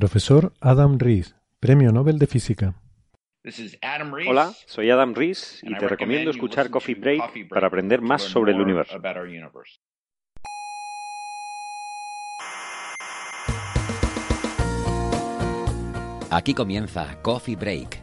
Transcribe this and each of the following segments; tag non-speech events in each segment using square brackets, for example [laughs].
Profesor Adam Rees, Premio Nobel de Física. Hola, soy Adam Rees y te recomiendo escuchar Coffee Break para aprender más sobre el universo. Aquí comienza Coffee Break,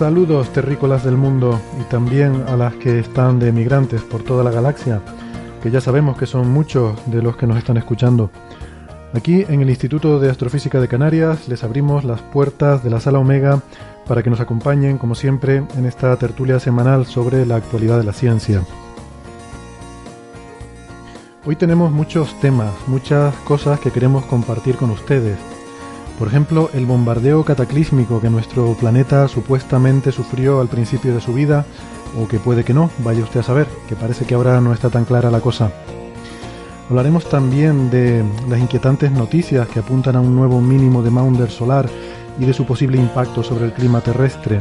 Saludos terrícolas del mundo y también a las que están de emigrantes por toda la galaxia, que ya sabemos que son muchos de los que nos están escuchando. Aquí en el Instituto de Astrofísica de Canarias les abrimos las puertas de la sala Omega para que nos acompañen, como siempre, en esta tertulia semanal sobre la actualidad de la ciencia. Hoy tenemos muchos temas, muchas cosas que queremos compartir con ustedes. Por ejemplo, el bombardeo cataclísmico que nuestro planeta supuestamente sufrió al principio de su vida, o que puede que no, vaya usted a saber, que parece que ahora no está tan clara la cosa. Hablaremos también de las inquietantes noticias que apuntan a un nuevo mínimo de Maunder solar y de su posible impacto sobre el clima terrestre.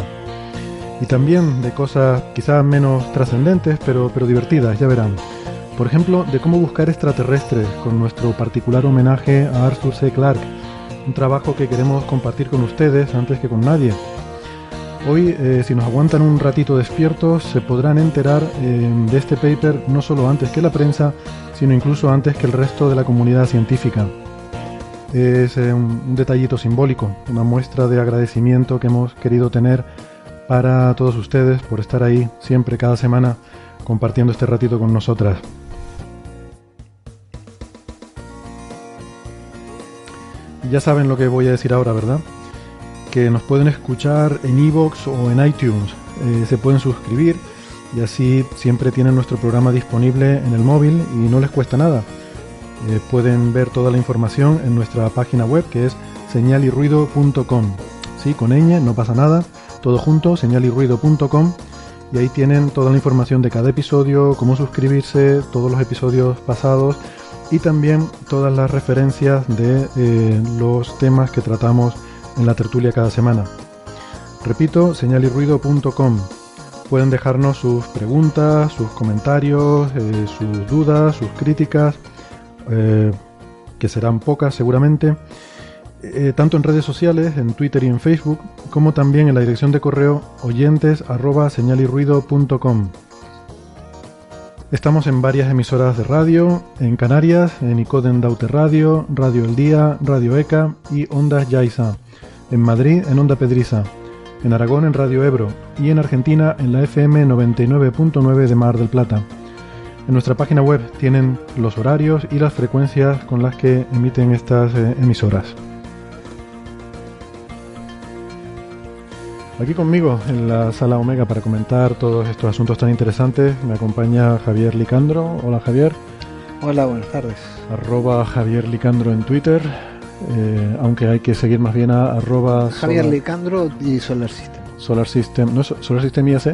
Y también de cosas quizás menos trascendentes, pero, pero divertidas, ya verán. Por ejemplo, de cómo buscar extraterrestres, con nuestro particular homenaje a Arthur C. Clarke, un trabajo que queremos compartir con ustedes antes que con nadie. Hoy, eh, si nos aguantan un ratito despiertos, se podrán enterar eh, de este paper no solo antes que la prensa, sino incluso antes que el resto de la comunidad científica. Es eh, un, un detallito simbólico, una muestra de agradecimiento que hemos querido tener para todos ustedes por estar ahí siempre, cada semana, compartiendo este ratito con nosotras. Ya saben lo que voy a decir ahora, ¿verdad? Que nos pueden escuchar en iVoox o en iTunes. Eh, se pueden suscribir y así siempre tienen nuestro programa disponible en el móvil y no les cuesta nada. Eh, pueden ver toda la información en nuestra página web que es señalirruido.com. Sí, con ñ, no pasa nada. Todo junto, señalirruido.com. Y ahí tienen toda la información de cada episodio, cómo suscribirse, todos los episodios pasados y también todas las referencias de eh, los temas que tratamos en la tertulia cada semana. Repito, señalirruido.com. Pueden dejarnos sus preguntas, sus comentarios, eh, sus dudas, sus críticas, eh, que serán pocas seguramente, tanto en redes sociales, en Twitter y en Facebook, como también en la dirección de correo oyentes arroba señalirruido.com. Estamos en varias emisoras de radio, en Canarias, en Icoden Daute Radio, Radio El Día, Radio ECA y Ondas Yaiza. En Madrid, en Onda Pedriza. En Aragón, en Radio Ebro. Y en Argentina, en la FM 99.9 de Mar del Plata. En nuestra página web tienen los horarios y las frecuencias con las que emiten estas eh, emisoras. Aquí conmigo en la sala Omega para comentar todos estos asuntos tan interesantes me acompaña Javier Licandro. Hola Javier. Hola, buenas tardes. Arroba Javier Licandro en Twitter. eh, aunque hay que seguir más bien a arroba Javier Solar, Licandro y Solar System. Solar System. ¿No es Solar System IAC?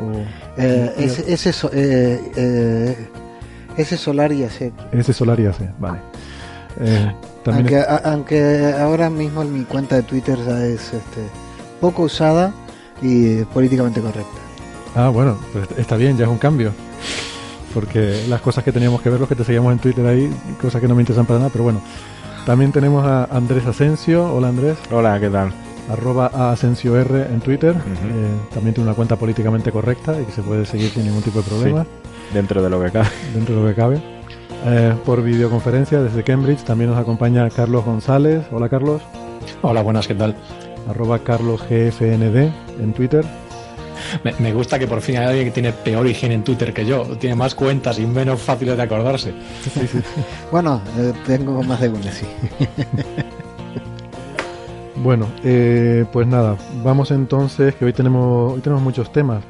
O Eh, ese, ese, so- eh, eh, ese Solar y ese. Solar IAC, vale. Eh, Aunque, a- aunque ahora mismo mi cuenta de Twitter ya es este, poco usada y políticamente correcta. Ah, bueno, pues está bien, ya es un cambio. Porque las cosas que teníamos que ver, los que te seguíamos en Twitter ahí, cosas que no me interesan para nada, pero bueno. También tenemos a Andrés Asensio. Hola Andrés. Hola, ¿qué tal? Arroba a Asensio R en Twitter. Eh, también tiene una cuenta políticamente correcta y que se puede seguir sin ningún tipo de problema. dentro de lo que cabe. Dentro de lo que cabe. Eh, por videoconferencia desde Cambridge también nos acompaña Carlos González. Hola Carlos. Hola, buenas, ¿qué tal? Arroba carlosgfnd en Twitter. Me, gusta que por fin hay alguien que tiene peor higiene en Twitter que yo. Tiene más cuentas y menos fáciles de acordarse. [laughs] bueno, eh, tengo más de una, sí. [laughs] bueno, eh, pues nada, vamos entonces, que hoy tenemos, hoy tenemos muchos temas.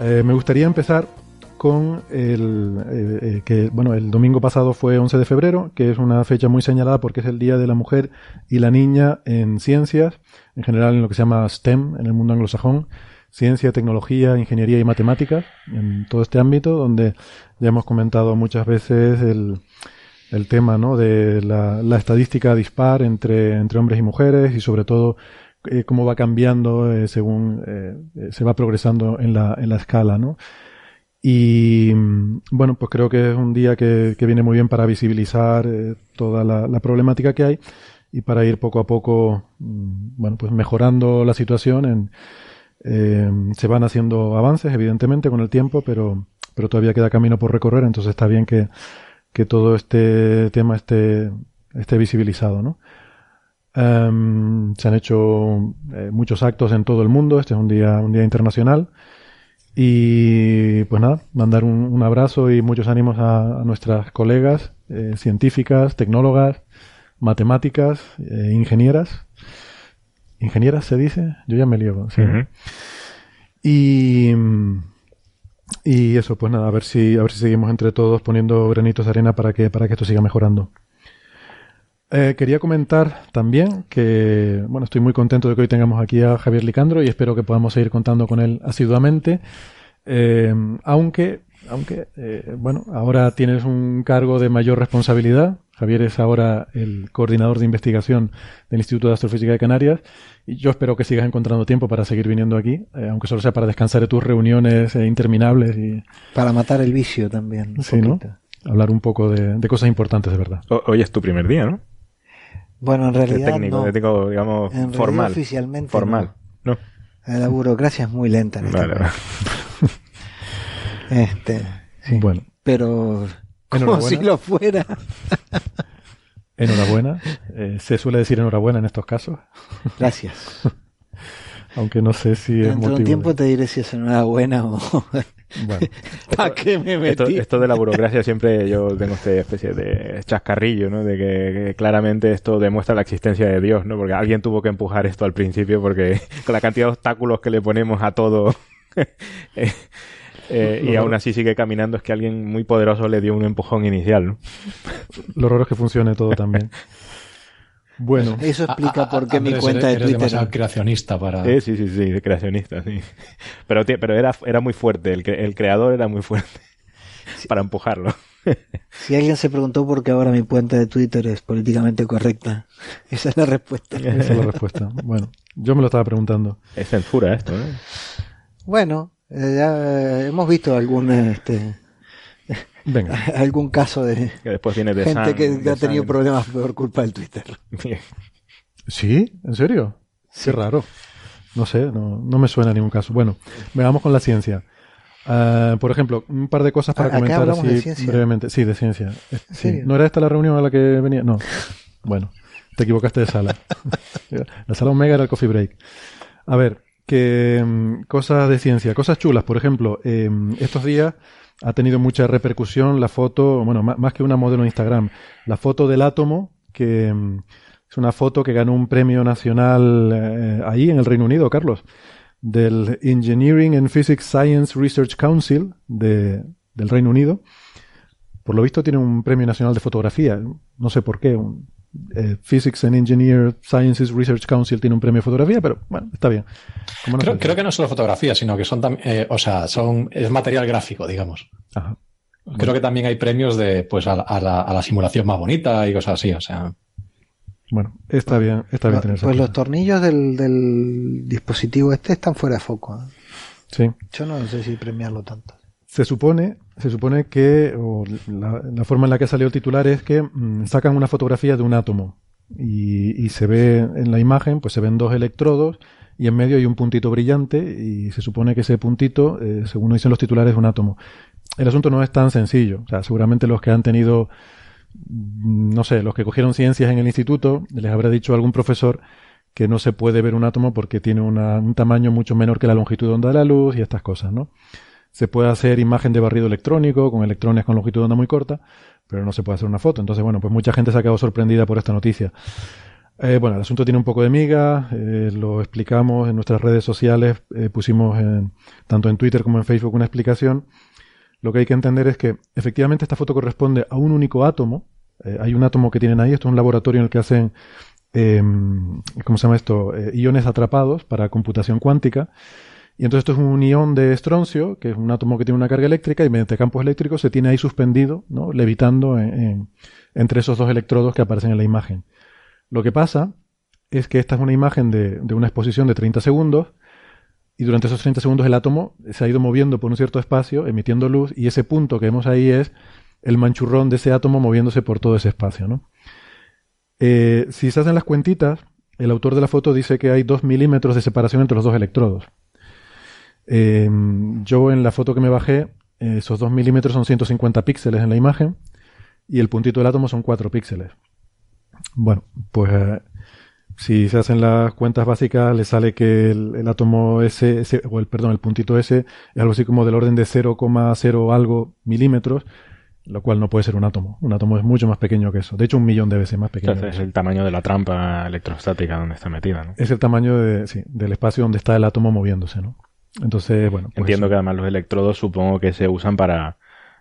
Eh, me gustaría empezar con el que bueno el domingo pasado fue 11 de febrero que es una fecha muy señalada porque es el día de la mujer y la niña en ciencias en general en lo que se llama STEM en el mundo anglosajón ciencia, tecnología, ingeniería y matemáticas, en todo este ámbito, donde ya hemos comentado muchas veces el, el tema ¿no? de la, estadística dispar entre, entre hombres y mujeres y sobre todo eh, cómo va cambiando eh, según eh, se va progresando en la, en la escala. ¿no? Y bueno, pues creo que es un día que, que viene muy bien para visibilizar toda la, problemática que hay y para ir poco a poco mm, bueno, pues mejorando la situación eh, se van haciendo avances, evidentemente, con el tiempo, pero, pero todavía queda camino por recorrer, entonces está bien que, que todo este tema esté, esté visibilizado, ¿no? Em, se han hecho eh, muchos actos en todo el mundo, este es un día, un día internacional. Y pues nada, mandar un, abrazo y muchos ánimos a, nuestras colegas eh, científicas, tecnólogas, matemáticas, ingenieras, ingenieras se dice, yo ya me lío. Y y eso, pues nada, a ver si a ver si seguimos entre todos poniendo granitos de arena para que para que esto siga mejorando. Eh, quería comentar también que, bueno, estoy muy contento de que hoy tengamos aquí a Javier Licandro y espero que podamos seguir contando con él asiduamente. Eh, aunque, aunque, eh, bueno, ahora tienes un cargo de mayor responsabilidad. Javier es ahora el coordinador de investigación del Instituto de Astrofísica de Canarias y yo espero que sigas encontrando tiempo para seguir viniendo aquí, eh, aunque solo sea para descansar de tus reuniones eh, interminables y... Para matar el vicio también. Sí, ¿no? Hablar un poco de, cosas importantes de verdad. hoy es tu primer día, ¿no? Bueno, en realidad técnico, técnico, digamos, en formal. oficialmente formal, ¿no? La burocracia es muy lenta en este vale, Este, sí. Bueno. Pero como si lo fuera. Enhorabuena. Eh, se suele decir enhorabuena en estos casos. Gracias. Aunque no sé si Dentro es de un tiempo te diré si es enhorabuena o... Bueno. [laughs] ¿Para qué me metí? Esto, de la burocracia siempre yo tengo esta especie de chascarrillo, ¿no? De que, claramente esto demuestra la existencia de Dios, ¿no? Porque alguien tuvo que empujar esto al principio porque con [laughs] la cantidad de obstáculos que le ponemos a todo... [laughs] Eh, eh, y aún así sigue caminando, es que alguien muy poderoso le dio un empujón inicial, ¿no? Lo raro es que funcione todo también. Bueno. [laughs] Eso explica por qué mi cuenta de Twitter es creacionista para... Sí, sí, sí, sí, creacionista, sí. [laughs] Pero, pero era, era muy fuerte, el, el creador era muy fuerte [laughs] para empujarlo. Si alguien se preguntó por qué ahora mi cuenta de Twitter es políticamente correcta, esa es la respuesta. Esa es la respuesta. Bueno, yo me lo estaba preguntando. Es censura esto, ¿eh? Bueno, eh, ya hemos visto algún este Venga. [laughs] algún caso de, que después viene de gente que, ha tenido problemas por culpa del Twitter. ¿Sí? ¿En serio? Qué raro. No sé, no, no me suena ningún caso. Bueno, vamos con la ciencia. Uh, por ejemplo, un par de cosas para comentar así brevemente. Sí, de ciencia. Sí. ¿No era esta la reunión a la que venía? No. Bueno, te equivocaste de sala. [laughs] la sala Omega era el coffee break. A ver, que mm, cosas de ciencia, cosas chulas. Por ejemplo, eh, estos días ha tenido mucha repercusión la foto, bueno, más, que una modelo en Instagram, la foto del átomo, que mm, es una foto que ganó un premio nacional eh, ahí en el Reino Unido, Carlos, del Engineering and Physics Science Research Council de, del Reino Unido. Por lo visto tiene un premio nacional de fotografía, no sé por qué, eh, Physics and Engineer Sciences Research Council tiene un premio de fotografía, pero bueno, está bien. creo, que no solo fotografía, sino que son también, eh, o sea, son, es material gráfico, digamos. Creo que también hay premios de, pues, a, la, simulación más bonita y cosas así, o sea. Bueno, está bien, está bien tener Pues los tornillos del, dispositivo este están fuera de foco. ¿eh? Sí. Yo no sé si premiarlo tanto. Se supone, se supone que la, forma en la que salió el titular es que mm, sacan una fotografía de un átomo y, se ve en la imagen, pues se ven dos electrodos y en medio hay un puntito brillante y se supone que ese puntito, eh, según dicen los titulares, es un átomo. El asunto no es tan sencillo. O sea, seguramente los que han tenido, mm, no sé, los que cogieron ciencias en el instituto, les habrá dicho algún profesor que no se puede ver un átomo porque tiene un tamaño mucho menor que la longitud de onda de la luz y estas cosas, ¿no? Se puede hacer imagen de barrido electrónico con electrones con longitud de onda muy corta, pero no se puede hacer una foto. Entonces, bueno, pues mucha gente se ha quedado sorprendida por esta noticia. Eh, bueno, el asunto tiene un poco de miga, eh, lo explicamos en nuestras redes sociales, eh, pusimos en, tanto en Twitter como en Facebook una explicación. Lo que hay que entender es que efectivamente esta foto corresponde a un único átomo. hay un átomo que tienen ahí, esto es un laboratorio en el que hacen, em, ¿cómo se llama esto? iones atrapados para computación cuántica. Y entonces esto es un ion de estroncio, que es un átomo que tiene una carga eléctrica y mediante campos eléctricos se tiene ahí suspendido, ¿no? levitando entre esos dos electrodos que aparecen en la imagen. Lo que pasa es que esta es una imagen de, una exposición de 30 segundos y durante esos 30 segundos el átomo se ha ido moviendo por un cierto espacio, emitiendo luz, y ese punto que vemos ahí es el manchurrón de ese átomo moviéndose por todo ese espacio. ¿no? Eh, si se hacen las cuentitas, el autor de la foto dice que hay 2 milímetros de separación entre los dos electrodos. Eh, yo en la foto que me bajé, esos 2 milímetros son 150 píxeles en la imagen y el puntito del átomo son 4 píxeles. Bueno, pues eh, si se hacen las cuentas básicas, le sale que el, átomo S, o el, perdón, el puntito S es algo así como del orden de 0,0 algo milímetros, lo cual no puede ser un átomo. Un átomo es mucho más pequeño que eso. De hecho, un millón de veces más pequeño. es el tamaño de la trampa electrostática donde está metida, ¿no? Es el tamaño de, sí, del espacio donde está el átomo moviéndose, ¿no? Entonces, bueno. Pues Entiendo que además los electrodos supongo que se usan para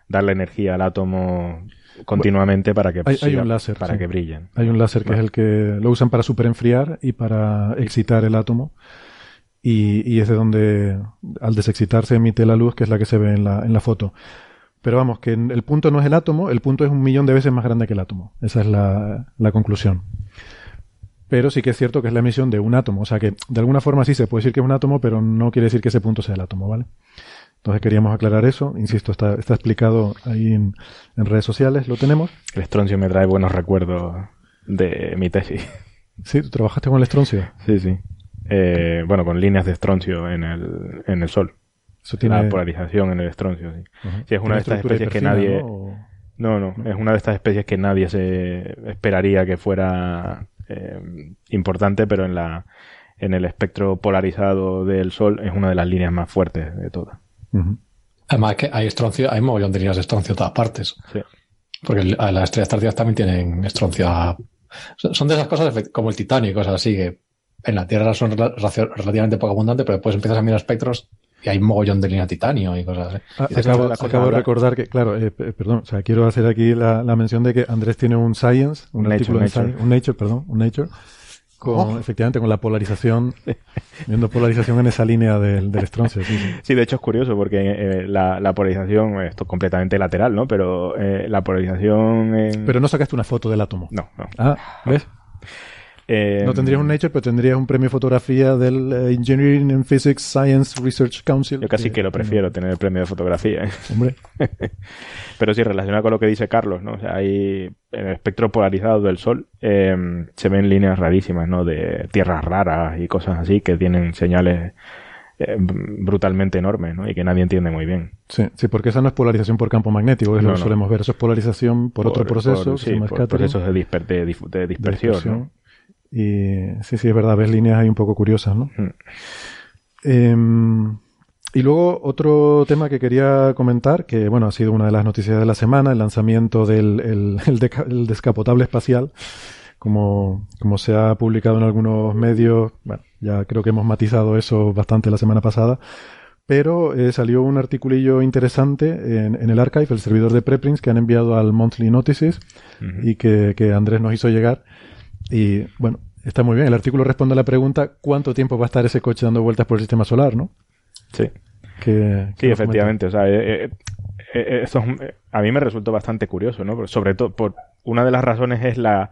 darle energía al átomo continuamente para que hay, un láser, para que brillen. Hay un láser que es el que lo usan para superenfriar y para excitar el átomo. Y, y es de donde al desexcitarse emite la luz, que es la que se ve en la, en la foto. Pero vamos, que el punto no es el átomo, el punto es un millón de veces más grande que el átomo. Esa es la, la conclusión. Pero sí que es cierto que es la emisión de un átomo. O sea que de alguna forma sí se puede decir que es un átomo, pero no quiere decir que ese punto sea el átomo, ¿vale? Entonces queríamos aclarar eso. Insisto, está, está explicado ahí en, redes sociales, lo tenemos. El estroncio me trae buenos recuerdos de mi tesis. Sí, ¿tú trabajaste con el estroncio? Sí, sí. Eh, bueno, con líneas de estroncio en el, en el Sol. Eso tiene... La polarización en el estroncio, sí. sí es una de estas especies que nadie... ¿no? ¿no? es una de estas especies que nadie se esperaría que fuera eh, importante, pero en la en el espectro polarizado del Sol es una de las líneas más fuertes de todas. Además que hay estroncio, hay mogollón de líneas de estroncio en todas partes. Porque las estrellas tardías también tienen estroncio. Son de esas cosas como el titanio y cosas así que en la Tierra son relativamente poco abundantes, pero después empiezas a mirar espectros y hay mogollón de línea titanio y cosas así. Ah, acabo, de recordar que, claro, eh, perdón, o sea, quiero hacer aquí la, mención de que Andrés tiene un Science, un, artículo un Nature, perdón, un Nature, con, efectivamente, con la polarización, viendo polarización en esa línea del, del estroncio. Sí, de hecho es curioso porque eh, la, polarización, esto es completamente lateral, ¿no? Pero eh, la polarización... En... Pero no sacaste una foto del átomo. No, no. Ah, ¿ves? Eh, no tendrías un Nature, pero tendrías un premio de fotografía del eh, Engineering and Physics Science Research Council. Yo casi que, lo prefiero, tener el premio de fotografía. ¿eh? Hombre. [laughs] pero sí, relacionado con lo que dice Carlos, ¿no? O sea, hay en el espectro polarizado del Sol em, se ven líneas rarísimas, ¿no? De tierras raras y cosas así que tienen señales brutalmente enormes, ¿no? Y que nadie entiende muy bien. Sí, sí, porque esa no es polarización por campo magnético, es lo que solemos ver. Eso es polarización por, otro proceso. sí, por, procesos de, de, dispersión. Y sí, sí, es verdad, ves líneas ahí un poco curiosas, ¿no? Hmm. Em, y luego otro tema que quería comentar, que bueno, ha sido una de las noticias de la semana, el lanzamiento del el, descapotable espacial, como, como se ha publicado en algunos medios, bueno, ya creo que hemos matizado eso bastante la semana pasada, pero eh, salió un articulillo interesante en, en, el archive, el servidor de preprints que han enviado al Monthly Notices y que, que Andrés nos hizo llegar y bueno, está muy bien. El artículo responde a la pregunta ¿cuánto tiempo va a estar ese coche dando vueltas por el sistema solar? ¿no? Sí. sí, efectivamente. O sea, eh, eh, eh, esto a mí me resultó bastante curioso, ¿no? Sobre todo, por una de las razones es la,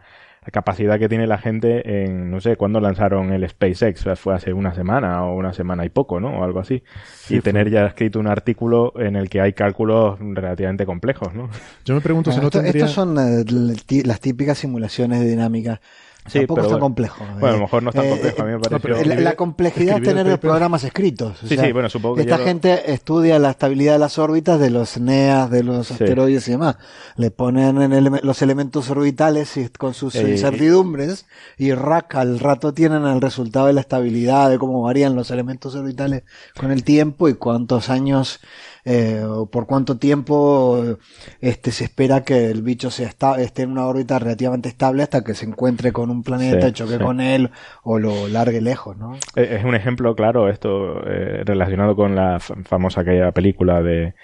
capacidad que tiene la gente en, no sé, cuándo lanzaron el SpaceX, fue hace una semana o una semana y poco, ¿no? O algo así. y tener ya escrito un artículo en el que hay cálculos relativamente complejos, ¿no? Yo me pregunto si no Estos son las típicas simulaciones de dinámica Sí, Tampoco es tan complejo. Bueno, a lo mejor no es tan complejo, a mí me pareció... la, complejidad es tener los programas escritos. sí, sí, bueno, supongo que Esta gente estudia la estabilidad de las órbitas de los NEAs, de los asteroides y demás. Le ponen en los elementos orbitales y, con sus eh, incertidumbres y raca al rato tienen el resultado de la estabilidad, de cómo varían los elementos orbitales con el tiempo y cuántos años eh, por cuánto tiempo este, se espera que el bicho sea esté en una órbita relativamente estable hasta que se encuentre con un planeta, choque con él o lo largue lejos, ¿no? Es un ejemplo claro esto eh, relacionado con la famosa aquella película de,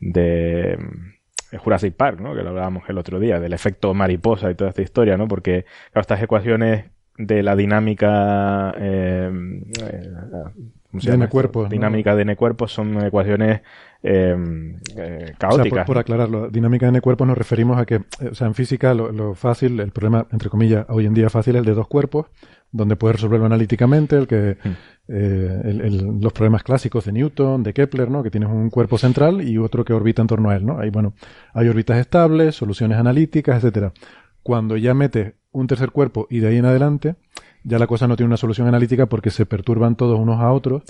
de eh, Jurassic Park, ¿no? Que lo hablábamos el otro día, del efecto mariposa y toda esta historia, ¿no? Porque estas ecuaciones de la dinámica eh, de N-cuerpos. Dinámica de N-cuerpos son ecuaciones em, eh, caóticas. por, aclararlo, dinámica de N-cuerpos nos referimos a que, eh, o sea, en física lo, fácil, el problema, entre comillas, hoy en día fácil es el de dos cuerpos, donde puedes resolverlo analíticamente, el que hmm. eh, los problemas clásicos de Newton, de Kepler, ¿no? Que tienes un cuerpo central y otro que orbita en torno a él, ¿no? Hay, bueno, hay órbitas estables, soluciones analíticas, etcétera. Cuando ya metes un tercer cuerpo y de ahí en adelante, ya la cosa no tiene una solución analítica porque se perturban todos unos a otros.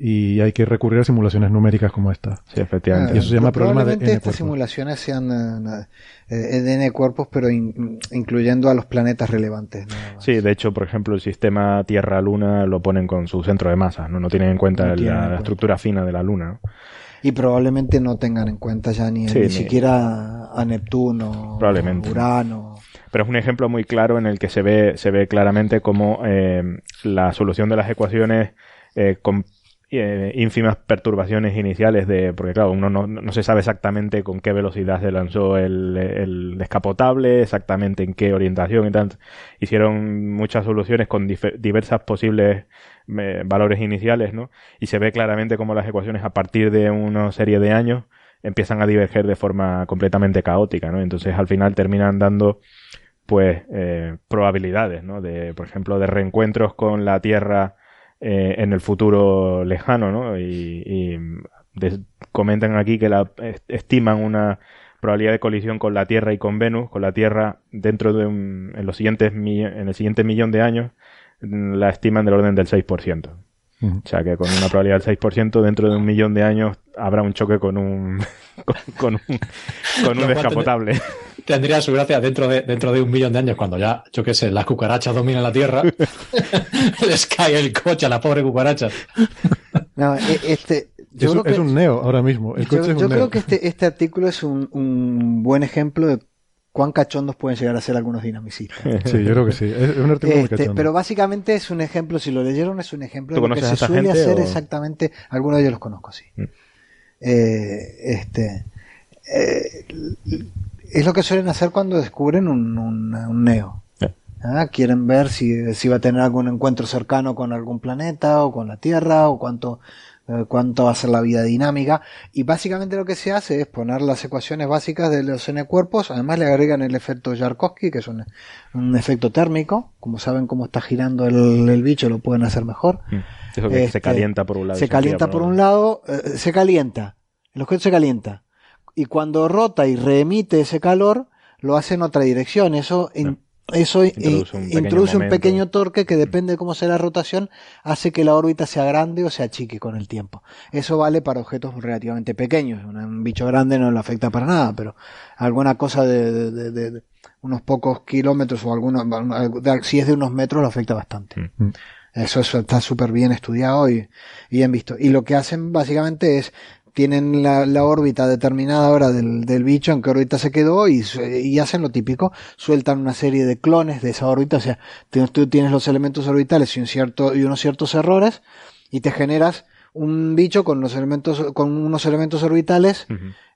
Y hay que recurrir a simulaciones numéricas como esta. Sí, efectivamente. y eso se llama problema de N estas simulaciones sean eh, eh, de N cuerpos, pero incluyendo a los planetas relevantes. Sí, de hecho, por ejemplo, el sistema Tierra-Luna lo ponen con su centro de masa, no, no tienen en cuenta la, estructura fina de la Luna. Y probablemente no tengan en cuenta ya ni, ni, siquiera a Neptuno, Urano. Pero es un ejemplo muy claro en el que se ve, se ve claramente cómo eh, la solución de las ecuaciones eh, con eh, ínfimas perturbaciones iniciales de, porque claro, uno no, no, se sabe exactamente con qué velocidad se lanzó el, el descapotable, exactamente en qué orientación y tal. Hicieron muchas soluciones con diversas posibles valores iniciales, ¿no? Y se ve claramente cómo las ecuaciones a partir de una serie de años empiezan a diverger de forma completamente caótica, ¿no? Entonces al final terminan dando pues eh, probabilidades, ¿no? De, por ejemplo, de reencuentros con la Tierra eh, en el futuro lejano, ¿no? Y, comentan aquí que la, estiman una probabilidad de colisión con la Tierra y con Venus, con la Tierra dentro de un, en los siguientes en el siguiente millón de años la estiman del orden del 6%. O sea que con una probabilidad del 6% dentro de un millón de años habrá un choque con un [laughs] con, un, con un descapotable. Tendría su gracia dentro de, dentro de un millón de años, cuando ya, yo qué sé, las cucarachas dominan la Tierra, [laughs] les cae el coche a la pobre cucaracha. No, e, este, yo es, un neo ahora mismo. El coche yo, es creo que este, este artículo es un, un buen ejemplo de cuán cachondos pueden llegar a ser algunos dinamicistas. [laughs] Sí, yo creo que sí. Es un artículo muy este, cachondo. Pero básicamente es un ejemplo, si lo leyeron, es un ejemplo de lo que se suele hacer exactamente. Algunos de ellos los conozco, sí. Mm. Eh, este, eh, es lo que suelen hacer cuando descubren un, un, neo. ¿Ah? Quieren ver si, si va a tener algún encuentro cercano con algún planeta o con la Tierra o cuánto cuánto va a ser la vida dinámica. Y básicamente lo que se hace es poner las ecuaciones básicas de los n cuerpos, además le agregan el efecto Yarkovsky, que es un, un efecto térmico. Como saben cómo está girando el, el bicho, lo pueden hacer mejor. Mm. Eso que se este, calienta por un lado. Se, calienta por, un lado, eh, se calienta. El objeto se calienta. Y cuando rota y reemite ese calor, lo hace en otra dirección. Eso eso introduce, un, pequeño torque que depende de cómo sea la rotación, hace que la órbita sea grande o sea chique con el tiempo. Eso vale para objetos relativamente pequeños. Un bicho grande no le afecta para nada, pero alguna cosa de, unos pocos kilómetros o algunos, si es de unos metros lo afecta bastante. Mm. Eso, está súper bien estudiado y bien visto. Y lo que hacen básicamente es tienen la, la, órbita determinada ahora del, del, bicho, en qué órbita se quedó, y, y, hacen lo típico, sueltan una serie de clones de esa órbita, o sea, tú tienes los elementos orbitales y, un cierto, y unos ciertos errores, y te generas un bicho con los elementos, con unos elementos orbitales,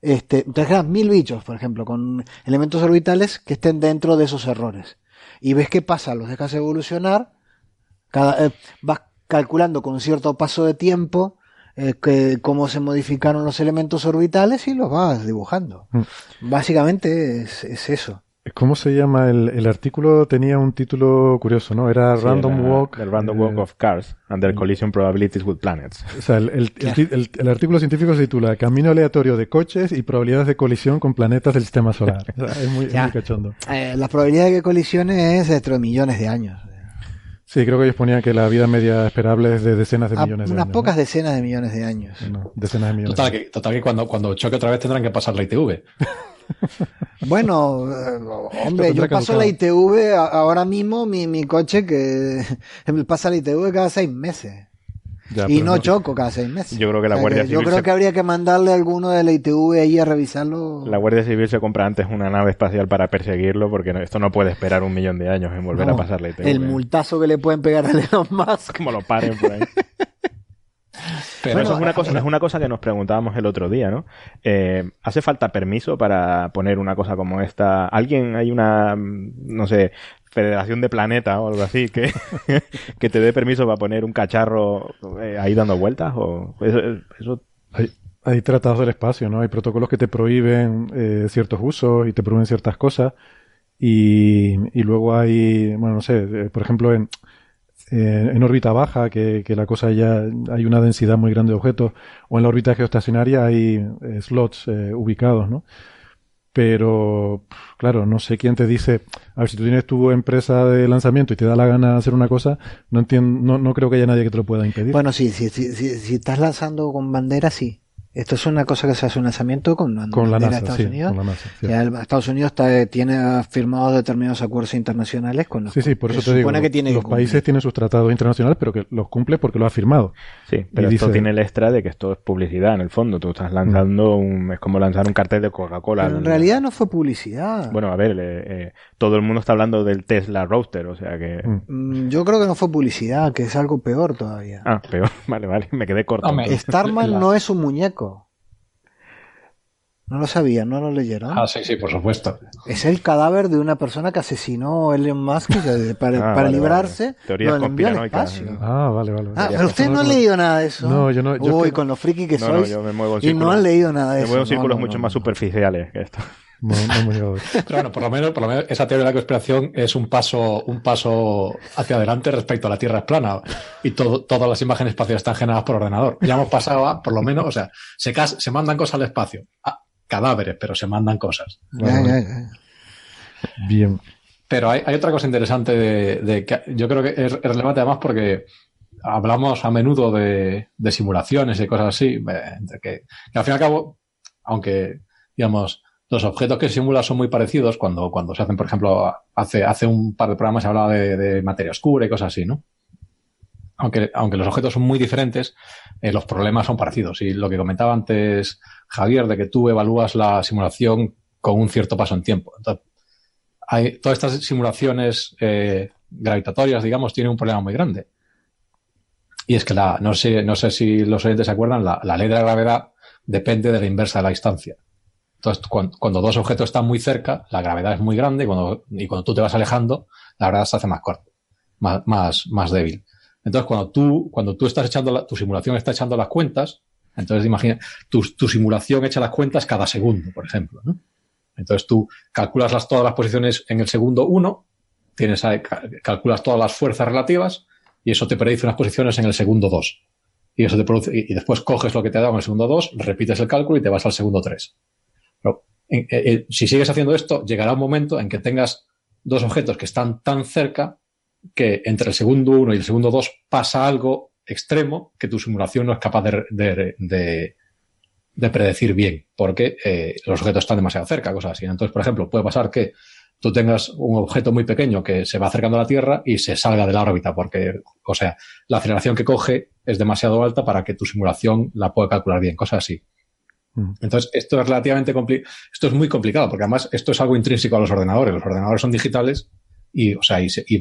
este, te generas mil bichos, por ejemplo, con elementos orbitales que estén dentro de esos errores. Y ves qué pasa, los dejas evolucionar, cada, eh, vas calculando con cierto paso de tiempo, eh, que, cómo se modificaron los elementos orbitales y los vas dibujando. Mm. Básicamente es, es, eso. ¿Cómo se llama? El, el, artículo tenía un título curioso, ¿no? Era Random Walk. El Random Walk of Cars Under Collision Probabilities with Planets. O sea, el, el, artículo científico se titula Camino aleatorio de coches y probabilidades de colisión con planetas del sistema solar. [laughs] es, muy, cachondo. Eh, la probabilidad de que colisione es dentro de millones de años. Sí, creo que ellos ponían que la vida media esperable es de decenas de millones de años. Unas pocas decenas de millones de años. decenas de millones. Total, que, total que cuando, cuando choque otra vez tendrán que pasar la ITV. [laughs] Bueno, eh, hombre, yo paso la ITV ahora mismo, mi, mi coche que [laughs] pasa la ITV cada seis meses. Y no, choco cada seis meses. Yo creo que la Guardia Civil. Yo creo que habría que mandarle a alguno de la ITV ahí a revisarlo. La Guardia Civil se compra antes una nave espacial para perseguirlo porque esto no puede esperar un millón de años en volver a pasar la ITV. El multazo que le pueden pegar a Elon Musk. [laughs] Como lo paren por ahí. [laughs] Pero eso es una, cosa, es una cosa que nos preguntábamos el otro día, ¿no? Eh, ¿Hace falta permiso para poner una cosa como esta? ¿Alguien, hay una, no sé, Federación de Planeta o algo así, que, [laughs] que te dé permiso para poner un cacharro eh, ahí dando vueltas? o eso, Hay, tratados del espacio, ¿no? Hay protocolos que te prohíben eh, ciertos usos y te prohíben ciertas cosas. Y, y luego hay, bueno, no sé, por ejemplo, en, eh, en órbita baja, que, la cosa ya hay una densidad muy grande de objetos, o en la órbita geoestacionaria hay eh, slots eh, ubicados, ¿no? Pero, claro, no sé quién te dice, a ver, si tú tienes tu empresa de lanzamiento y te da la gana de hacer una cosa, no entiendo, no, no creo que haya nadie que te lo pueda impedir. Bueno, sí, sí, sí, si estás lanzando con bandera, sí. Esto es una cosa que se hace un lanzamiento con, con la NASA, Estados sí, Unidos. Con la NASA, ya Estados Unidos está, tiene firmado determinados acuerdos internacionales con los Sí, sí, por eso te digo. Que tiene los países tienen sus tratados internacionales, pero que los cumple porque lo ha firmado. Sí, pero esto tiene el extra de que esto es publicidad en el fondo. Tú estás lanzando un, es como lanzar un cartel de Coca-Cola. Pero en realidad no fue publicidad. Bueno, a ver, eh, todo el mundo está hablando del Tesla Roadster, o sea que. Mm. Mm, yo creo que no fue publicidad, que es algo peor todavía. Ah, peor. [laughs] Vale, vale, me quedé corto. Starman [laughs] no es un muñeco. No lo sabían, no lo leyeron. Ah, sí, sí, por supuesto. Es el cadáver de una persona que asesinó a Elon Musk para, [laughs] para librarse. Teoría Ah, vale, vale. Ah, pero usted no ha leído nada de eso. No, yo no. Yo Uy, con lo friki que no, sois. No, yo me muevo en y no han leído nada de me eso. Me muevo en círculos mucho más superficiales que esto. [laughs] No, no Pero bueno, por lo, menos, por lo menos esa teoría de la conspiración es un paso, un paso hacia adelante respecto a la Tierra es plana y todo, todas las imágenes espaciales están generadas por ordenador. Ya hemos pasado a, por lo menos, o sea, se, se mandan cosas al espacio cadáveres, pero se mandan cosas. Bien. Pero hay, otra cosa interesante de, que yo creo que es, relevante además porque hablamos a menudo de, simulaciones y cosas así, que, que, al fin y al cabo, aunque, digamos, los objetos que se simulan son muy parecidos cuando, cuando se hacen, por ejemplo, hace, hace un par de programas se hablaba de, materia oscura y cosas así, ¿no? Aunque, aunque los objetos son muy diferentes, eh, los problemas son parecidos. Y lo que comentaba antes Javier, de que tú evalúas la simulación con un cierto paso en tiempo. Entonces, todas estas simulaciones eh, gravitatorias, digamos, tienen un problema muy grande. Y es que la, no sé, no sé si los oyentes se acuerdan, la, ley de la gravedad depende de la inversa de la distancia. Entonces, cuando, dos objetos están muy cerca, la gravedad es muy grande y cuando, y cuando tú te vas alejando, la gravedad se hace más corta, más débil. Entonces, cuando tú, cuando tú estás echando la, tu simulación está echando las cuentas, entonces, imagina, tu, simulación echa las cuentas cada segundo, por ejemplo. Entonces, tú calculas las, todas las posiciones en el segundo 1, tienes calculas todas las fuerzas relativas y eso te predice unas posiciones en el segundo 2. Y, eso te produce, y, después coges lo que te ha dado en el segundo 2, repites el cálculo y te vas al segundo 3. Pero, eh, eh, si sigues haciendo esto, llegará un momento en que tengas dos objetos que están tan cerca que entre el segundo 1 y el segundo 2 pasa algo extremo que tu simulación no es capaz de, de, predecir bien, porque eh, los objetos están demasiado cerca, cosas así. Entonces, por ejemplo, puede pasar que tú tengas un objeto muy pequeño que se va acercando a la Tierra y se salga de la órbita, porque, o sea, la aceleración que coge es demasiado alta para que tu simulación la pueda calcular bien, cosas así. Entonces, esto es relativamente complicado, esto es muy complicado, porque además esto es algo intrínseco a los ordenadores. Los ordenadores son digitales y, o sea, y, y,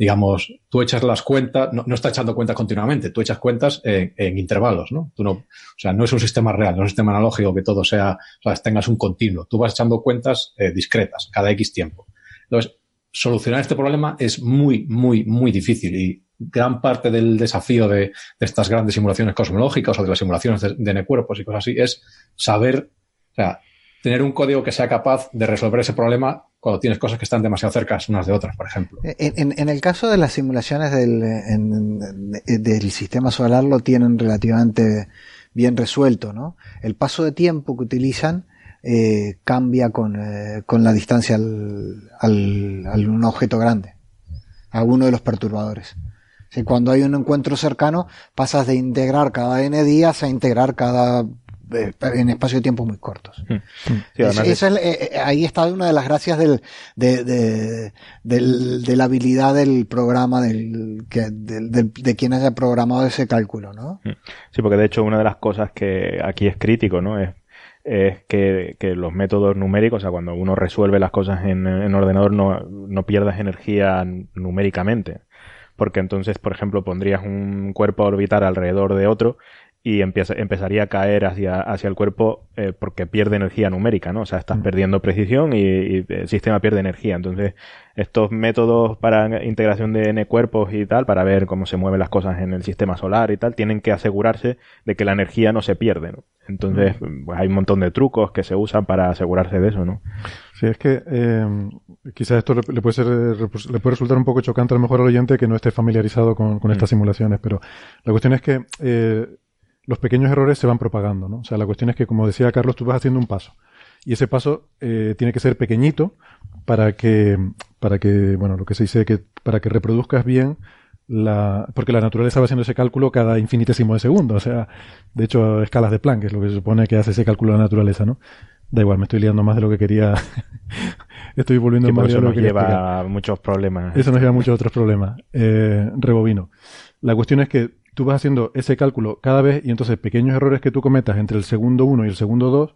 digamos, tú echas las cuentas, no, no está echando cuentas continuamente, tú echas cuentas en, intervalos, ¿no? Tú no, o sea, no es un sistema real, no es un sistema analógico que todo sea, o sea, tengas un continuo. Tú vas echando cuentas eh, discretas cada X tiempo. Entonces, solucionar este problema es muy, muy, muy difícil y gran parte del desafío de, estas grandes simulaciones cosmológicas o de las simulaciones de, de cuerpos y cosas así es saber, o sea, tener un código que sea capaz de resolver ese problema cuando tienes cosas que están demasiado cerca unas de otras, por ejemplo. En, el caso de las simulaciones del, sistema solar lo tienen relativamente bien resuelto, ¿no? El paso de tiempo que utilizan eh, cambia con, eh, con, la distancia al, al, al, un objeto grande, a uno de los perturbadores. Cuando hay un encuentro cercano, pasas de integrar cada n días a integrar cada en espacio de tiempo muy cortos. Hmm. ahí está una de las gracias del, de, de, de, la habilidad del programa del, que, de, quien haya programado ese cálculo, ¿no? Hmm. Sí, porque de hecho una de las cosas que aquí es crítico, ¿no? Es es que, que, los métodos numéricos, o sea, cuando uno resuelve las cosas en, en ordenador, no, no pierdas energía numéricamente. Porque entonces, por ejemplo, pondrías un cuerpo a orbitar alrededor de otro y empieza, empezaría a caer hacia, hacia el cuerpo eh, porque pierde energía numérica, ¿no? O sea, estás mm. perdiendo precisión y, el sistema pierde energía. Entonces, estos métodos para integración de N cuerpos y tal, para ver cómo se mueven las cosas en el sistema solar y tal, tienen que asegurarse de que la energía no se pierde, ¿no? Entonces, mm. pues hay un montón de trucos que se usan para asegurarse de eso, ¿no? Sí, es que eh, quizás esto le, puede ser, le puede resultar un poco chocante a lo mejor al oyente que no esté familiarizado con, con estas mm. simulaciones, pero la cuestión es que eh, los pequeños errores se van propagando, ¿no? O sea, la cuestión es que, como decía Carlos, tú vas haciendo un paso. Y ese paso eh, tiene que ser pequeñito para que, para que, bueno, lo que se dice que para que reproduzcas bien la, porque la naturaleza va haciendo ese cálculo cada infinitésimo de segundo. O sea, de hecho, escalas de Planck es lo que se supone que hace ese cálculo de la naturaleza, ¿no? Da igual, me estoy liando más de lo que quería. [laughs] estoy volviendo más de lo que lleva muchos problemas. Eso nos lleva a muchos otros problemas. Eh, rebobino. La cuestión es que tú vas haciendo ese cálculo cada vez y entonces pequeños errores que tú cometas entre el segundo 1 y el segundo 2,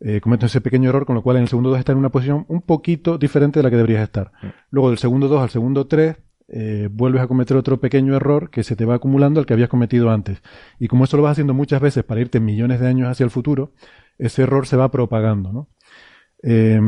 eh, cometes ese pequeño error, con lo cual en el segundo 2 está en una posición un poquito diferente de la que deberías estar. Luego del segundo 2 al segundo 3, eh, vuelves a cometer otro pequeño error que se te va acumulando al que habías cometido antes. Y como eso lo vas haciendo muchas veces para irte millones de años hacia el futuro, ese error se va propagando, ¿no? Eh,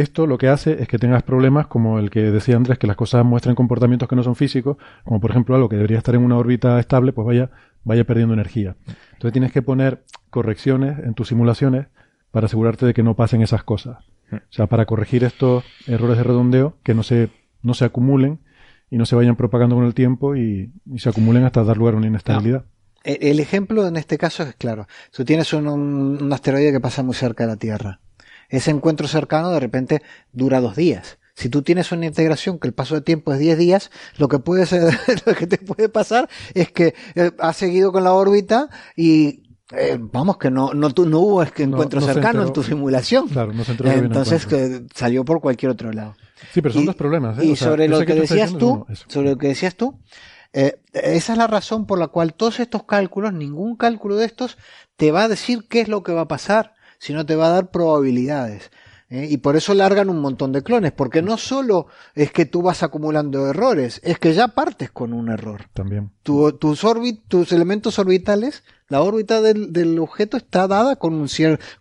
esto lo que hace es que tengas problemas como el que decía Andrés, que las cosas muestren comportamientos que no son físicos, como por ejemplo algo que debería estar en una órbita estable, pues vaya, vaya perdiendo energía. Entonces tienes que poner correcciones en tus simulaciones para asegurarte de que no pasen esas cosas. O sea, para corregir estos errores de redondeo, que no se, no se acumulen y no se vayan propagando con el tiempo y, se acumulen hasta dar lugar a una inestabilidad. El ejemplo en este caso es claro. Tú tienes un asteroide que pasa muy cerca de la Tierra ese encuentro cercano de repente dura dos días. Si tú tienes una integración que el paso de tiempo es 10 días, lo que puede ser, [laughs] lo que te puede pasar es que eh, has seguido con la órbita y eh, vamos que no no, no hubo que encuentro cercano en tu simulación. Claro, no se Entonces que salió por cualquier otro lado. Sí, pero son dos problemas. ¿eh? Y sobre lo que, decías tú, sobre lo que decías tú, esa es la razón por la cual todos estos cálculos, ningún cálculo de estos te va a decir qué es lo que va a pasar sino te va a dar probabilidades. ¿eh? Y por eso largan un montón de clones, porque no solo es que tú vas acumulando errores, es que ya partes con un error. También. Tus, tus elementos orbitales la órbita del, objeto está dada con, un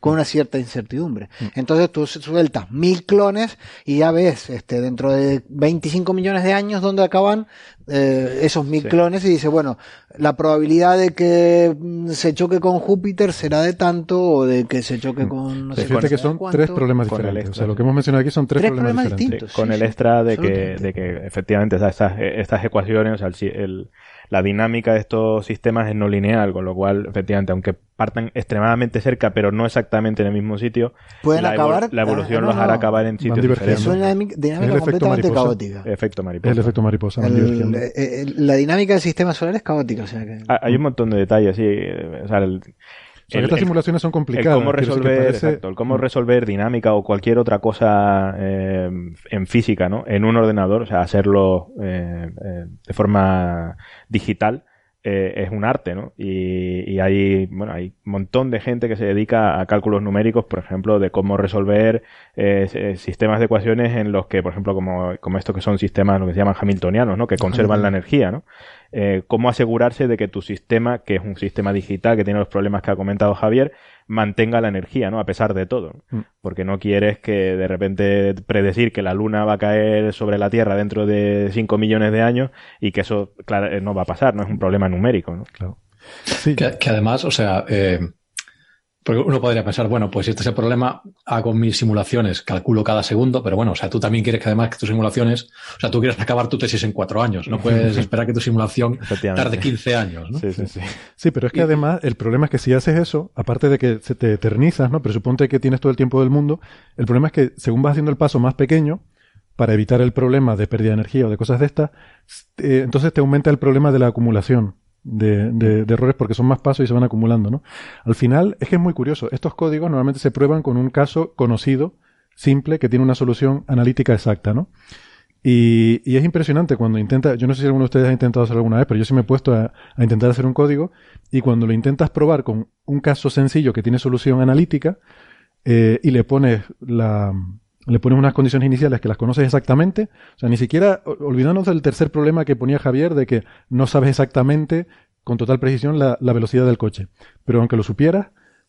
con una cierta incertidumbre. Mm. Entonces tú sueltas mil clones y ya ves este, dentro de 25 millones de años dónde acaban eh, esos mil clones y dice, bueno, la probabilidad de que mm, se choque con Júpiter será de tanto o de que se choque mm. con... No sé, Fíjate que son tres problemas diferentes. O sea, lo que hemos mencionado aquí son tres, problemas, distintos. con el extra de que, de que efectivamente estas, estas ecuaciones, o sea, el la dinámica de estos sistemas es no lineal, con lo cual, efectivamente, aunque partan extremadamente cerca, pero no exactamente en el mismo sitio, pueden la, acabar, la evolución los hará acabar en sitios diferentes. Es una dinámica completamente caótica. Efecto mariposa. El efecto mariposa. Eh, eh, la dinámica del sistema solar es caótica. O sea que... Hay un montón de detalles, sí. O sea, el, estas simulaciones son complicadas. El cómo, resolver, el cómo resolver dinámica o cualquier otra cosa eh, en física, ¿no? En un ordenador, o sea, hacerlo eh, eh, de forma digital, es un arte, ¿no? Y, hay, bueno, hay un montón de gente que se dedica a cálculos numéricos, por ejemplo, de cómo resolver sistemas de ecuaciones en los que, por ejemplo, como, como estos que son sistemas, lo que se llaman hamiltonianos, ¿no? Que conservan la energía, ¿no? eh, cómo asegurarse de que tu sistema, que es un sistema digital que tiene los problemas que ha comentado Javier, mantenga la energía, ¿no? A pesar de todo. Mm. Porque no quieres que de repente predecir que la luna va a caer sobre la Tierra dentro de 5 millones de años y que eso, claro, eh, no va a pasar, no es un problema numérico, ¿no? Claro. Sí. Que, además, o sea, eh, Porque uno podría pensar, bueno, pues si este es el problema, hago mis simulaciones, calculo cada segundo, pero bueno, o sea, tú también quieres que además que tus simulaciones, o sea, tú quieres acabar tu tesis en cuatro años, no puedes [laughs] esperar que tu simulación tarde 15 años, ¿no? Sí, sí, sí. Sí, pero es que además el problema es que si haces eso, aparte de que se te eternizas, ¿no? Pero suponte que tienes todo el tiempo del mundo, el problema es que según vas haciendo el paso más pequeño, para evitar el problema de pérdida de energía o de cosas de estas, eh, entonces te aumenta el problema de la acumulación de, de, errores porque son más pasos y se van acumulando, ¿no? Al final, es que es muy curioso. Estos códigos normalmente se prueban con un caso conocido, simple, que tiene una solución analítica exacta, ¿no? Y, y, es impresionante cuando intenta, yo no sé si alguno de ustedes ha intentado hacerlo alguna vez, pero yo sí me he puesto a, a, intentar hacer un código y cuando lo intentas probar con un caso sencillo que tiene solución analítica eh, y le pones la, le pones unas condiciones iniciales que las conoces exactamente, o sea, ni siquiera olvidándonos del tercer problema que ponía Javier de que no sabes exactamente con total precisión la, velocidad del coche. Pero aunque lo supieras,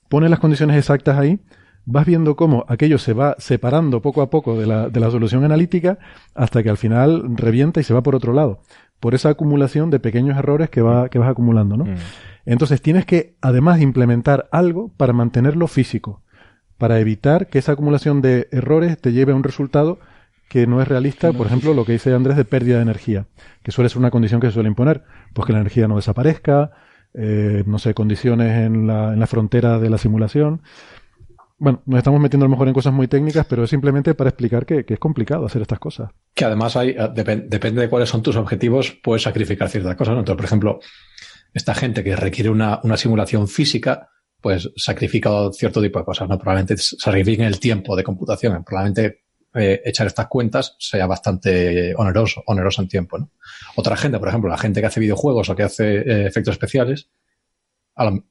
pones las condiciones exactas ahí, vas viendo cómo aquello se va separando poco a poco de la, de la solución analítica hasta que al final revienta y se va por otro lado, por esa acumulación de pequeños errores que, va, que vas acumulando, ¿no? Mm. Entonces tienes que además implementar algo para mantenerlo físico para evitar que esa acumulación de errores te lleve a un resultado que no es realista, por ejemplo, lo que dice Andrés de pérdida de energía, que suele ser una condición que se suele imponer, pues que la energía no desaparezca, eh, no sé, condiciones en la, en la frontera de la simulación. Bueno, nos estamos metiendo a lo mejor en cosas muy técnicas, pero es simplemente para explicar que, es complicado hacer estas cosas. Que además hay, eh, depende de cuáles son tus objetivos, puedes sacrificar ciertas cosas. ¿no? Entonces, por ejemplo, esta gente que requiere una, una simulación física, pues sacrifica cierto tipo de cosas, ¿no? Probablemente sacrifiquen el tiempo de computación, probablemente eh, echar estas cuentas sea bastante oneroso, oneroso en tiempo, ¿no? Otra gente, por ejemplo, la gente que hace videojuegos o que hace eh, efectos especiales,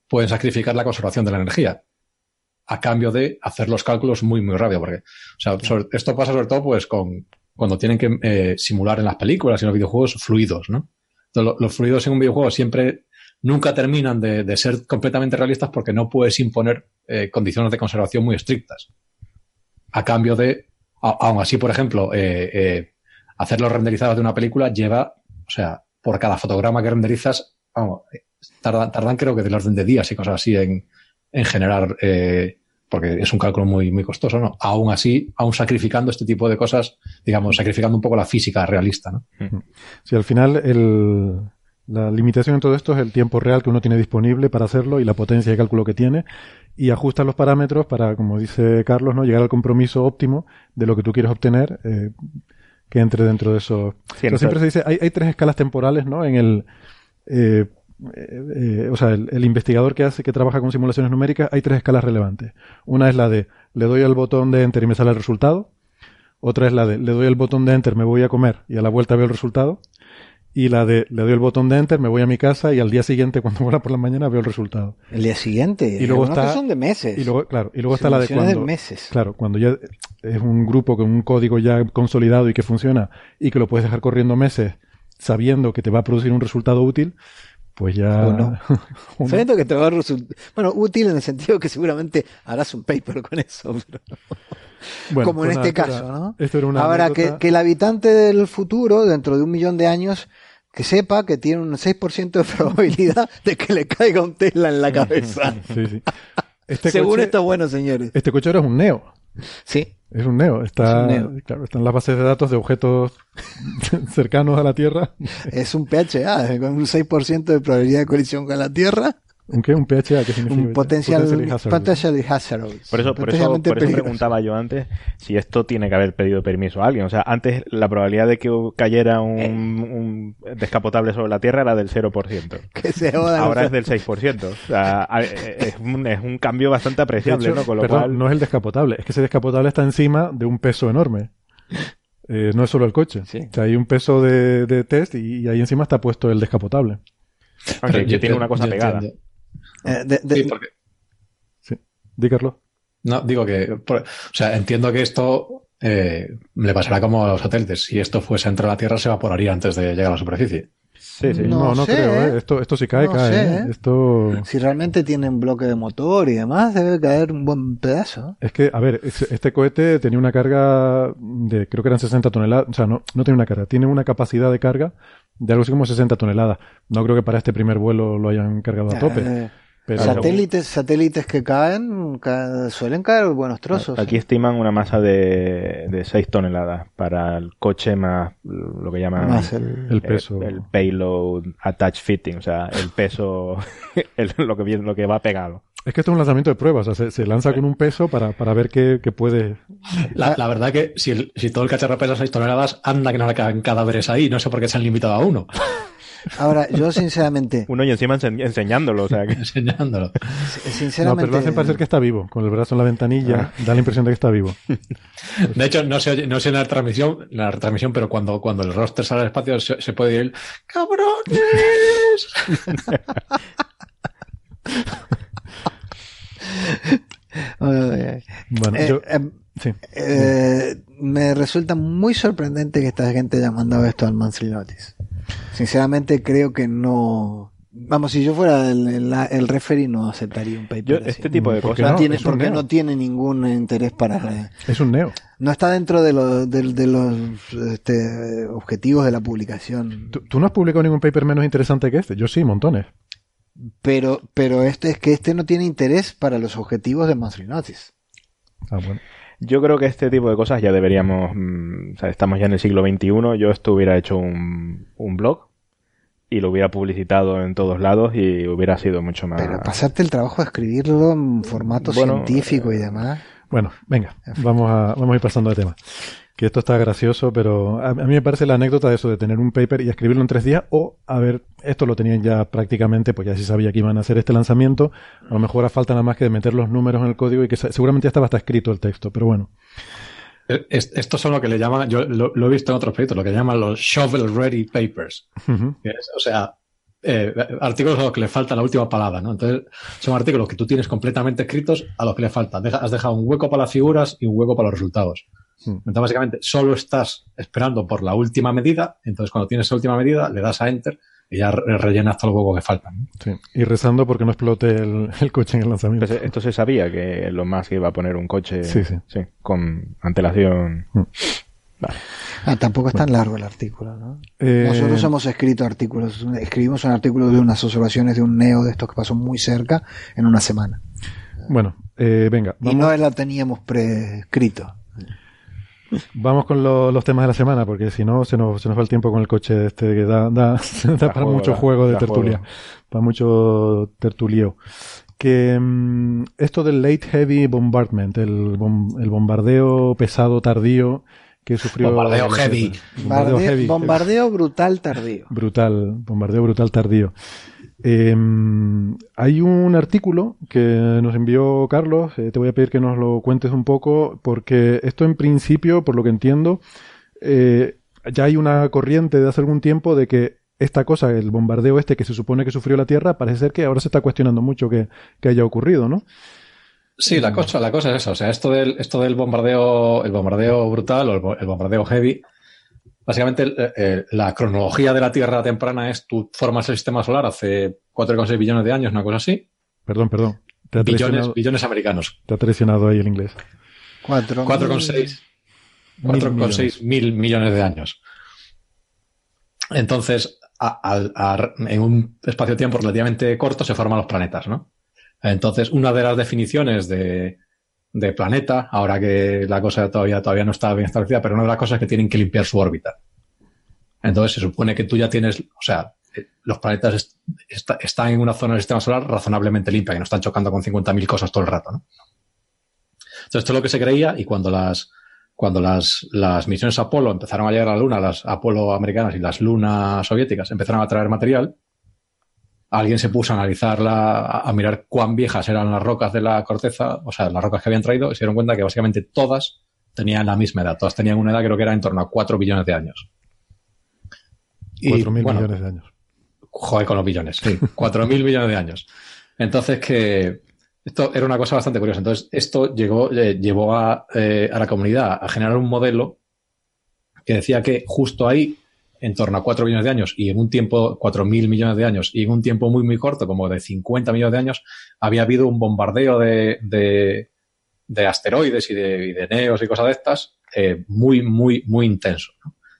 pueden sacrificar la conservación de la energía a cambio de hacer los cálculos muy, muy rápido, porque, o sea, esto pasa sobre todo, pues, con, cuando tienen que eh, simular en las películas y en los videojuegos fluidos, ¿no? los fluidos en un videojuego siempre nunca terminan de, ser completamente realistas porque no puedes imponer eh, condiciones de conservación muy estrictas. A cambio de, aún así, por ejemplo, eh, eh, hacer los de una película lleva, o sea, por cada fotograma que renderizas, vamos, tardan, creo que del orden de días y cosas así en, en generar, porque es un cálculo muy, muy costoso, ¿no? Aún así, aún sacrificando este tipo de cosas, digamos, sacrificando un poco la física realista, ¿no? Sí, al final el, la limitación en todo esto es el tiempo real que uno tiene disponible para hacerlo y la potencia de cálculo que tiene y ajusta los parámetros para, como dice Carlos, no llegar al compromiso óptimo de lo que tú quieres obtener eh, que entre dentro de eso. siempre se dice, hay, hay, tres escalas temporales, ¿no? En el, eh, eh, o sea, el, el, investigador que hace, que trabaja con simulaciones numéricas, hay tres escalas relevantes. Una es la de le doy al botón de enter y me sale el resultado. Otra es la de le doy al botón de enter, me voy a comer y a la vuelta veo el resultado y la de le doy el botón de enter, me voy a mi casa y al día siguiente [laughs] cuando vuelva por la mañana veo el resultado. El día siguiente. Y luego está son de meses. Y luego claro, y luego está la de cuando meses. Claro, cuando ya es un grupo con un código ya consolidado y que funciona y que lo puedes dejar corriendo meses sabiendo que te va a producir un resultado útil, pues ya. O no. [laughs] Sabiendo que te va a resultar. Bueno, útil en el sentido que seguramente harás un paper con eso. Como en este caso, ¿no? Esto era una Ahora, que, que, el habitante del futuro, dentro de un millón de años, que sepa que tiene un 6% de [laughs] probabilidad de que le caiga un Tesla en la cabeza. [laughs] Sí, sí. Este Según esto, bueno, señores. Este coche ahora es un Neo. Sí. Es un Neo. Está, Claro, están las bases de datos de objetos [laughs] cercanos a la Tierra. Es un PHA, con un 6% de probabilidad de colisión con la Tierra. ¿Un qué? ¿Un PHA? ¿Qué significa? Un potencial, potential hazard. Por eso, por eso, por eso preguntaba yo antes si esto tiene que haber pedido permiso a alguien. O sea, antes la probabilidad de que cayera un, eh. un descapotable sobre la Tierra era del 0%. [laughs] Que se Ahora es del 6%. O sea, es un, es un cambio bastante apreciable, ¿no? Con lo cual... no es el descapotable. Es que ese descapotable está encima de un peso enorme. Eh, no es solo el coche. Sí. O sea, hay un peso de, de test y, ahí encima está puesto el descapotable. Aunque yo, tiene una cosa pegada. Eh, de, Sí, porque... sí. Di, Carlos. No, digo que, o sea, entiendo que esto eh, le pasará como a los satélites. Si esto fuese entre la Tierra, se evaporaría antes de llegar a la superficie. Sí, sí. No, no, creo, ¿eh? Esto, esto si cae, cae. Esto... Si realmente tienen bloque de motor y demás, debe caer un buen pedazo. Es que, a ver, este cohete tenía una carga de, creo que eran 60 toneladas, o sea, no, no tiene una carga, tiene una capacidad de carga de algo así como 60 toneladas. No creo que para este primer vuelo lo hayan cargado a tope. Satélites, satélites que caen, suelen caer buenos trozos. Aquí estiman una masa de, de 6 toneladas para el coche más lo que llaman el, peso. El, payload attach fitting, o sea, el peso, [laughs] lo, que, lo que va pegado. Es que esto es un lanzamiento de pruebas, o sea, se, lanza con un peso para, para ver qué, puede. La, verdad que si, si todo el cacharro pesa 6 toneladas, anda que no le caen cadáveres ahí, no sé por qué se han limitado a uno. Ahora, yo sinceramente. Uno y encima enseñándolo, o sea. [laughs] enseñándolo. Sinceramente. No, pero lo hacen parecer que está vivo. Con el brazo en la ventanilla, ah. da la impresión de que está vivo. [laughs] De hecho, no sé, no sé en la transmisión, la retransmisión, pero cuando, cuando el roster sale al espacio se, puede ir. ¡Cabrones! [laughs] bueno, eh, yo, em, sí. eh, me resulta muy sorprendente que esta gente haya mandado esto al Monthly Notice. Sinceramente creo que no... Vamos, si yo fuera el, el, referee no aceptaría un paper. este tipo de cosas. No, tiene, porque no tiene ningún interés para. Es un neo. No está dentro de, de, los este, objetivos de la publicación. ¿Tú, no has publicado ningún paper menos interesante que este. Yo sí, montones. Pero, pero este es que este no tiene interés para los objetivos de Monthly Notice. Ah, bueno. Yo creo que este tipo de cosas ya deberíamos, mm, o sea, estamos ya en el siglo XXI, yo esto hubiera hecho un, un blog y lo hubiera publicitado en todos lados y hubiera sido mucho más... Pero pasarte el trabajo de escribirlo en formato científico y demás... Bueno, venga, vamos a, vamos a ir pasando de tema que esto está gracioso, pero a, mí me parece la anécdota de eso, de tener un paper y escribirlo en tres días, o, a ver, esto lo tenían ya prácticamente, pues ya se sabía que iban a hacer este lanzamiento, a lo mejor falta nada más que de meter los números en el código y que seguramente ya estaba hasta escrito el texto, pero bueno. Eh, esto son lo que le llaman, yo lo, he visto en otros proyectos, lo que llaman los shovel ready papers. o sea, eh, artículos a los que le falta la última palabra, ¿no? Entonces, son artículos que tú tienes completamente escritos a los que le falta. has dejado un hueco para las figuras y un hueco para los resultados. Hmm. Entonces, básicamente, solo estás esperando por la última medida. Entonces, cuando tienes esa última medida, le das a Enter y ya rellenas todo el huevo que falta. Sí. Y rezando porque no explote el, coche en el lanzamiento. esto se sabía que lo más iba a poner un coche sí, sí. con antelación. Ah, tampoco es tan largo el artículo, ¿no? Eh, Nosotros hemos escrito artículos, escribimos un artículo de unas observaciones de un neo de estos que pasó muy cerca en una semana. Bueno, eh, venga. Y no la teníamos prescrito. Vamos con los temas de la semana, porque si no se nos, se nos va el tiempo con el coche este que da, da, [laughs] para mucho juego de tertulia, para mucho tertulio. Que mm, esto del late heavy bombardment, el, el bombardeo pesado tardío que sufrió. Bombardeo heavy. Bombardeo, heavy. bombardeo brutal tardío. Brutal, bombardeo brutal tardío. Eh, hay un artículo que nos envió Carlos, eh, te voy a pedir que nos lo cuentes un poco, porque esto en principio, por lo que entiendo, eh, ya hay una corriente de hace algún tiempo de que esta cosa, el bombardeo este que se supone que sufrió la Tierra, parece ser que ahora se está cuestionando mucho que, que haya ocurrido, ¿no? Sí, la cosa, la cosa es esa. O sea, esto del, esto del bombardeo, el bombardeo brutal o el bombardeo heavy, Básicamente, eh, eh, la cronología de la Tierra temprana es tú formas el sistema solar hace 4,6 billones de años, una cosa así. Perdón, perdón. billones, billones americanos. Te ha traicionado ahí el inglés. 4,6 4,6 mil millones de años. Entonces, en un espacio-tiempo relativamente corto se forman los planetas, ¿no? Entonces, una de las definiciones de, de planeta, ahora que la cosa todavía, todavía no está bien establecida, pero una de las cosas es que tienen que limpiar su órbita. Entonces se supone que tú ya tienes, o sea, eh, los planetas están en una zona del sistema solar razonablemente limpia, que no están chocando con 50.000 cosas todo el rato, ¿no? Entonces esto es lo que se creía y cuando las, cuando las, las misiones Apolo empezaron a llegar a la Luna, las Apolo americanas y las Lunas soviéticas empezaron a traer material, alguien se puso a analizarla, a, mirar cuán viejas eran las rocas de la corteza, o sea, las rocas que habían traído, y se dieron cuenta que básicamente todas tenían la misma edad, todas tenían una edad creo que era en torno a 4 billones de años. 4.000 millones de años. Joder, con los billones, sí, [laughs] 4.000 millones de años. Entonces, que esto era una cosa bastante curiosa. Entonces, esto llegó, eh, llevó a, eh, a la comunidad a generar un modelo que decía que justo ahí en torno a 4 millones de años y en un tiempo, 4 mil millones de años y en un tiempo muy, muy corto, como de 50 millones de años, había habido un bombardeo de, de, asteroides y de, neos y cosas de estas eh, muy, muy, muy intenso.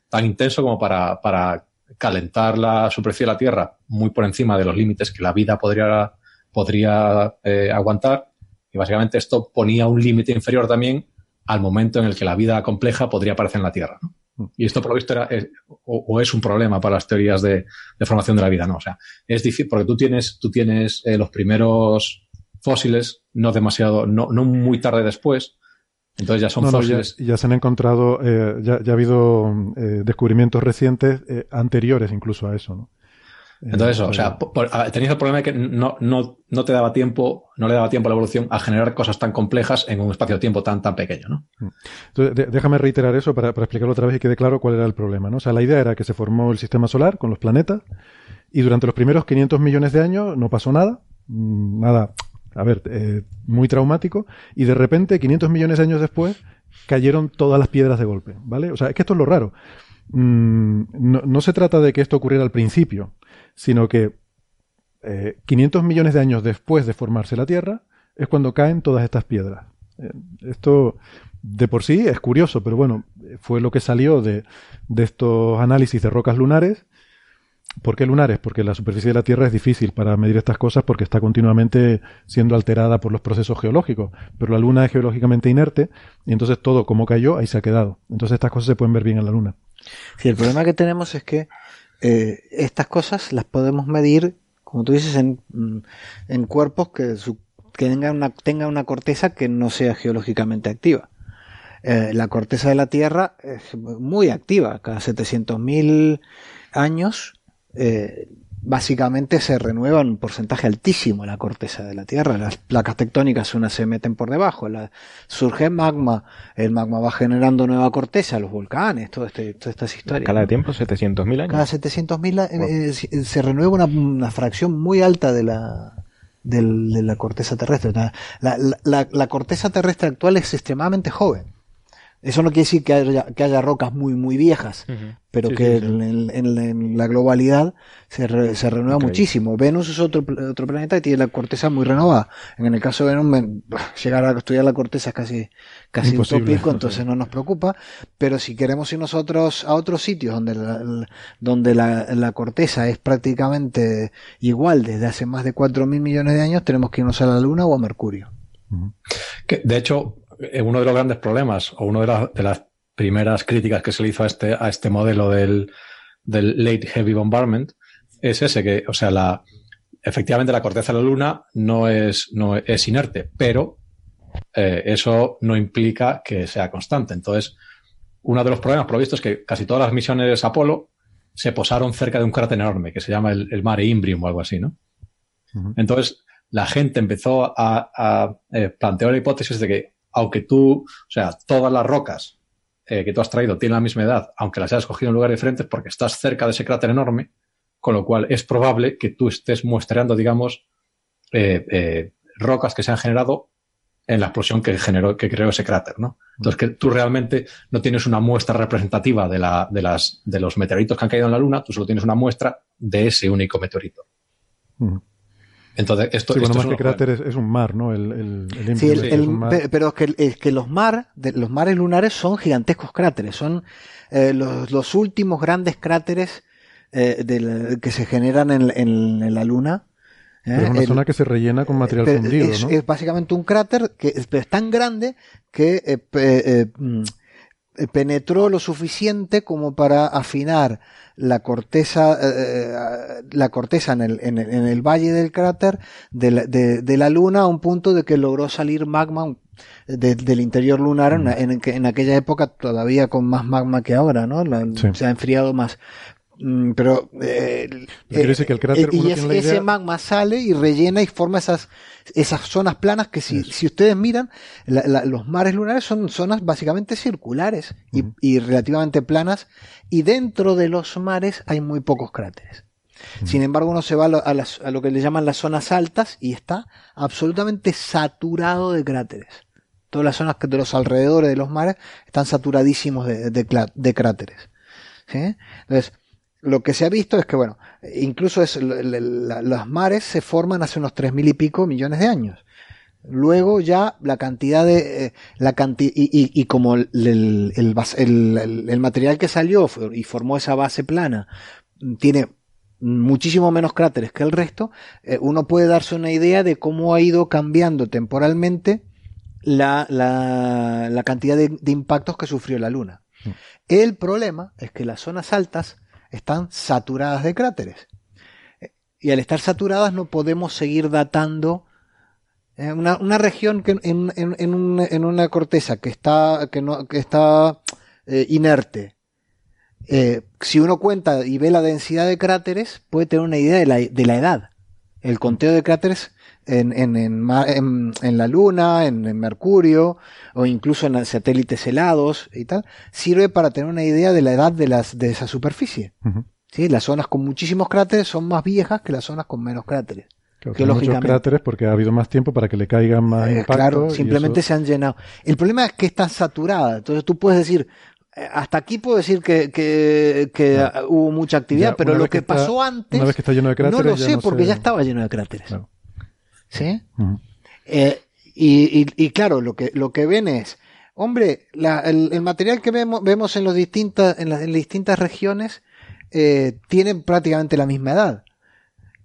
Tan intenso como para, para calentar la superficie de la Tierra muy por encima de los límites que la vida podría podría eh, aguantar. Y básicamente esto ponía un límite inferior también al momento en el que la vida compleja podría aparecer en la Tierra. Y esto, por lo visto, era, o, es un problema para las teorías de, formación de la vida, ¿no? O sea, es difícil, porque tú tienes, tú tienes eh, los primeros fósiles, no demasiado, no, no muy tarde después, entonces ya son fósiles. ya, se han encontrado, eh, ya, ha habido eh, descubrimientos recientes anteriores incluso a eso, ¿no? Entonces, eso, o sea, tenéis el problema de que no, no, no, te daba tiempo, no le daba tiempo a la evolución a generar cosas tan complejas en un espacio de tiempo tan, tan pequeño, ¿no? Mm. Entonces, déjame reiterar eso para, para, explicarlo otra vez y quede claro cuál era el problema, ¿no? O sea, la idea era que se formó el sistema solar con los planetas y durante los primeros 500 millones de años no pasó nada, mm, nada, a ver, eh, muy traumático, y de repente, 500 millones de años después, cayeron todas las piedras de golpe, ¿vale? O sea, es que esto es lo raro. Mm, no, no, se trata de que esto ocurriera al principio, sino que 500 eh, millones de años después de formarse la Tierra es cuando caen todas estas piedras. Eh, esto de por sí es curioso, pero bueno, fue lo que salió de, de estos análisis de rocas lunares. ¿Por qué lunares? Porque la superficie de la Tierra es difícil para medir estas cosas porque está continuamente siendo alterada por los procesos geológicos. Pero la Luna es geológicamente inerte y entonces todo como cayó ahí se ha quedado. Entonces estas cosas se pueden ver bien en la Luna. Sí, el problema que tenemos es que eh, estas cosas las podemos medir, como tú dices, en, mm, en cuerpos que, su, que tengan, una, tenga una corteza que no sea geológicamente activa. Eh, la corteza de la Tierra es muy activa, cada 700.000 años eh, básicamente se renueva un porcentaje altísimo la corteza de la Tierra. Las placas tectónicas unas se meten por debajo, la, surge magma, el magma va generando nueva corteza, los volcanes, todo este, todas estas historias. Cada tiempo 700.000 años. Cada 700.000 eh, eh, se renueva una, fracción muy alta de la, de la corteza terrestre. la corteza terrestre actual es extremadamente joven. Eso no quiere decir que haya, que haya rocas muy, muy viejas, pero que En, la globalidad se, se renueva muchísimo. Venus es otro, otro planeta y tiene la corteza muy renovada. En el caso de Venus, [laughs] llegar a estudiar la corteza es casi, casi utópico, entonces no nos preocupa. Pero si queremos ir nosotros a otros sitios donde la, donde la, la corteza es prácticamente igual desde hace más de 4.000 millones de años, tenemos que irnos a la Luna o a Mercurio. Que, de hecho, uno de los grandes problemas, o una de, las primeras críticas que se le hizo a este, a este modelo del, del late heavy bombardment, es ese que, o sea, la, efectivamente la corteza de la Luna no es, no es inerte, pero eh, eso no implica que sea constante. Entonces, uno de los problemas provistos es que casi todas las misiones Apolo se posaron cerca de un cráter enorme que se llama el, Mare Imbrium o algo así, ¿no? Entonces, la gente empezó a, eh, plantear la hipótesis de que aunque tú, o sea, todas las rocas eh, que tú has traído tienen la misma edad, aunque las hayas cogido en lugares diferentes porque estás cerca de ese cráter enorme, con lo cual es probable que tú estés muestreando, digamos, eh, eh, rocas que se han generado en la explosión que generó, que creó ese cráter, ¿no? Entonces que tú realmente no tienes una muestra representativa de, la, de, las, de los meteoritos que han caído en la Luna, tú solo tienes una muestra de ese único meteorito. Entonces, esto, sí, bueno, más que cráter es, un mar, ¿no? El, sí, pero es que, los, mar, los mares lunares son gigantescos cráteres, son eh, los, últimos grandes cráteres eh, que se generan en, la Luna. ¿eh? es una zona que se rellena con material fundido, es, ¿no? Es básicamente un cráter que es, tan grande que mm, penetró lo suficiente como para afinar la corteza, eh, eh, la corteza en el, en, el, valle del cráter de la, de, la Luna a un punto de que logró salir magma del interior lunar en, en, en, aquella época todavía con más magma que ahora, ¿no? Se ha enfriado más. Mm, pero eh, eh, que el cráter, y ese, magma sale y rellena y forma esas esas zonas planas que si, si ustedes miran los mares lunares son zonas básicamente circulares y, relativamente planas y dentro de los mares hay muy pocos cráteres. Sin embargo uno se va a lo, a lo, que le llaman las zonas altas y está absolutamente saturado de cráteres. Todas las zonas de los alrededores de los mares están saturadísimos de, de, cráteres ¿sí? entonces lo que se ha visto es que, bueno, incluso es, los mares se forman hace unos tres mil y pico millones de años. Luego ya la cantidad de, eh, la cantidad, y, y, como el, el, material que salió y formó esa base plana tiene muchísimo menos cráteres que el resto, eh, uno puede darse una idea de cómo ha ido cambiando temporalmente la, la, cantidad de, impactos que sufrió la Luna. Mm. El problema es que las zonas altas están saturadas de cráteres. Y al estar saturadas no podemos seguir datando eh, una, una, región que en, en, en, una corteza que está, que no, que está eh, inerte. Eh, si uno cuenta y ve la densidad de cráteres, puede tener una idea de la, de la edad. El conteo de cráteres en, en, en, en la Luna, en, Mercurio, o incluso en satélites helados y tal, sirve para tener una idea de la edad de, las, de esa superficie. ¿Sí? Las zonas con muchísimos cráteres son más viejas que las zonas con menos cráteres. Claro, muchos cráteres porque ha habido más tiempo para que le caigan más eh, Claro, simplemente se han llenado. El problema es que está saturada. Entonces tú puedes decir, eh, hasta aquí puedo decir que, que, que hubo mucha actividad, pero lo que, pasó antes. Una vez que está lleno de cráteres. No lo sé porque ya estaba lleno de cráteres. ¿Sí? eh, y, y, y, claro, lo que, lo que ven es, hombre, la, el, el, material que vemos, vemos en, los distintas, en, las, en distintas regiones eh, tiene prácticamente la misma edad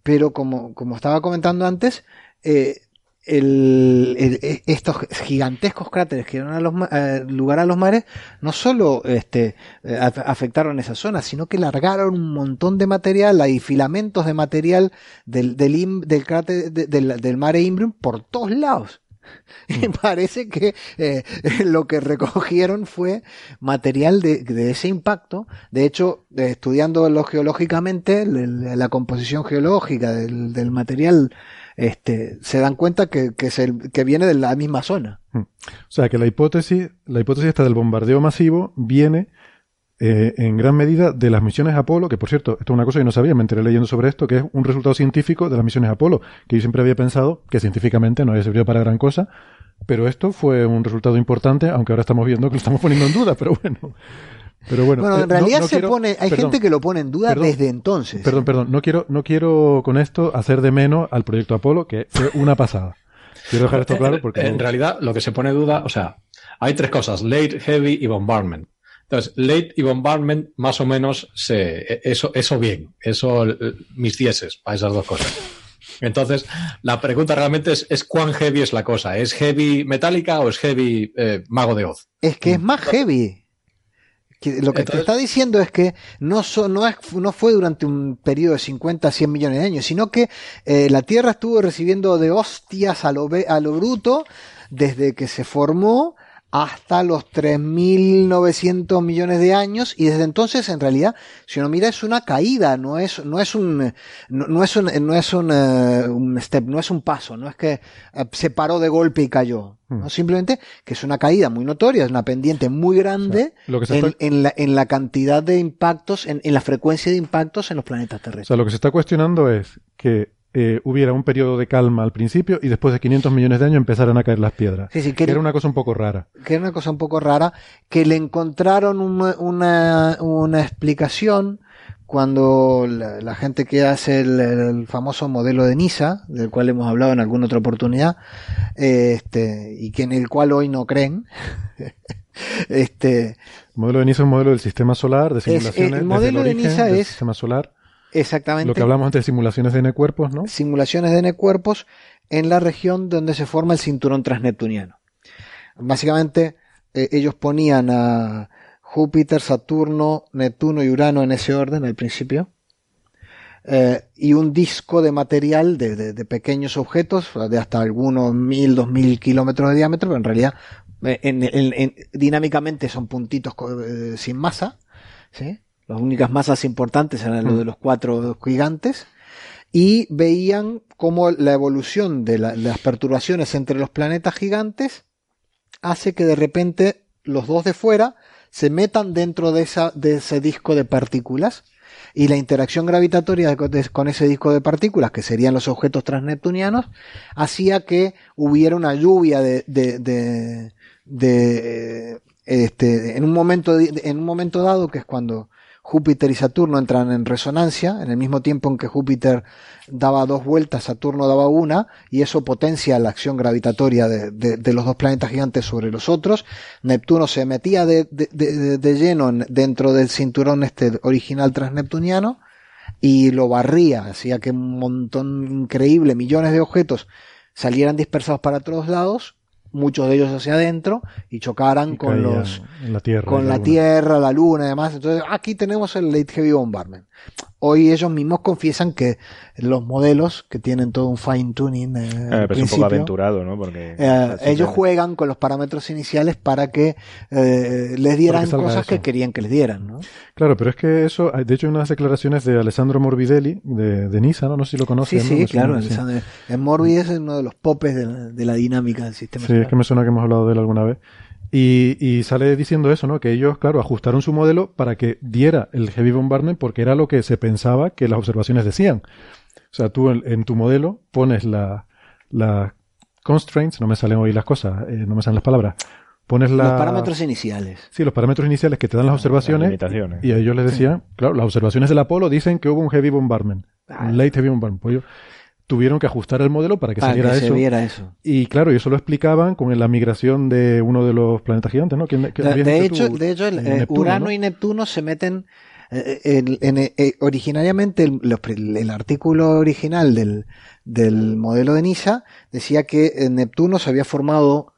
pero como, como estaba comentando antes, eh, el, e, estos gigantescos cráteres que dieron eh, lugar a los mares no solo este, eh, afectaron esa zona, sino que largaron un montón de material, hay filamentos de material del, del, del cráter del, del mare Imbrium por todos lados. [laughs] Y parece que eh, [laughs] lo que recogieron fue material de, de ese impacto. De hecho, estudiando geológicamente, la composición geológica del material, este, se dan cuenta que, que, que viene de la misma zona. Mm. O sea que la hipótesis, la hipótesis esta del bombardeo masivo viene eh, en gran medida de las misiones Apolo, que por cierto, esto es una cosa que no sabía, me enteré leyendo sobre esto, que es un resultado científico de las misiones Apolo, que yo siempre había pensado que científicamente no había servido para gran cosa, pero esto fue un resultado importante, aunque ahora estamos viendo que lo estamos poniendo en duda, [laughs] pero bueno. Pero bueno, bueno en eh, realidad se pone, hay gente que lo pone en duda desde entonces. Perdón, perdón, no quiero, no quiero con esto hacer de menos al proyecto Apolo, que fue una pasada. Quiero dejar esto claro porque. En realidad, lo que se pone en duda, o sea, hay tres cosas: late, heavy y bombardment. Entonces, late y bombardment, más o menos, se, eso, eso bien, eso mis dieces para esas dos cosas. Entonces, la pregunta realmente es, es cuán heavy es la cosa. ¿Es heavy metálica o es heavy eh, mago de Oz? Es que es más heavy. Lo que te está diciendo es que no, no, es, no, fue durante un periodo de 50 a 100 millones de años, sino que eh, la Tierra estuvo recibiendo de hostias a lo, a lo bruto desde que se formó hasta los 3.900 millones de años y desde entonces en realidad si uno mira es una caída no es no es un no, es un no es un, eh, un, step no es un paso no es que eh, se paró de golpe y cayó ¿no? Hmm. simplemente que es una caída muy notoria es una pendiente muy grande en, en, la, en la cantidad de impactos en, en la frecuencia de impactos en los planetas terrestres o sea lo que se está cuestionando es que eh, hubiera un periodo de calma al principio y después de 500 millones de años empezaran a caer las piedras. Sí, sí, que, era una cosa un poco rara. Que era una cosa un poco rara, que le encontraron una, una, explicación cuando la, gente que hace el, famoso modelo de NISA, del cual hemos hablado en alguna otra oportunidad, este, y que en el cual hoy no creen, [laughs] este, el modelo de NISA es un modelo del sistema solar, de simulaciones. el modelo de NISA es, sistema solar Exactamente. Lo que hablamos antes de simulaciones de N-cuerpos, ¿no? Simulaciones de N-cuerpos en la región donde se forma el cinturón transneptuniano. Básicamente, eh, ellos ponían a Júpiter, Saturno, Neptuno y Urano en ese orden al principio. Eh, y un disco de material de, pequeños objetos, de hasta algunos mil, dos mil kilómetros de diámetro, pero en realidad eh, dinámicamente son puntitos sin masa, ¿sí? Las únicas masas importantes eran lo mm. de los cuatro gigantes. Y veían cómo la evolución de las perturbaciones entre los planetas gigantes hace que de repente los dos de fuera se metan dentro de, esa, de ese disco de partículas y la interacción gravitatoria con ese disco de partículas, que serían los objetos transneptunianos, hacía que hubiera una lluvia de, de, de, de este, en un momento, en un momento dado, que es cuando Júpiter y Saturno entran en resonancia, en el mismo tiempo en que Júpiter daba dos vueltas, Saturno daba una, y eso potencia la acción gravitatoria de, los dos planetas gigantes sobre los otros. Neptuno se metía de, lleno dentro del cinturón este original transneptuniano, y lo barría, hacía que un montón increíble, millones de objetos salieran dispersados para todos lados muchos de ellos hacia adentro y chocaran con los la tierra, con la, tierra, la luna y demás. Entonces, aquí tenemos el Late Heavy Bombardment. Hoy ellos mismos confiesan que los modelos que tienen todo un fine tuning eh, eh un poco aventurado, ¿no? Porque eh, ellos juegan con los parámetros iniciales para que eh, les dieran cosas que querían que les dieran, ¿no? Claro, pero es que eso, de hecho, hay unas declaraciones de Alessandro Morbidelli de, de Nisa, ¿no? No sé si lo conocen. Sí, sí, claro. En Morbi es uno de los popes de la, de la dinámica del sistema. Sí, es que me suena que hemos hablado de él alguna vez. Y, sale diciendo eso, ¿no? Que ellos, claro, ajustaron su modelo para que diera el heavy bombardment porque era lo que se pensaba que las observaciones decían. O sea, tú en, tu modelo pones la, la constraints, no me salen hoy las cosas, eh, no me salen las palabras. Pones la, los parámetros iniciales. Sí, los parámetros iniciales que te dan las observaciones. y a ellos les decían, claro, las observaciones del Apolo dicen que hubo un heavy bombardment. Ah. Un late heavy bombardment. Pues tuvieron que ajustar el modelo para que saliera eso. eso. Y claro, y eso lo explicaban con la migración de uno de los planetas gigantes, ¿no? de, hecho, de hecho, eh, Urano y Neptuno se meten eh, en, eh, originariamente el, artículo original del, del modelo de NISA decía que Neptuno se había formado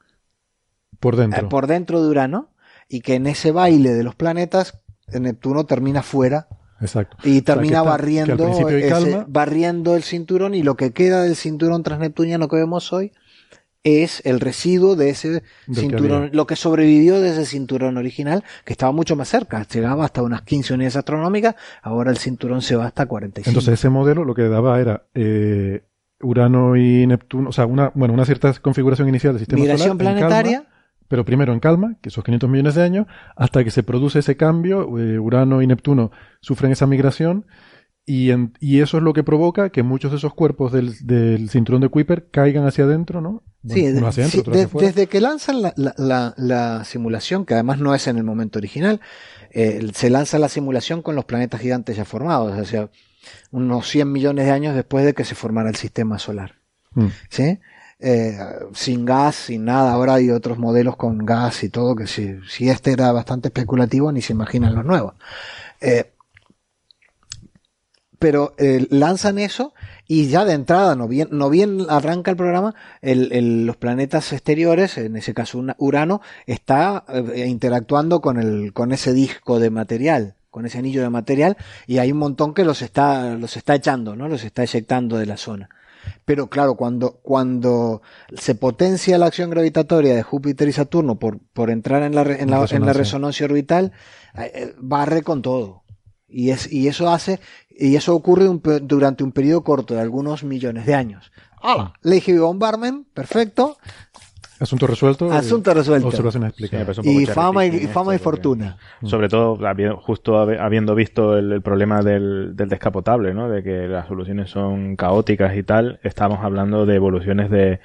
por dentro. por dentro de Urano y que en ese baile de los planetas Neptuno termina fuera Exacto. Y termina barriendo, barriendo el cinturón y lo que queda del cinturón transneptuniano que vemos hoy es el residuo de ese cinturón, lo que sobrevivió de ese cinturón original, que estaba mucho más cerca, llegaba hasta unas 15 unidades astronómicas, ahora el cinturón se va hasta 45. Entonces ese modelo lo que daba era eh, Urano y Neptuno, o sea, una, bueno, una cierta configuración inicial del sistema Migración planetaria pero primero en calma, que esos 500 millones de años, hasta que se produce ese cambio, eh, Urano y Neptuno sufren esa migración, y, y, eso es lo que provoca que muchos de esos cuerpos del, del cinturón de Kuiper caigan hacia adentro, ¿no? sí, desde que lanzan la, la, la, simulación, que además no es en el momento original, eh, se lanza la simulación con los planetas gigantes ya formados, o sea, unos 100 millones de años después de que se formara el sistema solar. Mm. ¿Sí? Eh, sin gas, sin nada. Ahora hay otros modelos con gas y todo, que si, este era bastante especulativo, ni se imaginan los nuevos. Eh, pero eh, lanzan eso y ya de entrada, no bien, no bien arranca el programa, el, los planetas exteriores, en ese caso Urano, está interactuando con, el, con ese disco de material con ese anillo de material y hay un montón que los está los está echando, ¿no? Los está eyectando de la zona. Pero claro, cuando, cuando se potencia la acción gravitatoria de Júpiter y Saturno por, por entrar en la, en la, en la resonancia orbital, eh, eh, barre con todo. Y, es, y eso hace, y eso ocurre durante un periodo corto de algunos millones de años. ¡Hala! Le Bombardment, perfecto. Asunto resuelto. Asunto resuelto. Y fama y, fama y fortuna. Sobre todo, justo habiendo visto el, problema del, descapotable, ¿no? De que las soluciones son caóticas y tal, estamos hablando de evoluciones de,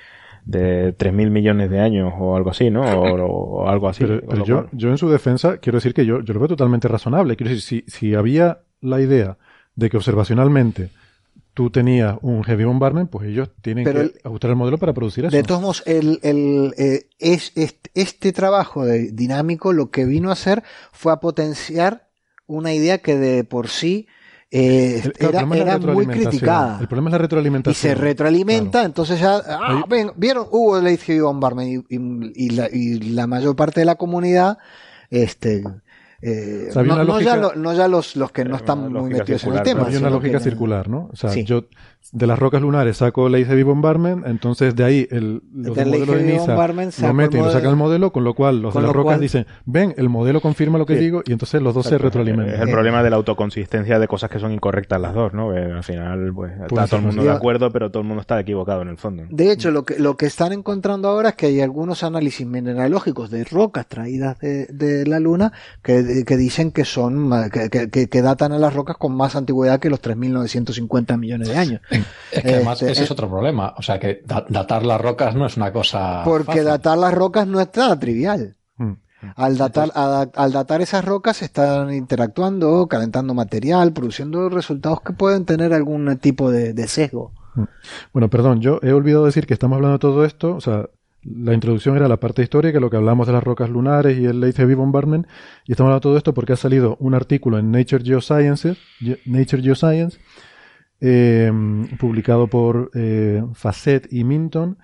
de 3.000 millones de años o algo así, ¿no? O, algo así. Pero, yo, yo en su defensa quiero decir que yo, yo lo veo totalmente razonable. Quiero decir, si, si había la idea de que observacionalmente tú tenías un heavy bombardment, pues ellos tienen que ajustar el modelo para producir eso. De todos modos, el, el, eh, es, este, trabajo de dinámico lo que vino a hacer fue a potenciar una idea que de por sí eh, era, muy criticada. El problema es la retroalimentación. Y se retroalimenta, entonces ya, ah, ven, vieron, hubo el heavy bombardment y, y, la, y la mayor parte de la comunidad, este, eh, no, ya, no, ya, los, los que no están muy metidos en el tema. Había una lógica circular, ¿no? O sea, yo de las rocas lunares saco la Heavy Bombardment, entonces de ahí el, los modelos de NISA lo meten y lo sacan el modelo, con lo cual los de las rocas dicen, ven, el modelo confirma lo que digo, y entonces los dos se retroalimentan. Es el problema de la autoconsistencia de cosas que son incorrectas las dos, ¿no? al final, pues, está todo el mundo de acuerdo, pero todo el mundo está equivocado en el fondo. De hecho, lo que, lo que están encontrando ahora es que hay algunos análisis mineralógicos de rocas traídas de, de la Luna que que dicen que son, que, que, datan a las rocas con más antigüedad que los 3.950 millones de años. Es que además este, ese es otro problema. O sea, que datar las rocas no es una cosa. Porque datar las rocas no es nada trivial. Mm. Al datar, al datar esas rocas están interactuando, calentando material, produciendo resultados que pueden tener algún tipo de, de sesgo. Mm. Bueno, perdón, yo he olvidado decir que estamos hablando de todo esto, o sea, la introducción era la parte histórica, lo que hablamos de las rocas lunares y el Late Heavy Bombardment, y estamos hablando de todo esto porque ha salido un artículo en Nature Geosciences, Nature Geoscience, eh, publicado por eh, Facet y Minton,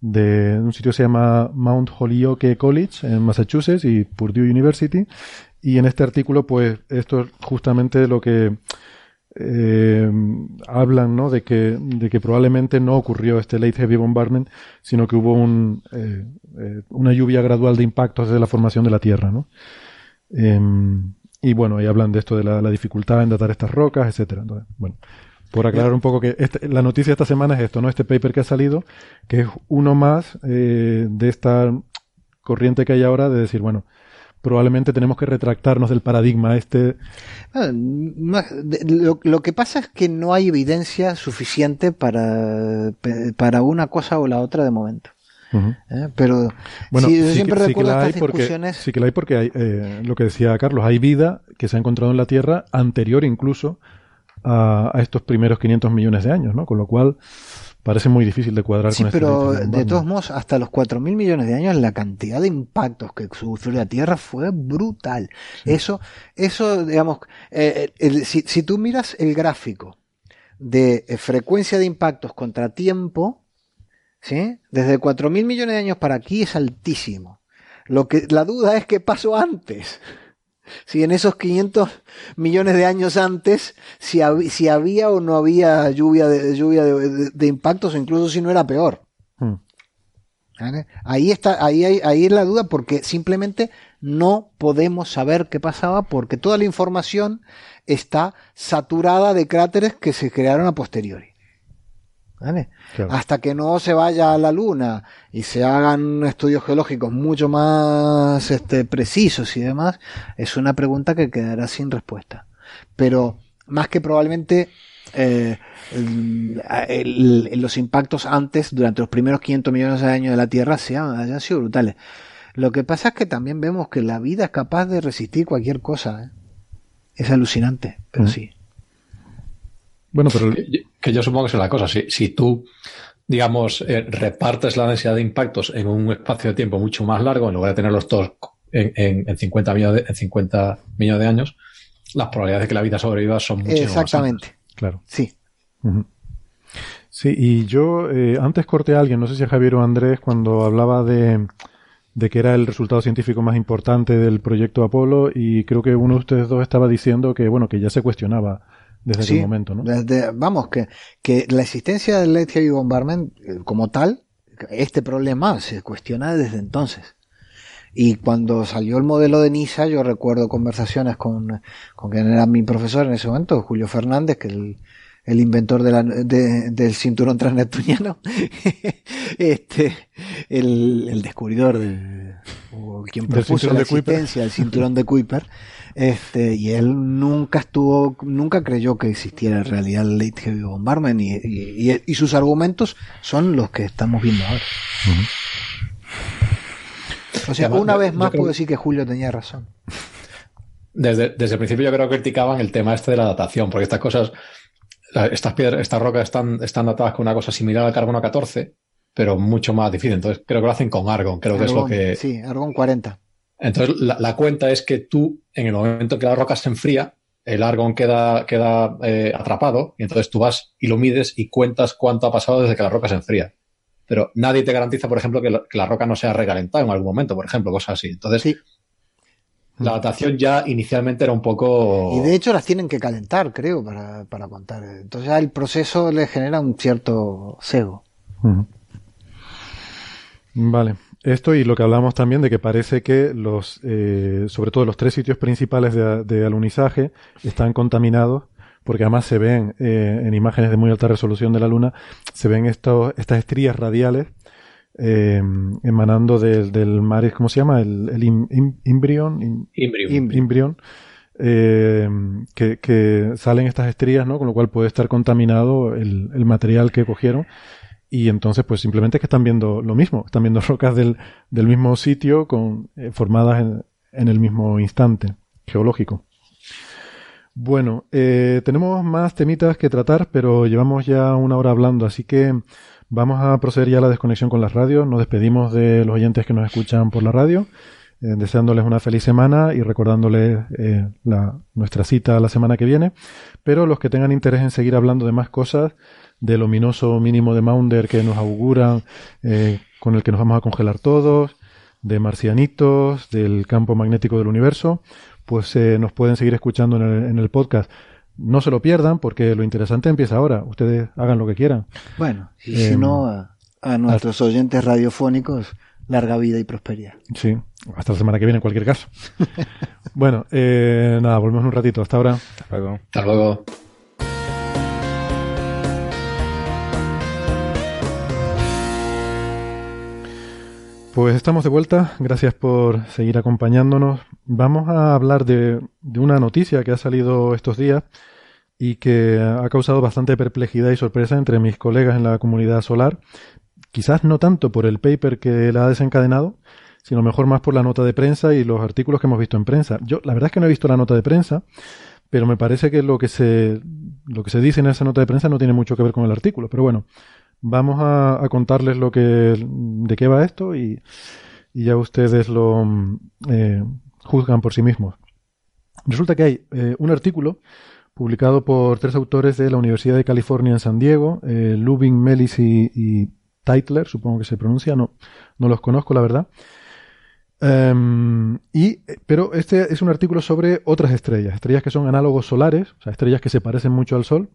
de un sitio que se llama Mount Holyoke College en Massachusetts y Purdue University. Y en este artículo, pues, esto es justamente lo que eh, hablan, ¿no? De que, de que probablemente no ocurrió este late heavy bombardment, sino que hubo un, eh, eh, una lluvia gradual de impactos desde la formación de la Tierra, ¿no? Em, y bueno, ahí hablan de esto de la, la, dificultad en datar estas rocas, etcétera. Entonces, bueno, por aclarar un poco que este, la noticia de esta semana es esto, ¿no? Este paper que ha salido, que es uno más eh, de esta corriente que hay ahora de decir, bueno, probablemente tenemos que retractarnos del paradigma este. Ah, lo, que pasa es que no hay evidencia suficiente para, para una cosa o la otra de momento. ¿Eh? Pero bueno, sí, siempre recuerdo que estas discusiones. sí que la hay porque hay, eh, lo que decía Carlos, hay vida que se ha encontrado en la Tierra anterior incluso a, estos primeros 500 millones de años, ¿no? Con lo cual parece muy difícil de cuadrar sí, con este pero de todos modos, hasta los 4.000 millones de años, la cantidad de impactos que sufrió la Tierra fue brutal. Eso, eso, digamos, eh, si, si, tú miras el gráfico de eh, frecuencia de impactos contra tiempo, ¿sí? Desde 4.000 millones de años para aquí es altísimo. Lo que, la duda es qué pasó antes. Si en esos 500 millones de años antes, si, si había o no había lluvia de, lluvia de, impactos, o incluso si no era peor. Hmm. Ahí está, ahí, ahí es la duda porque simplemente no podemos saber qué pasaba porque toda la información está saturada de cráteres que se crearon a posteriori. Hasta que no se vaya a la Luna y se hagan estudios geológicos mucho más este, precisos y demás, es una pregunta que quedará sin respuesta. Pero más que probablemente eh, los impactos antes, durante los primeros 500 millones de años de la Tierra, sean, hayan sido brutales. Lo que pasa es que también vemos que la vida es capaz de resistir cualquier cosa. ¿eh? Es alucinante, pero sí. Bueno, pero que, yo supongo que es la cosa. Si, si tú, digamos, eh, repartes la densidad de impactos en un espacio de tiempo mucho más largo, en lugar de tenerlos todos en, en, 50, millones de, en 50 millones de años, las probabilidades de que la vida sobreviva son mucho Exactamente. Claro. Sí. Sí, y yo eh, antes corté a alguien, no sé si a Javier o Andrés, cuando hablaba de, de que era el resultado científico más importante del proyecto Apolo, y creo que uno de ustedes dos estaba diciendo que, bueno, que ya se cuestionaba desde ese momento, ¿no? Desde, vamos, que, que la existencia del Late Heavy Bombardment eh, como tal, este problema se cuestiona desde entonces. Y cuando salió el modelo de NISA, yo recuerdo conversaciones con, con quien era mi profesor en ese momento, Julio Fernández, que el, el inventor de la, de, del cinturón transneptuniano, [laughs] este, el, el descubridor de, o quien propuso la existencia del cinturón de Kuiper, este, y él nunca estuvo, nunca creyó que existiera en realidad el Late Heavy Bombardment y, y, y, sus argumentos son los que estamos viendo ahora. O sea, una vez más puedo decir que Julio tenía razón. Desde, desde el principio yo creo que criticaban el tema este de la datación, porque estas cosas, estas piedras, estas rocas están, están datadas con una cosa similar al carbono 14, pero mucho más difícil. Entonces creo que lo hacen con argon, creo que es lo que... Sí, argon 40. Entonces, la, cuenta es que tú, en el momento que la roca se enfría, el argón queda, queda eh, atrapado, y entonces tú vas y lo mides y cuentas cuánto ha pasado desde que la roca se enfría. Pero nadie te garantiza, por ejemplo, que la, roca no sea recalentada en algún momento, por ejemplo, cosas así. Entonces, la datación ya inicialmente era un poco. Y de hecho las tienen que calentar, creo, para, para contar. Entonces ya el proceso le genera un cierto cego. Vale. Esto y lo que hablamos también de que parece que los, eh, sobre todo los tres sitios principales de, alunizaje están contaminados, porque además se ven eh, en imágenes de muy alta resolución de la Luna, se ven estos, estas estrías radiales eh, emanando del mar, ¿cómo se llama? El, el imbrión. Imbrión. que, que, salen estas estrías, ¿no? Con lo cual puede estar contaminado el, el material que cogieron y entonces, pues simplemente es que están viendo lo mismo, están viendo [laughs] rocas del, del mismo sitio con, eh, formadas en, en, el mismo instante geológico. Bueno, eh, tenemos más temitas que tratar, pero llevamos ya una hora hablando, así que vamos a proceder ya a la desconexión con las radios. Nos despedimos de los oyentes que nos escuchan por la radio, eh, deseándoles una feliz semana y recordándoles la, nuestra cita la semana que viene. Pero los que tengan interés en seguir hablando de más cosas, del ominoso mínimo de Maunder que nos auguran, eh, con el que nos vamos a congelar todos, de marcianitos, del campo magnético del universo, pues nos pueden seguir escuchando en el podcast. No se lo pierdan porque lo interesante empieza ahora. Ustedes hagan lo que quieran. Bueno, y si em, no, a, nuestros oyentes radiofónicos, larga vida y prosperidad. Sí, hasta la semana que viene en cualquier caso. [laughs] bueno, eh, nada, volvemos un ratito. Hasta ahora. Hasta luego. Hasta luego. Pues estamos de vuelta, gracias por seguir acompañándonos. Vamos a hablar de, una noticia que ha salido estos días y que ha causado bastante perplejidad y sorpresa entre mis colegas en la comunidad solar. Quizás no tanto por el paper que la ha desencadenado, sino mejor más por la nota de prensa y los artículos que hemos visto en prensa. Yo, la verdad es que no he visto la nota de prensa, pero me parece que lo que se, lo que se dice en esa nota de prensa no tiene mucho que ver con el artículo. Pero bueno, vamos a, contarles lo que, de qué va esto y, ya ustedes lo eh, juzgan por sí mismos. Resulta que hay eh, un artículo publicado por tres autores de la Universidad de California en San Diego, eh, Lubin, Melis y, Teitler, supongo que se pronuncia, no, no los conozco la verdad. Em, y, pero este es un artículo sobre otras estrellas, estrellas que son análogos solares, o sea, estrellas que se parecen mucho al Sol,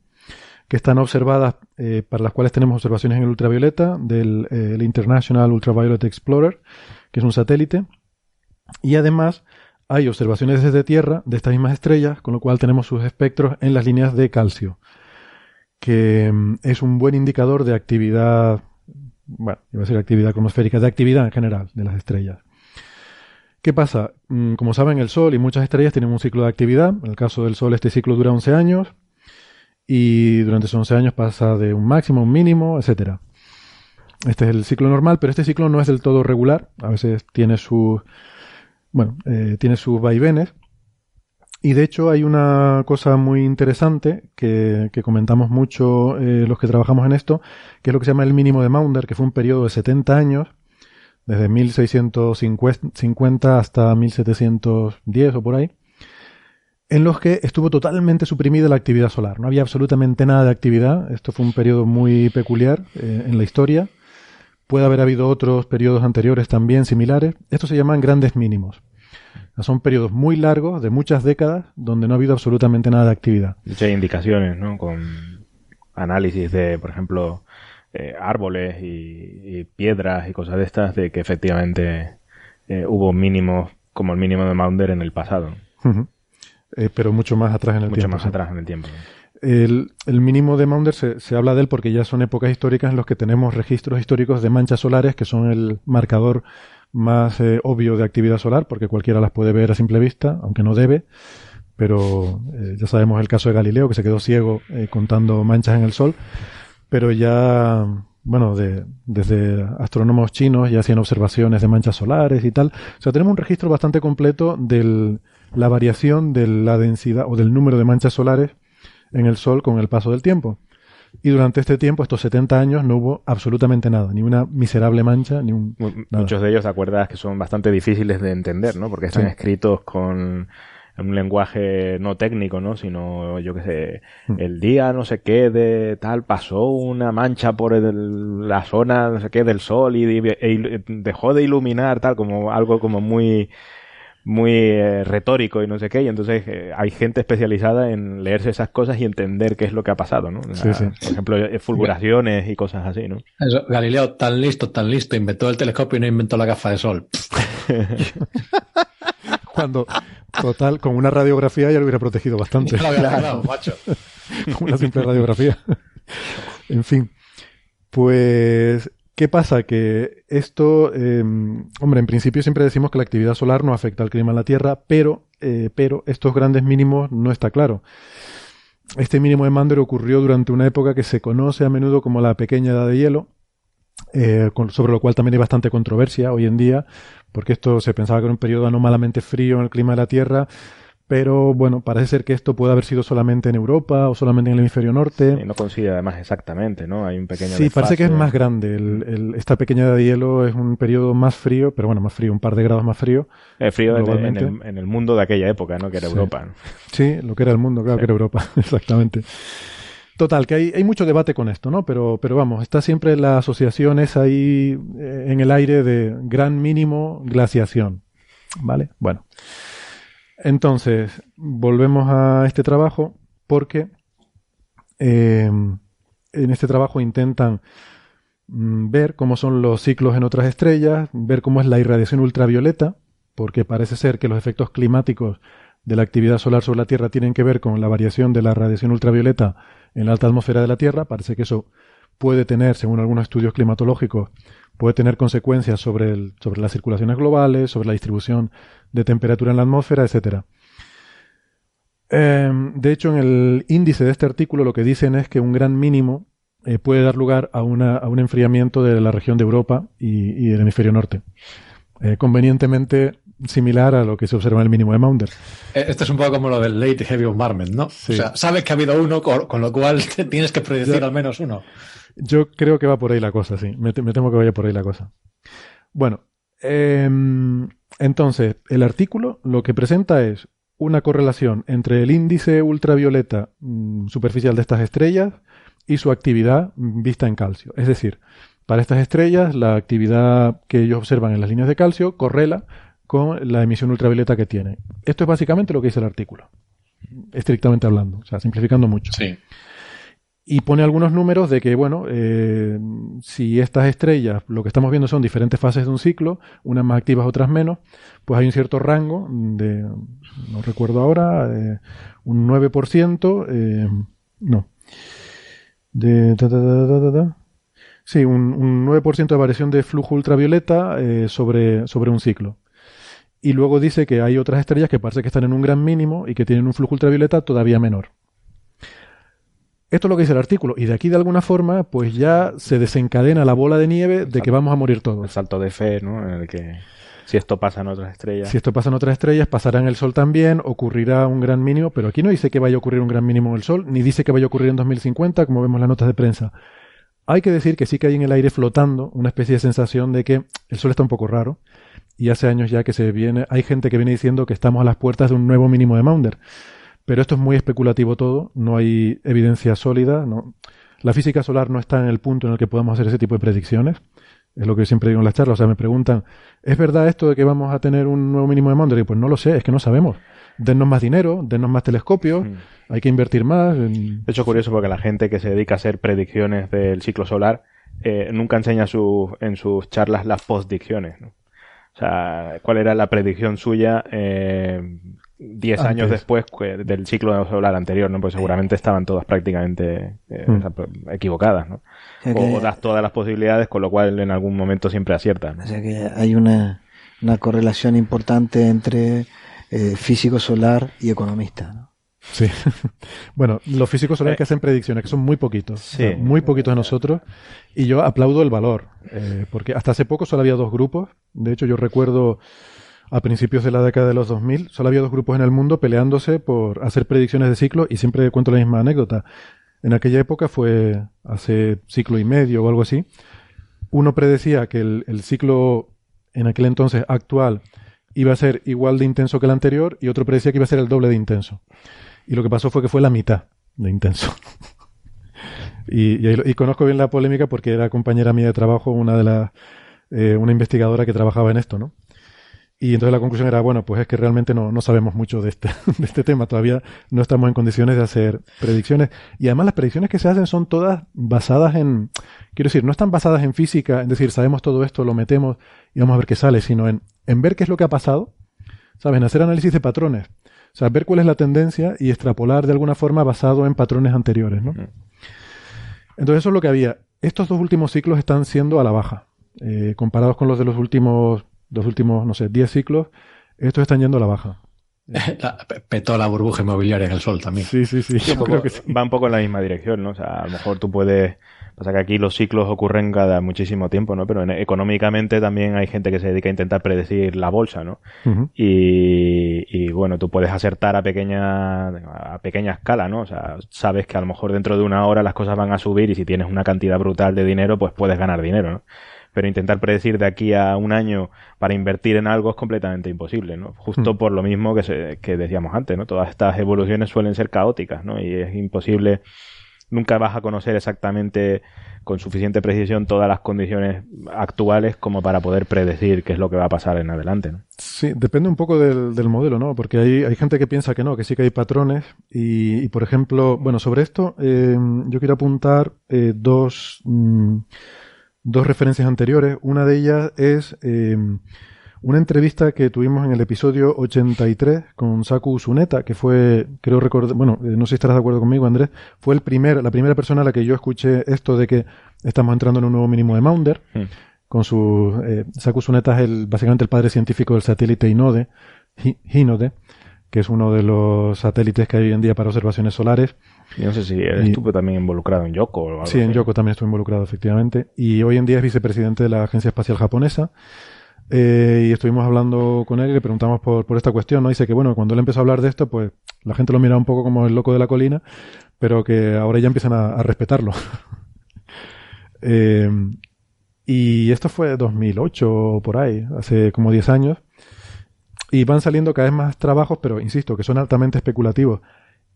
que están observadas, eh, para las cuales tenemos observaciones en el ultravioleta del eh, International Ultraviolet Explorer, que es un satélite. Y además hay observaciones desde Tierra de estas mismas estrellas, con lo cual tenemos sus espectros en las líneas de calcio, que mm, es un buen indicador de actividad, bueno, iba a decir actividad atmosférica, de actividad en general de las estrellas. ¿Qué pasa? Mm, como saben, el Sol y muchas estrellas tienen un ciclo de actividad. En el caso del Sol, este ciclo dura 11 años y durante esos 11 años pasa de un máximo a un mínimo, etcétera. Este es el ciclo normal, pero este ciclo no es del todo regular. A veces tiene sus, bueno, eh, tiene sus vaivenes. Y de hecho hay una cosa muy interesante que, comentamos mucho eh, los que trabajamos en esto, que es lo que se llama el mínimo de Maunder, que fue un periodo de 70 años, desde 1650 hasta 1710 o por ahí, en los que estuvo totalmente suprimida la actividad solar. No había absolutamente nada de actividad. Esto fue un periodo muy peculiar eh, en la historia. Puede haber habido otros periodos anteriores también similares. Estos se llaman grandes mínimos. Son periodos muy largos, de muchas décadas, donde no ha habido absolutamente nada de actividad. Hay indicaciones, ¿no? Con análisis de, por ejemplo, eh, árboles y, piedras y cosas de estas, de que efectivamente eh, hubo mínimos, como el mínimo de Maunder en el pasado. Eh, pero mucho más atrás en el tiempo. Mucho más atrás en el tiempo. El, mínimo de Maunder se, se, habla de él porque ya son épocas históricas en las que tenemos registros históricos de manchas solares, que son el marcador más eh, obvio de actividad solar, porque cualquiera las puede ver a simple vista, aunque no debe. Pero eh, ya sabemos el caso de Galileo, que se quedó ciego contando manchas en el Sol. Pero ya, bueno, de, desde astrónomos chinos ya hacían observaciones de manchas solares y tal. O sea, tenemos un registro bastante completo del, la variación de la densidad o del número de manchas solares en el Sol con el paso del tiempo. Y durante este tiempo, estos 70 años, no hubo absolutamente nada, ni una miserable mancha, ni un... Muchos de ellos, ¿te acuerdas? Que son bastante difíciles de entender, ¿no? Porque están escritos con un lenguaje no técnico, ¿no? Sino, yo qué sé, mm. el día no sé qué de tal pasó una mancha por la zona no sé qué del sol y, y dejó de iluminar, tal, como algo como muy muy eh, retórico y no sé qué, y entonces eh, hay gente especializada en leerse esas cosas y entender qué es lo que ha pasado, ¿no? Por ejemplo, eh, fulguraciones y cosas así, ¿no? Galileo, tan listo, tan listo, inventó el telescopio y no inventó la gafa de sol. [laughs] Cuando, total, con una radiografía ya lo hubiera protegido bastante. Claro, macho. [laughs] con una simple radiografía. en fin. Pues ¿Qué pasa? Que esto, em, hombre, en principio siempre decimos que la actividad solar no afecta al clima en la Tierra, pero, eh, pero estos grandes mínimos no está claro. Este mínimo de Mander ocurrió durante una época que se conoce a menudo como la pequeña edad de hielo, eh, sobre lo cual también hay bastante controversia hoy en día, porque esto se pensaba que era un periodo anomalamente frío en el clima de la Tierra, pero bueno, parece ser que esto puede haber sido solamente en Europa o solamente en el hemisferio norte. no coincide además exactamente, ¿no? Hay un pequeño. Sí, parece que es más grande. El, esta pequeña de hielo es un periodo más frío, pero bueno, más frío, un par de grados más frío. Es frío en el, mundo de aquella época, ¿no? Que era Europa. Sí, lo que era el mundo, claro que era Europa, [laughs] exactamente. Total, que hay, hay, mucho debate con esto, ¿no? Pero, pero vamos, está siempre la asociación esa ahí eh, en el aire de gran mínimo glaciación. ¿Vale? Bueno. Entonces, volvemos a este trabajo porque eh, en este trabajo intentan mm, ver cómo son los ciclos en otras estrellas, ver cómo es la irradiación ultravioleta, porque parece ser que los efectos climáticos de la actividad solar sobre la Tierra tienen que ver con la variación de la radiación ultravioleta en la alta atmósfera de la Tierra. Parece que eso puede tener, según algunos estudios climatológicos, puede tener consecuencias sobre, el, sobre las circulaciones globales, sobre la distribución de temperatura en la atmósfera, etc. Em, de hecho, en el índice de este artículo lo que dicen es que un gran mínimo eh, puede dar lugar a, una, un enfriamiento de la región de Europa y, y el hemisferio norte. Eh, convenientemente similar a lo que se observa en el mínimo de Maunder. Eh, esto es un poco como lo del late heavy bombardment, ¿no? O sea, sabes que ha habido uno, con, lo cual [laughs] tienes que predecir al menos uno. Yo creo que va por ahí la cosa, sí. Me, temo que vaya por ahí la cosa. Bueno, em, entonces, el artículo lo que presenta es una correlación entre el índice ultravioleta mm, superficial de estas estrellas y su actividad vista en calcio. Es decir, para estas estrellas, la actividad que ellos observan en las líneas de calcio correla con la emisión ultravioleta que tiene. Esto es básicamente lo que dice el artículo, estrictamente hablando, o sea, simplificando mucho. Sí y pone algunos números de que, bueno, eh, si estas estrellas, lo que estamos viendo son diferentes fases de un ciclo, unas más activas, otras menos, pues hay un cierto rango de, no recuerdo ahora, eh, un 9%, eh, no, de, sí, un, un 9% de variación de flujo ultravioleta sobre, sobre un ciclo. Y luego dice que hay otras estrellas que parece que están en un gran mínimo y que tienen un flujo ultravioleta todavía menor. Esto es lo que dice el artículo. Y de aquí, de alguna forma, pues ya se desencadena la bola de nieve de que vamos a morir todos. El salto de fe, ¿no? En el que si esto pasa en otras estrellas. Si esto pasa en otras estrellas, pasará en el Sol también, ocurrirá un gran mínimo, pero aquí no dice que vaya a ocurrir un gran mínimo en el Sol, ni dice que vaya a ocurrir en 2050, como vemos en las notas de prensa. Hay que decir que sí que hay en el aire flotando una especie de sensación de que el Sol está un poco raro, y hace años ya que se viene, hay gente que viene diciendo que estamos a las puertas de un nuevo mínimo de Maunder. Pero esto es muy especulativo todo, no hay evidencia sólida. No. La física solar no está en el punto en el que podamos hacer ese tipo de predicciones. Es lo que siempre digo en las charlas. O sea, me preguntan, ¿es verdad esto de que vamos a tener un nuevo mínimo de? Y pues no lo sé, es que no sabemos. Dennos más dinero, dennos más telescopios, mm. hay que invertir más. De hecho, es curioso porque la gente que se dedica a hacer predicciones del ciclo solar eh, nunca enseña en sus charlas las postdicciones. O sea, cuál era la predicción suya eh, 10 años después del ciclo solar anterior, ¿no? Pues seguramente estaban todas prácticamente eh, hmm. equivocadas, ¿no? O, das todas las posibilidades, con lo cual en algún momento siempre aciertas. O sea que hay una, una correlación importante entre eh, físico solar y economista, ¿no? Sí. [laughs] bueno, los físicos solares que hacen predicciones, que son muy poquitos, muy poquitos de nosotros, y yo aplaudo el valor, eh, porque hasta hace poco solo había dos grupos. De hecho, yo recuerdo a principios de la década de los 2000, solo había dos grupos en el mundo peleándose por hacer predicciones de ciclo y siempre cuento la misma anécdota. En aquella época fue hace ciclo y medio o algo así. Uno predecía que el, ciclo en aquel entonces actual iba a ser igual de intenso que el anterior y otro predecía que iba a ser el doble de intenso. Y lo que pasó fue que fue la mitad de intenso. [laughs] y, conozco bien la polémica porque era compañera mía de trabajo, una de las, eh, una investigadora que trabajaba en esto, ¿no? Y entonces la conclusión era, bueno, pues es que realmente no, no sabemos mucho de este, [laughs] de este tema. Todavía no estamos en condiciones de hacer predicciones. Y además las predicciones que se hacen son todas basadas en, quiero decir, no están basadas en física, es decir, sabemos todo esto, lo metemos y vamos a ver qué sale, sino en, en ver qué es lo que ha pasado, ¿sabes? hacer análisis de patrones. O sea, ver cuál es la tendencia y extrapolar de alguna forma basado en patrones anteriores, ¿no? Entonces eso es lo que había. Estos dos últimos ciclos están siendo a la baja. Eh, comparados con los de los últimos los últimos, no sé, 10 ciclos, estos están yendo a la baja. [laughs] petó la burbuja inmobiliaria en el sol también. Sí, sí, sí. Va un poco en la misma dirección, ¿no? O sea, a lo mejor tú puedes Pasa que aquí los ciclos ocurren cada muchísimo tiempo, ¿no? Pero económicamente también hay gente que se dedica a intentar predecir la bolsa, ¿no? y, y, bueno, tú puedes acertar a pequeña, a pequeña escala, ¿no? O sea, sabes que a lo mejor dentro de una hora las cosas van a subir y si tienes una cantidad brutal de dinero, pues puedes ganar dinero, ¿no? Pero intentar predecir de aquí a un año para invertir en algo es completamente imposible, ¿no? Justo hmm. por lo mismo que, se, que decíamos antes, ¿no? Todas estas evoluciones suelen ser caóticas, ¿no? Y es imposible, nunca vas a conocer exactamente con suficiente precisión todas las condiciones actuales como para poder predecir qué es lo que va a pasar en adelante. ¿no? Sí, depende un poco del, modelo, ¿no? Porque hay, hay, gente que piensa que no, que sí que hay patrones. Y, por ejemplo, bueno, sobre esto eh, yo quiero apuntar eh, dos, mm, dos referencias anteriores. Una de ellas es em, una entrevista que tuvimos en el episodio 83 con Saku Suneta, que fue, creo recordar, bueno, eh, no sé si estarás de acuerdo conmigo, Andrés, fue el primer, la primera persona a la que yo escuché esto de que estamos entrando en un nuevo mínimo de Maunder. Hmm. Con su, eh, Saku Suneta es el, básicamente el padre científico del satélite Inode, Hinode, que es uno de los satélites que hay hoy en día para observaciones solares. Y no sé si estuvo también involucrado en Yoko. O algo sí, en Yoko también estuvo involucrado, efectivamente. Y hoy en día es vicepresidente de la Agencia Espacial Japonesa. Eh, y estuvimos hablando con él y le preguntamos por, por esta cuestión, ¿no? Dice que, bueno, cuando él empezó a hablar de esto, pues la gente lo mira un poco como el loco de la colina, pero que ahora ya empiezan a, respetarlo. [laughs] eh, y esto fue 2008 por ahí, hace como 10 años. Y van saliendo cada vez más trabajos, pero insisto, que son altamente especulativos.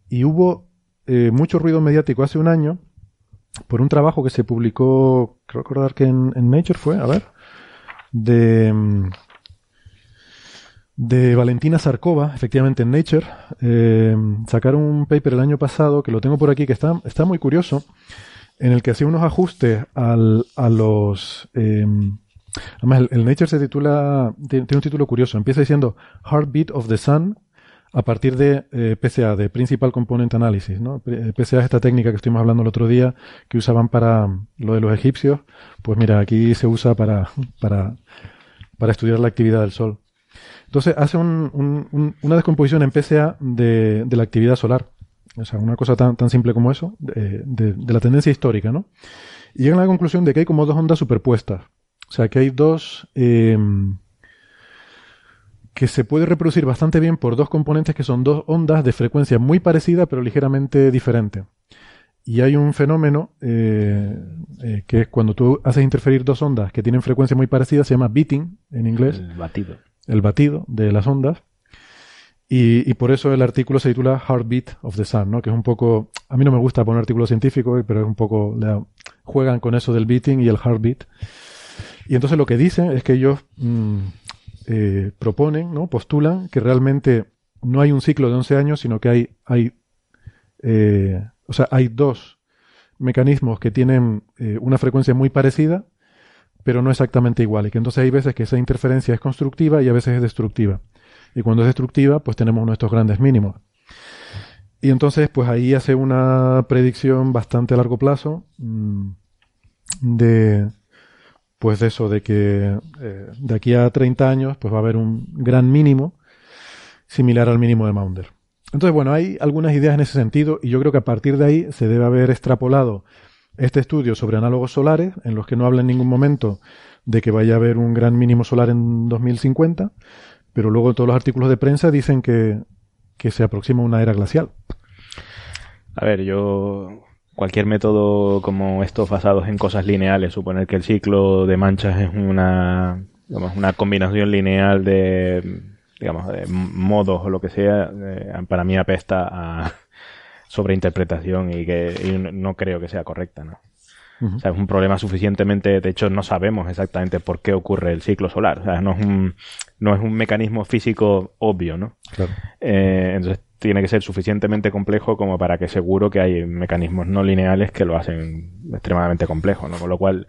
Y hubo eh, mucho ruido mediático hace un año por un trabajo que se publicó, creo recordar que en, Nature fue, a ver, de, de Valentina Sarkova, efectivamente en Nature. Eh, sacaron un paper el año pasado, que lo tengo por aquí, que está, está muy curioso, en el que hacía unos ajustes a los... Eh, Además, el, Nature se titula, tiene, un título curioso. Empieza diciendo Heartbeat of the Sun a partir de eh, PCA, de Principal Component Analysis. ¿no? PCA es esta técnica que estuvimos hablando el otro día, que usaban para lo de los egipcios. Pues mira, aquí se usa para, [laughs] para, para estudiar la actividad del Sol. Entonces hace un, una descomposición en PCA de, de, la actividad solar. O sea, una cosa tan, tan simple como eso, de, de, la tendencia histórica, ¿no? Y llegan a la conclusión de que hay como dos ondas superpuestas. O sea, que hay dos... Eh, que se puede reproducir bastante bien por dos componentes que son dos ondas de frecuencia muy parecida pero ligeramente diferente. Y hay un fenómeno eh, eh, que es cuando tú haces interferir dos ondas que tienen frecuencia muy parecida, se llama beating en inglés. El batido. El batido de las ondas. Y, y, por eso el artículo se titula Heartbeat of the Sun, ¿no? Que es un poco, a mí no me gusta poner artículos científicos, pero es un poco, juegan con eso del beating y el heartbeat. Y entonces lo que dicen es que ellos mm, eh, proponen, ¿no? postulan que realmente no hay un ciclo de 11 años, sino que hay, hay, eh, o sea, hay dos mecanismos que tienen eh, una frecuencia muy parecida, pero no exactamente igual. Y que entonces hay veces que esa interferencia es constructiva y a veces es destructiva. Y cuando es destructiva, pues tenemos nuestros grandes mínimos. Y entonces, pues ahí hace una predicción bastante a largo plazo mm, de, pues de eso, de que eh, de aquí a 30 años pues va a haber un gran mínimo similar al mínimo de Maunder. Entonces, bueno, hay algunas ideas en ese sentido y yo creo que a partir de ahí se debe haber extrapolado este estudio sobre análogos solares, en los que no habla en ningún momento de que vaya a haber un gran mínimo solar en 2050, pero luego todos los artículos de prensa dicen que, que se aproxima una era glacial. A ver, yo cualquier método como estos basados en cosas lineales, suponer que el ciclo de manchas es una, digamos, una combinación lineal de, digamos, de modos o lo que sea, eh, para mí apesta a [laughs] sobreinterpretación y que no creo que sea correcta, ¿no? O sea, es un problema suficientemente, de hecho no sabemos exactamente por qué ocurre el ciclo solar, o sea, no es un, no es un mecanismo físico obvio, ¿no? Claro. Eh, entonces tiene que ser suficientemente complejo como para que seguro que hay mecanismos no lineales que lo hacen extremadamente complejo, ¿no? Con lo cual,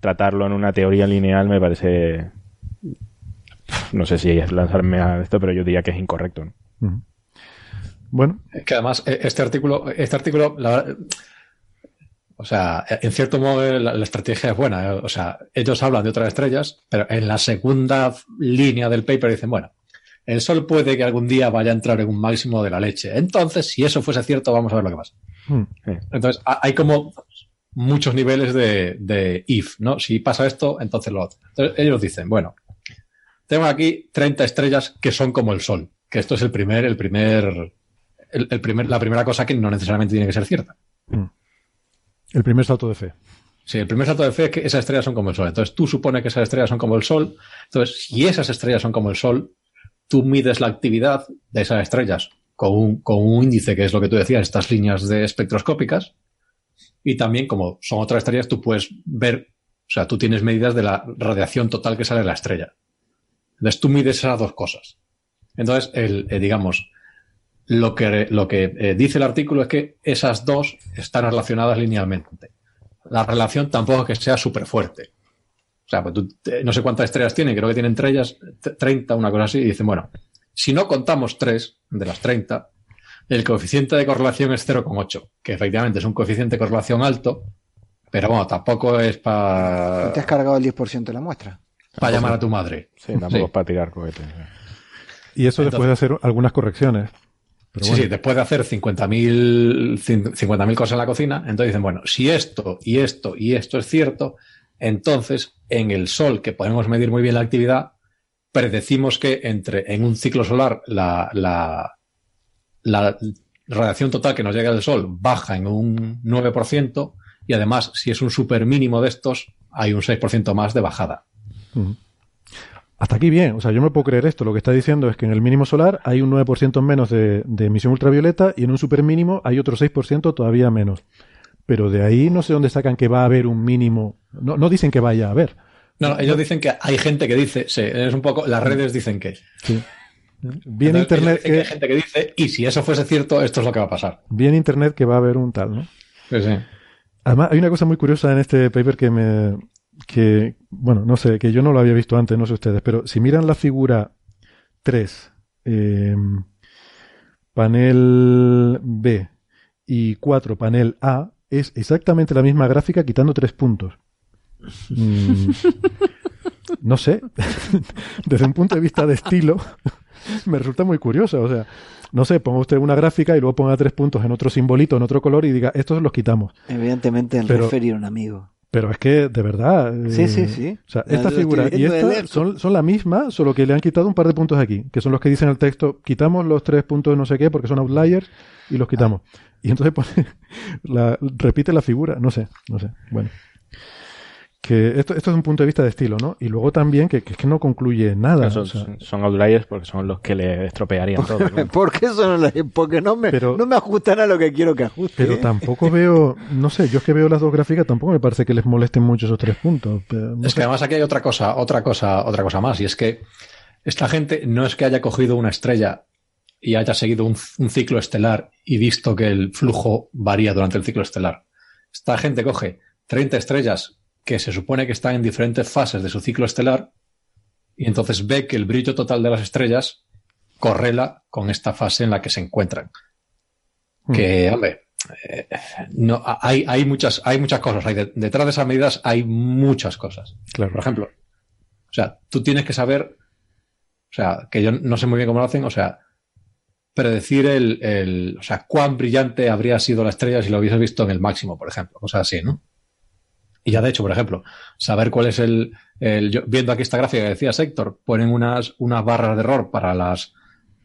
tratarlo en una teoría lineal me parece, no sé si es lanzarme a esto, pero yo diría que es incorrecto, ¿no? Bueno. Que además, e, este artículo, este artículo, o sea, en cierto modo la, estrategia es buena. ¿eh? O sea, ellos hablan de otras estrellas, pero en la segunda línea del paper dicen, bueno, el Sol puede que algún día vaya a entrar en un máximo de la leche. Entonces, si eso fuese cierto, vamos a ver lo que pasa. Hmm. Entonces, hay como muchos niveles de, if, ¿no? Si pasa esto, entonces lo otro. Entonces ellos dicen, bueno, tengo aquí 30 estrellas que son como el Sol, que esto es el primer, el primer, el, primer, la primera cosa que no necesariamente tiene que ser cierta. Mm. El primer salto de fe. Sí, el primer salto de fe es que esas estrellas son como el Sol. Entonces tú supones que esas estrellas son como el Sol. Entonces, si esas estrellas son como el Sol, tú mides la actividad de esas estrellas con un, con un índice que es lo que tú decías, estas líneas de espectroscópicas. Y también, como son otras estrellas, tú puedes ver, o sea, tú tienes medidas de la radiación total que sale de la estrella. Entonces tú mides esas dos cosas. Entonces, eh, digamos, lo que, lo que eh, dice el artículo es que esas dos están relacionadas linealmente. La relación tampoco es que sea súper fuerte. O sea, pues tú, no sé cuántas estrellas tienen, creo que tienen entre ellas 30, una cosa así, y dicen, bueno, si no contamos tres de las 30, el coeficiente de correlación es 0,8, que efectivamente es un coeficiente de correlación alto, pero bueno, tampoco es para... Te has cargado el 10% de la muestra. Para llamar a tu madre. Sí, tampoco es para tirar cohetes. Y eso después de hacer algunas correcciones. sí, sí, después de hacer 50.000 50 cosas en la cocina, entonces dicen, bueno, si esto y esto y esto es cierto, entonces en el Sol, que podemos medir muy bien la actividad, predecimos que entre en un ciclo solar la, la, la radiación total que nos llega del Sol baja en un 9% y además, si es un super mínimo de estos, hay un 6% más de bajada. Hasta aquí bien, o sea, yo me puedo creer esto. Lo que está diciendo es que en el mínimo solar hay un 9% menos de, emisión ultravioleta y en un super mínimo hay otro 6% todavía menos. Pero de ahí no sé dónde sacan que va a haber un mínimo. No, no dicen que vaya a haber. No, ellos dicen que hay gente que dice, sí, es un poco, las redes dicen que. Sí. Bien internet que... Hay gente que dice, y si eso fuese cierto, esto es lo que va a pasar. Bien internet que va a haber un tal, ¿no? Sí, sí. Además, hay una cosa muy curiosa en este paper que me, que, bueno, no sé, que yo no lo había visto antes, no sé ustedes, pero si miran la figura 3, eh, panel B y 4, panel A, es exactamente la misma gráfica quitando tres puntos. Mm, no sé, [laughs] desde un punto de vista de estilo, [laughs] me resulta muy curioso. O sea, no sé, ponga usted una gráfica y luego ponga tres puntos en otro simbolito, en otro color y diga, estos los quitamos. Evidentemente, el referir a un amigo. Pero es que, de verdad. Sí, sí, eh, sí. O sea, esta figura y esta son, son la misma, solo que le han quitado un par de puntos aquí, que son los que dicen el texto, quitamos los tres puntos de no sé qué porque son outliers y los quitamos. Y entonces pone, [laughs] la, repite la figura, no sé, no sé. Bueno que esto, esto es un punto de vista de estilo, ¿no? Y luego también que, que es que no concluye nada. Son, son, outliers porque son los que le estropearían todo. [laughs] ¿Por qué son Porque no me, no me ajustan a lo que quiero que ajuste. Pero tampoco veo, no sé, yo es que veo las dos gráficas, tampoco me parece que les molesten mucho esos tres puntos. es que además aquí hay otra cosa, otra cosa, otra cosa más, y es que esta gente no es que haya cogido una estrella y haya seguido un, un ciclo estelar y visto que el flujo varía durante el ciclo estelar. Esta gente coge 30 estrellas que se supone que están en diferentes fases de su ciclo estelar y entonces ve que el brillo total de las estrellas correla con esta fase en la que se encuentran. Hmm. Que, hombre, eh, no, hay, hay, muchas, hay muchas cosas. Hay detrás de esas medidas hay muchas cosas. Claro. Por ejemplo, o sea, tú tienes que saber, o sea, que yo no sé muy bien cómo lo hacen, o sea, predecir el, el, o sea, cuán brillante habría sido la estrella si lo hubiese visto en el máximo, por ejemplo. Sea, así, ¿no? Y ya de hecho, por ejemplo, saber cuál es el, viendo aquí esta gráfica que decía Sector, ponen unas, unas barras de error para las,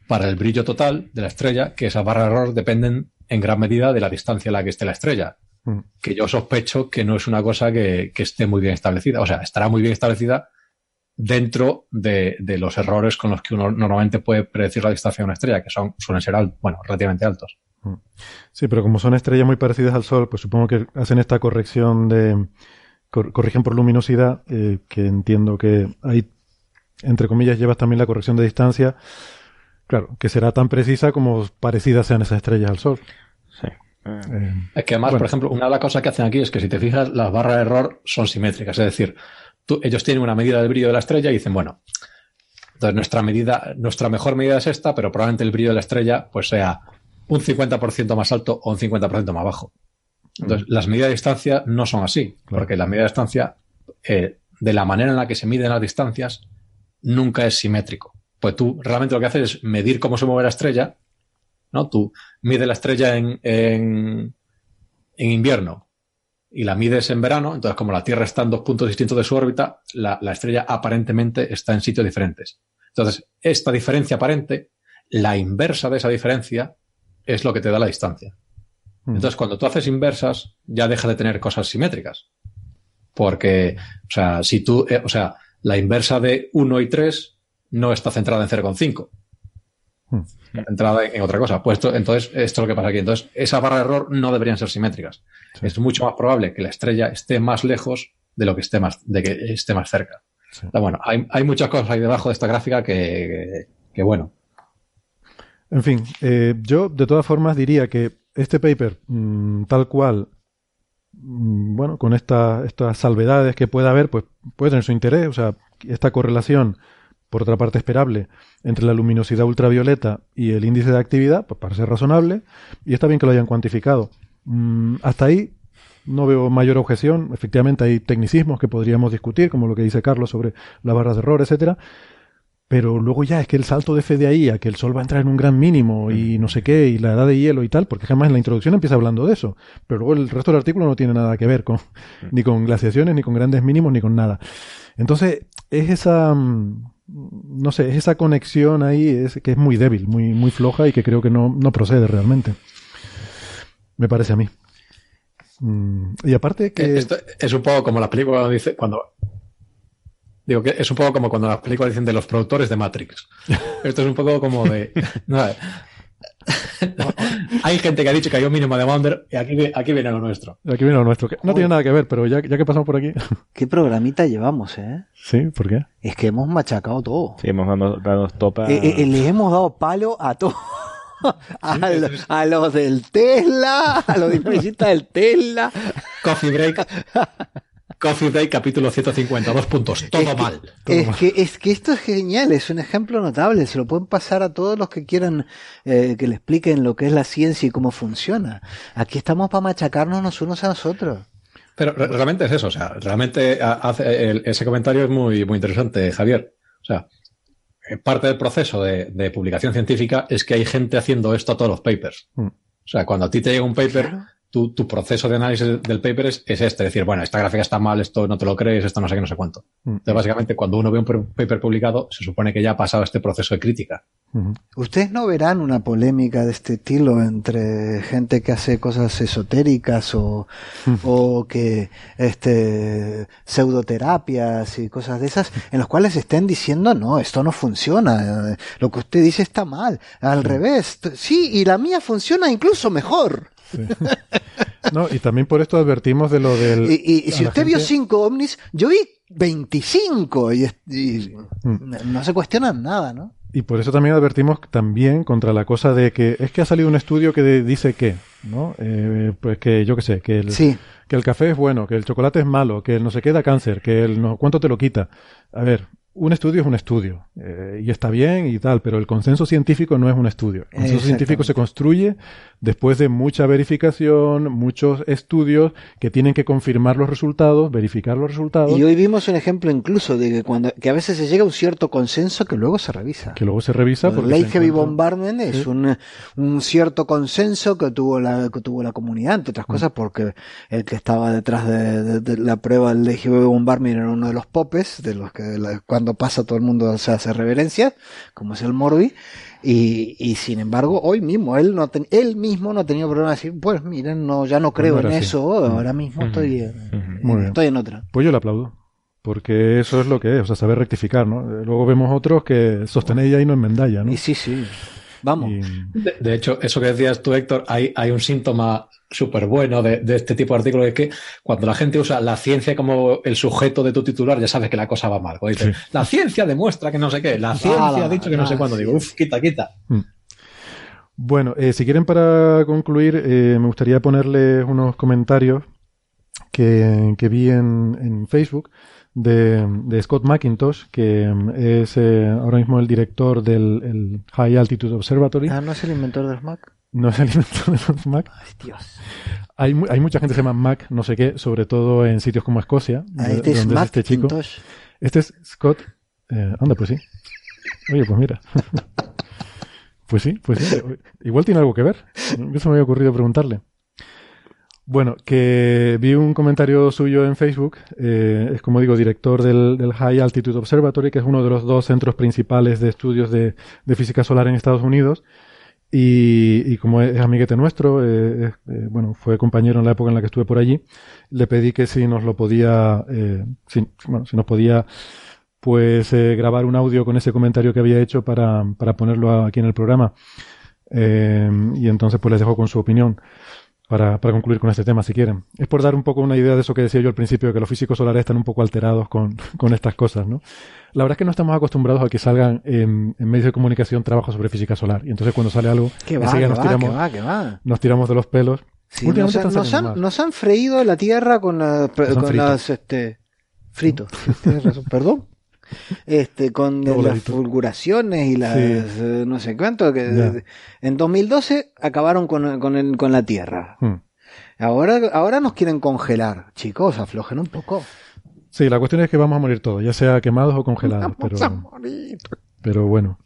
para el brillo total de la estrella, que esas barras de error dependen en gran medida de la distancia a la que esté la estrella. Mm. Que yo sospecho que no es una cosa que, esté muy bien establecida. O sea, estará muy bien establecida dentro de, los errores con los que uno normalmente puede predecir la distancia de una estrella, que son, suelen ser bueno, relativamente altos. Mm. Sí, pero como son estrellas muy parecidas al Sol, pues supongo que hacen esta corrección de... corrigen por luminosidad, eh, que entiendo que ahí, entre comillas, llevas también la corrección de distancia. Claro, que será tan precisa como parecidas sean esas estrellas al Sol. Sí. Eh, es que además, por ejemplo, una de las cosas que hacen aquí es que si te fijas, las barras de error son simétricas. Es decir, ellos tienen una medida del brillo de la estrella y dicen, bueno, entonces nuestra medida, nuestra mejor medida es esta, pero probablemente el brillo de la estrella pues sea un 50% más alto o un 50% más bajo. Entonces, las medidas de distancia no son así, porque la medida de distancia, eh, de la manera en la que se miden las distancias, nunca es simétrico. Pues tú realmente lo que haces es medir cómo se mueve la estrella, ¿no? Tú mides la estrella en, en, invierno y la mides en verano, entonces como la Tierra está en dos puntos distintos de su órbita, la, estrella aparentemente está en sitios diferentes. Entonces, esta diferencia aparente, la inversa de esa diferencia, es lo que te da la distancia. Mm. Entonces, cuando tú haces inversas, ya deja de tener cosas simétricas. Porque, o sea, si tú, eh, o sea, la inversa de 1 y 3 no está centrada en 0,5. Entrada en otra cosa. Pues entonces, esto es lo que pasa aquí. Entonces, esa barra de error no deberían ser simétricas. Es mucho más probable que la estrella esté más lejos de lo que esté más, de que esté más cerca. Bueno, hay, muchas cosas ahí debajo de esta gráfica que, bueno. En fin, eh, yo de todas formas diría que este paper, mm, tal cual, mm, bueno, con estas salvedades que pueda haber, pues puede tener su interés. O sea, esta correlación por otra parte esperable, entre la luminosidad ultravioleta y el índice de actividad, pues parece razonable, y está bien que lo hayan cuantificado. Mm, hasta ahí no veo mayor objeción. Efectivamente hay tecnicismos que podríamos discutir, como lo que dice Carlos sobre las barras de error, etcétera. Pero luego ya es que el salto de fe de ahí a que el Sol va a entrar en un gran mínimo y no sé qué, y la edad de hielo y tal, porque jamás en la introducción empieza hablando de eso. Pero luego el resto del artículo no tiene nada que ver con ni con glaciaciones, ni con grandes mínimos, ni con nada. Entonces, es esa mm, no sé, es esa conexión ahí es, que es muy débil, muy, muy floja y que creo que no, procede realmente. Me parece a mí. Mm, y aparte que... Esto es un poco como la película dice cuando... Digo que es un poco como cuando las películas dicen de los productores de Matrix. [laughs] Esto es un poco como de... [laughs] hay gente que ha dicho que hay un mínimo de Wonder y aquí, aquí viene lo nuestro. Aquí viene lo nuestro. No tiene nada que ver, pero ya, ya que pasamos por aquí. [laughs] ¿Qué programita llevamos, eh? Sí, ¿por qué? Es que hemos machacado todo. Sí, hemos dado, topas. Eh, eh, les hemos dado palo a todo. [laughs] a, los del Tesla, a los dinamistas del Tesla. Coffee break. Coffee Day, capítulo 150, dos puntos. Todo mal. es, Que, es que esto es genial, es un ejemplo notable. Se lo pueden pasar a todos los que quieran eh, que le expliquen lo que es la ciencia y cómo funciona. Aquí estamos para machacarnos unos a nosotros. Pero realmente es eso, o sea, realmente hace, ese comentario es muy, muy interesante, Javier. O sea, parte del proceso de, publicación científica es que hay gente haciendo esto a todos los papers. Mm. O sea, cuando a ti te llega un paper, tu, tu, proceso de análisis del paper es, es, este, decir, bueno, esta gráfica está mal, esto no te lo crees, esto no sé qué, no sé cuánto. Mm. Entonces, básicamente, cuando uno ve un paper publicado, se supone que ya ha pasado este proceso de crítica. Ustedes no verán una polémica de este estilo entre gente que hace cosas esotéricas o, [laughs] o que, este, pseudoterapias y cosas de esas, en los cuales estén diciendo, no, esto no funciona, lo que usted dice está mal, al revés, sí, y la mía funciona incluso mejor. [laughs] No, y también por esto advertimos de lo del... Y, si usted vio cinco ovnis, yo vi 25 y, mm. no se cuestionan nada, ¿no? Y por eso también advertimos también contra la cosa de que es que ha salido un estudio que dice que, ¿no? Eh, pues que yo qué sé, que el, que el café es bueno, que el chocolate es malo, que no se queda cáncer, que el no, cuánto te lo quita. A ver, un estudio es un estudio eh, y está bien y tal, pero el consenso científico no es un estudio. El consenso científico se construye después de mucha verificación, muchos estudios que tienen que confirmar los resultados, verificar los resultados. Y hoy vimos un ejemplo incluso de que cuando que a veces se llega a un cierto consenso que luego se revisa. Que luego se revisa. Porque Ley Heavy Bombardment es un, un, cierto consenso que tuvo la que tuvo la comunidad, entre otras mm. cosas, porque el que estaba detrás de, la prueba del Ley Heavy Bombardment era uno de los popes, de los que cuando pasa todo el mundo se hace reverencia, como es el Morbi. Y, y sin embargo, hoy mismo, él, no él mismo no ha tenido problema de decir, pues miren, no, ya no creo en eso, ahora mismo estoy, estoy en otra. Pues yo le aplaudo. Porque eso es lo que es, o sea, saber rectificar, ¿no? Luego vemos otros que sostenéis ahí no enmendáis, ¿no? Y sí, sí. Vamos. De, hecho, eso que decías tú, Héctor, hay, hay un síntoma súper bueno de, este tipo de artículos es que cuando la gente usa la ciencia como el sujeto de tu titular, ya sabes que la cosa va mal. la ciencia demuestra que no sé qué, la ciencia ha dicho que no sé cuándo. Digo, uff, quita, quita. Mm. Bueno, eh, si quieren para concluir, eh, me gustaría ponerles unos comentarios que, vi en, Facebook de, Scott McIntosh, que mm, es eh, ahora mismo el director del High Altitude Observatory. Ah, ¿no es el inventor de los Mac? No es el inventor de los Mac. Ay, Dios. Hay, hay mucha gente que se llama Mac, no sé qué, sobre todo en sitios como Escocia. Ah, este es Mac este chico. Este es Scott. Eh, anda, pues sí. Oye, pues mira. [laughs] pues sí, pues sí. Igual tiene algo que ver. Eso me había ocurrido preguntarle. Bueno, que vi un comentario suyo en Facebook, eh, es como digo, director del, High Altitude Observatory, que es uno de los dos centros principales de estudios de, física solar en Estados Unidos, y, como es, amiguete nuestro, eh, eh, bueno, fue compañero en la época en la que estuve por allí, le pedí que si nos lo podía, si, bueno, si nos podía pues grabar un audio con ese comentario que había hecho para, para ponerlo aquí en el programa. y entonces pues les dejo con su opinión para, para, concluir con este tema, si quieren. Es por dar un poco una idea de eso que decía yo al principio, de que los físicos solares están un poco alterados con, [laughs] con estas cosas, ¿no? La verdad es que no estamos acostumbrados a que salgan en, en medios de comunicación trabajos sobre física solar. Y entonces cuando sale algo, enseguida nos, tiramos, nos tiramos de los pelos. nos, han, nos, han, freído la tierra con, con las este, fritos. [laughs] Perdón este, con las fulguraciones y las eh, no sé cuánto, que en 2012 acabaron con, con, con la Tierra. Hmm. Ahora, ahora nos quieren congelar. Chicos, aflojen un poco. Sí, la cuestión es que vamos a morir todos, ya sea quemados o congelados. pero, pero bueno.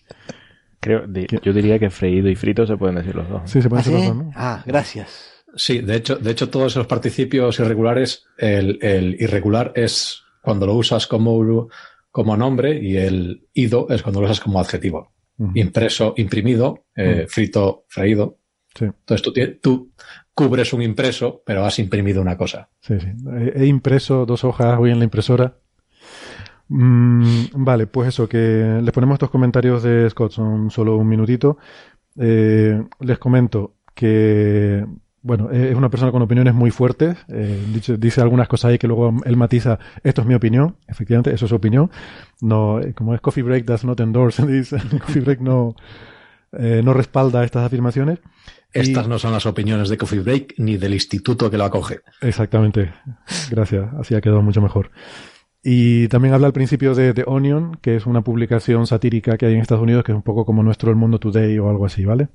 Creo, yo diría que freído y frito se pueden decir los dos. Sí, se pueden decir los dos, ¿no? Ah, gracias. Sí, de hecho, de hecho todos esos participios irregulares, el, el irregular es cuando lo usas como como nombre y el ido es cuando lo usas como adjetivo. Impreso, imprimido, eh, frito, freído. Entonces tú, tú, cubres un impreso, pero has imprimido una cosa. Sí, sí. He impreso dos hojas hoy en la impresora. Mm, vale, pues eso, que les ponemos estos comentarios de Scott, son solo un minutito. Eh, les comento que bueno, es una persona con opiniones muy fuertes. Eh, dice, dice, algunas cosas ahí que luego él matiza. Esto es mi opinión. Efectivamente, eso es su opinión. No, eh, como es Coffee Break does not endorse. [laughs] Dice, [laughs] Coffee Break no, eh, no respalda estas afirmaciones. Estas no son las opiniones de Coffee Break ni del instituto que lo acoge. Exactamente. Gracias. Así ha quedado mucho mejor. Y también habla al principio de The Onion, que es una publicación satírica que hay en Estados Unidos, que es un poco como nuestro El Mundo Today o algo así, ¿vale?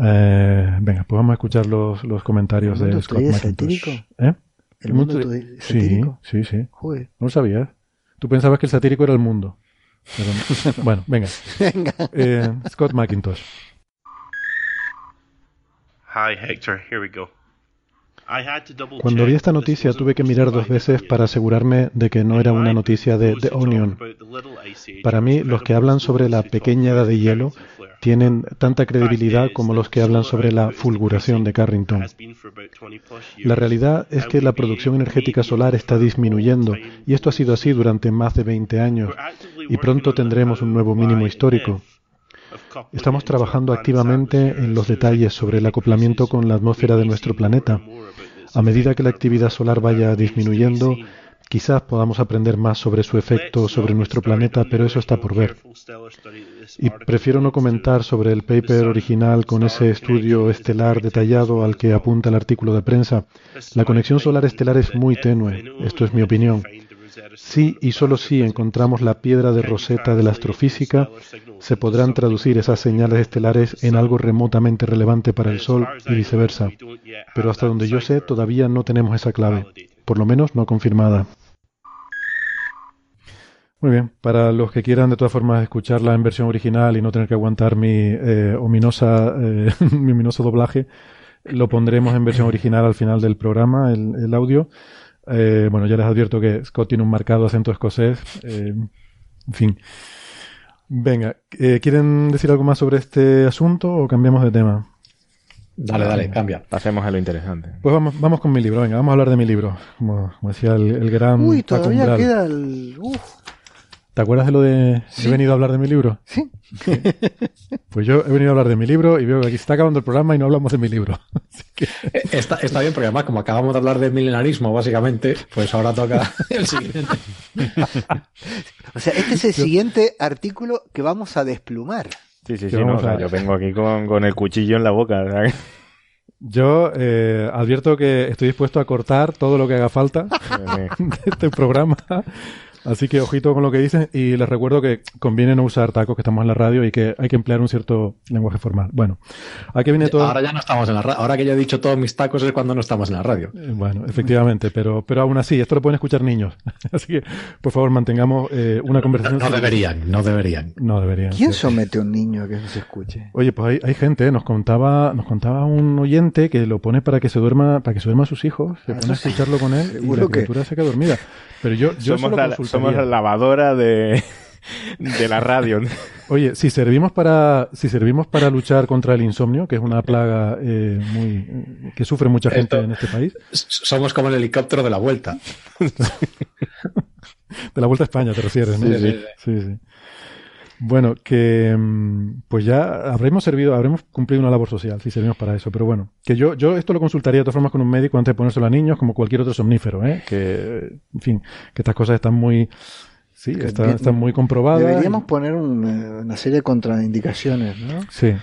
Eh, venga, pues vamos a escuchar los, los comentarios de Scott McIntosh. ¿Eh? ¿El mundo satírico? Sí, sí, sí. No lo sabías. Tú pensabas que el satírico era el mundo. [laughs] bueno, venga. venga. Eh, Scott McIntosh. Hi, Hector. Here we go. Cuando vi esta noticia tuve que mirar dos veces para asegurarme de que no era una noticia de The Onion. Para mí, los que hablan sobre la pequeña edad de hielo tienen tanta credibilidad como los que hablan sobre la fulguración de Carrington. La realidad es que la producción energética solar está disminuyendo y esto ha sido así durante más de 20 años y pronto tendremos un nuevo mínimo histórico. Estamos trabajando activamente en los detalles sobre el acoplamiento con la atmósfera de nuestro planeta. A medida que la actividad solar vaya disminuyendo, Quizás podamos aprender más sobre su efecto sobre nuestro planeta, pero eso está por ver. Y prefiero no comentar sobre el paper original con ese estudio estelar detallado al que apunta el artículo de prensa. La conexión solar estelar es muy tenue, esto es mi opinión. Si y solo si encontramos la piedra de Rosetta de la astrofísica, se podrán traducir esas señales estelares en algo remotamente relevante para el Sol y viceversa. Pero hasta donde yo sé, todavía no tenemos esa clave, por lo menos no confirmada. Muy bien, para los que quieran de todas formas escucharla en versión original y no tener que aguantar mi eh, ominosa, eh, [laughs] mi ominoso doblaje, lo pondremos en versión original al final del programa, el, audio. Eh, bueno, ya les advierto que Scott tiene un marcado acento escocés. en fin. Venga, ¿quieren decir algo más sobre este asunto o cambiamos de tema? Dale, dale, cambia. Pasemos a lo interesante. Pues vamos, vamos con mi libro, venga, vamos a hablar de mi libro. Como, decía el, gran. Uy, todavía queda el. ¿Te acuerdas de lo de he venido a hablar de mi libro? Sí. [laughs] Pues yo he venido a hablar de mi libro y veo que aquí se está acabando el programa y no hablamos de mi libro. [laughs] Eh, está, está, bien, porque además, como acabamos de hablar de milenarismo, básicamente, pues ahora toca [laughs] el siguiente. o sea, este es el siguiente artículo que vamos a desplumar. Sí, sí, sí. yo vengo aquí con, el cuchillo en la boca. Yo eh, advierto que estoy dispuesto a cortar todo lo que haga falta [laughs] de este programa Así que ojito con lo que dicen y les recuerdo que conviene no usar tacos que estamos en la radio y que hay que emplear un cierto lenguaje formal. Bueno, aquí viene todo. Ahora ya no estamos en la radio. Ahora que ya he dicho todos mis tacos es cuando no estamos en la radio. Eh, bueno, efectivamente, pero, pero aún así, esto lo pueden escuchar niños. [laughs] Así que, por favor, mantengamos eh, una conversación. No, deberían, no deberían. No deberían. ¿Quién somete a un niño a que no se escuche? Oye, pues hay, hay gente, nos contaba, nos contaba un oyente que lo pone para que se duerma, para que se duerma a sus hijos, se ah, pone a escucharlo con él y la criatura se queda dormida. Pero yo, yo somos, la, somos la lavadora de, [laughs] de la radio. Oye, si servimos para si servimos para luchar contra el insomnio, que es una plaga eh, muy que sufre mucha gente en este país, somos como el helicóptero de la vuelta. [laughs] de la vuelta a España, te refieres, ¿no? sí. sí, sí. Bueno, que mm, pues ya habremos servido, habremos cumplido una labor social si servimos para eso. Pero bueno, que yo, yo esto lo consultaría de todas formas con un médico antes de ponérselo a niños, como cualquier otro somnífero, ¿eh? Que, en fin, que estas cosas están muy, sí, están, muy comprobadas. Deberíamos poner una serie de contraindicaciones, ¿no? Sí.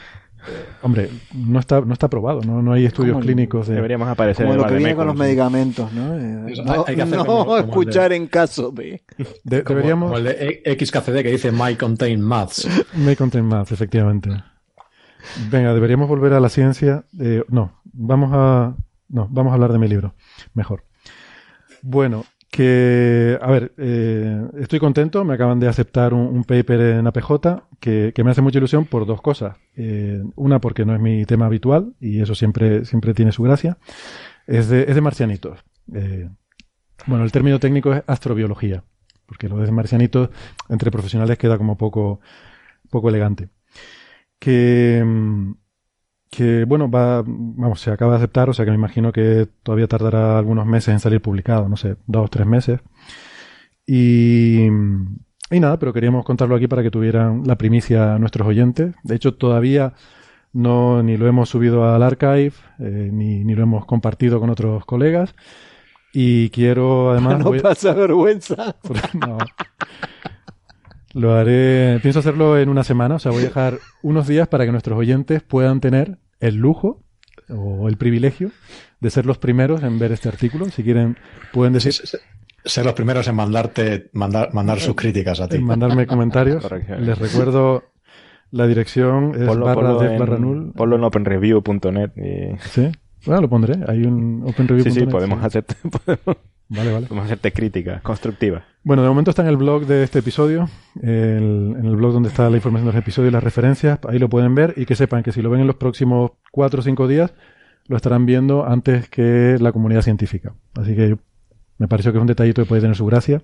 Hombre, no está, no está probado, no, no hay estudios clínicos. Deberíamos aparecer como lo que viene con los medicamentos, ¿no? Eh, no, escuchar en caso de... deberíamos... el de XKCD que dice May contain maths. May contain maths, efectivamente. Venga, deberíamos volver a la ciencia. no, vamos a... No, vamos a hablar de mi libro. Mejor. Bueno, que, a ver, eh, estoy contento, me acaban de aceptar un, paper en APJ que, me hace mucha ilusión por dos cosas. Eh, una, porque no es mi tema habitual y eso siempre, siempre tiene su gracia. Es de, es de marcianitos. Eh, bueno, el término técnico es astrobiología, porque lo de marcianitos entre profesionales queda como poco, poco elegante. Que, mm, que bueno, va, vamos, se acaba de aceptar, o sea que me imagino que todavía tardará algunos meses en salir publicado, no sé, dos o tres meses. Y, y nada, pero queríamos contarlo aquí para que tuvieran la primicia a nuestros oyentes. De hecho, todavía no ni lo hemos subido al archive, eh, ni, ni, lo hemos compartido con otros colegas. Y quiero además... [laughs] No pasa vergüenza. [laughs] no. Lo haré, pienso hacerlo en una semana, o sea, voy a dejar unos días para que nuestros oyentes puedan tener el lujo o el privilegio de ser los primeros en ver este artículo. Si quieren, pueden decir... Ser los primeros en mandarte, mandar, mandar sus críticas a ti. En mandarme comentarios. [laughs] Les recuerdo la dirección es ponlo, barra de barra null. Ponlo en openreview.net. Y... Sí, bueno, lo pondré. Hay un openreview.net. Sí, sí, podemos hacerte, [laughs] vale, vale. podemos hacerte crítica constructiva. Bueno, de momento está en el blog de este episodio, en el blog donde está la información de los episodios y las referencias, ahí lo pueden ver y que sepan que si lo ven en los próximos cuatro o cinco días, lo estarán viendo antes que la comunidad científica. Así que me pareció que es un detallito que puede tener su gracia.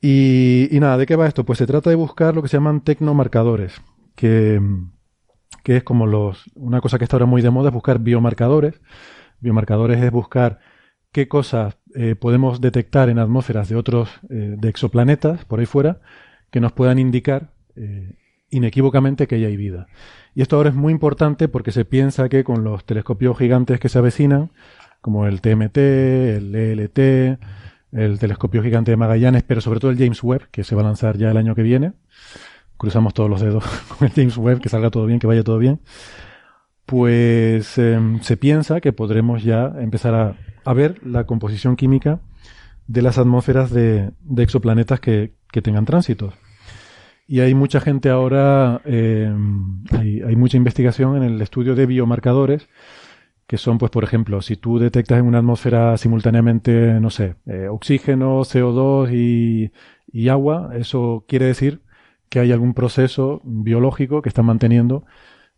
Y, nada, ¿de qué va esto? Pues se trata de buscar lo que se llaman tecnomarcadores, que, que es como los, una cosa que está ahora muy de moda, es buscar biomarcadores. Biomarcadores es buscar qué cosas eh, podemos detectar en atmósferas de otros, eh, de exoplanetas por ahí fuera, que nos puedan indicar eh, inequívocamente que hay vida. Y esto ahora es muy importante porque se piensa que con los telescopios gigantes que se avecinan, como el TMT, el ELT, el telescopio gigante de Magallanes, pero sobre todo el James Webb, que se va a lanzar ya el año que viene, cruzamos todos los dedos [laughs] con el James Webb, que salga todo bien, que vaya todo bien, pues em, se piensa que podremos ya empezar a ver la composición química de las atmósferas de, exoplanetas que, tengan tránsitos. Y hay mucha gente ahora, eh, hay, mucha investigación en el estudio de biomarcadores, que son, pues, por ejemplo, si tú detectas en una atmósfera simultáneamente, no sé, eh, oxígeno, CO2 y, y, agua, eso quiere decir que hay algún proceso biológico que está manteniendo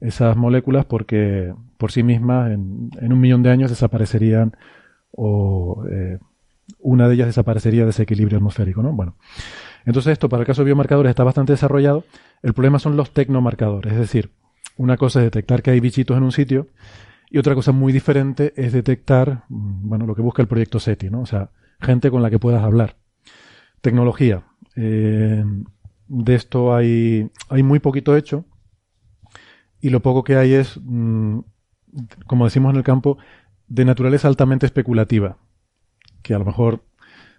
esas moléculas porque por sí mismas en, en un millón de años desaparecerían o eh, una de ellas desaparecería de ese equilibrio atmosférico, ¿no? Bueno, entonces esto para el caso de biomarcadores está bastante desarrollado. El problema son los tecnomarcadores, es decir, una cosa es detectar que hay bichitos en un sitio y otra cosa muy diferente es detectar, mm, bueno, lo que busca el proyecto SETI, ¿no? O sea, gente con la que puedas hablar. Tecnología. Eh, de esto hay, hay muy poquito hecho y lo poco que hay es, mm, como decimos en el campo, de naturaleza altamente especulativa, que a lo mejor,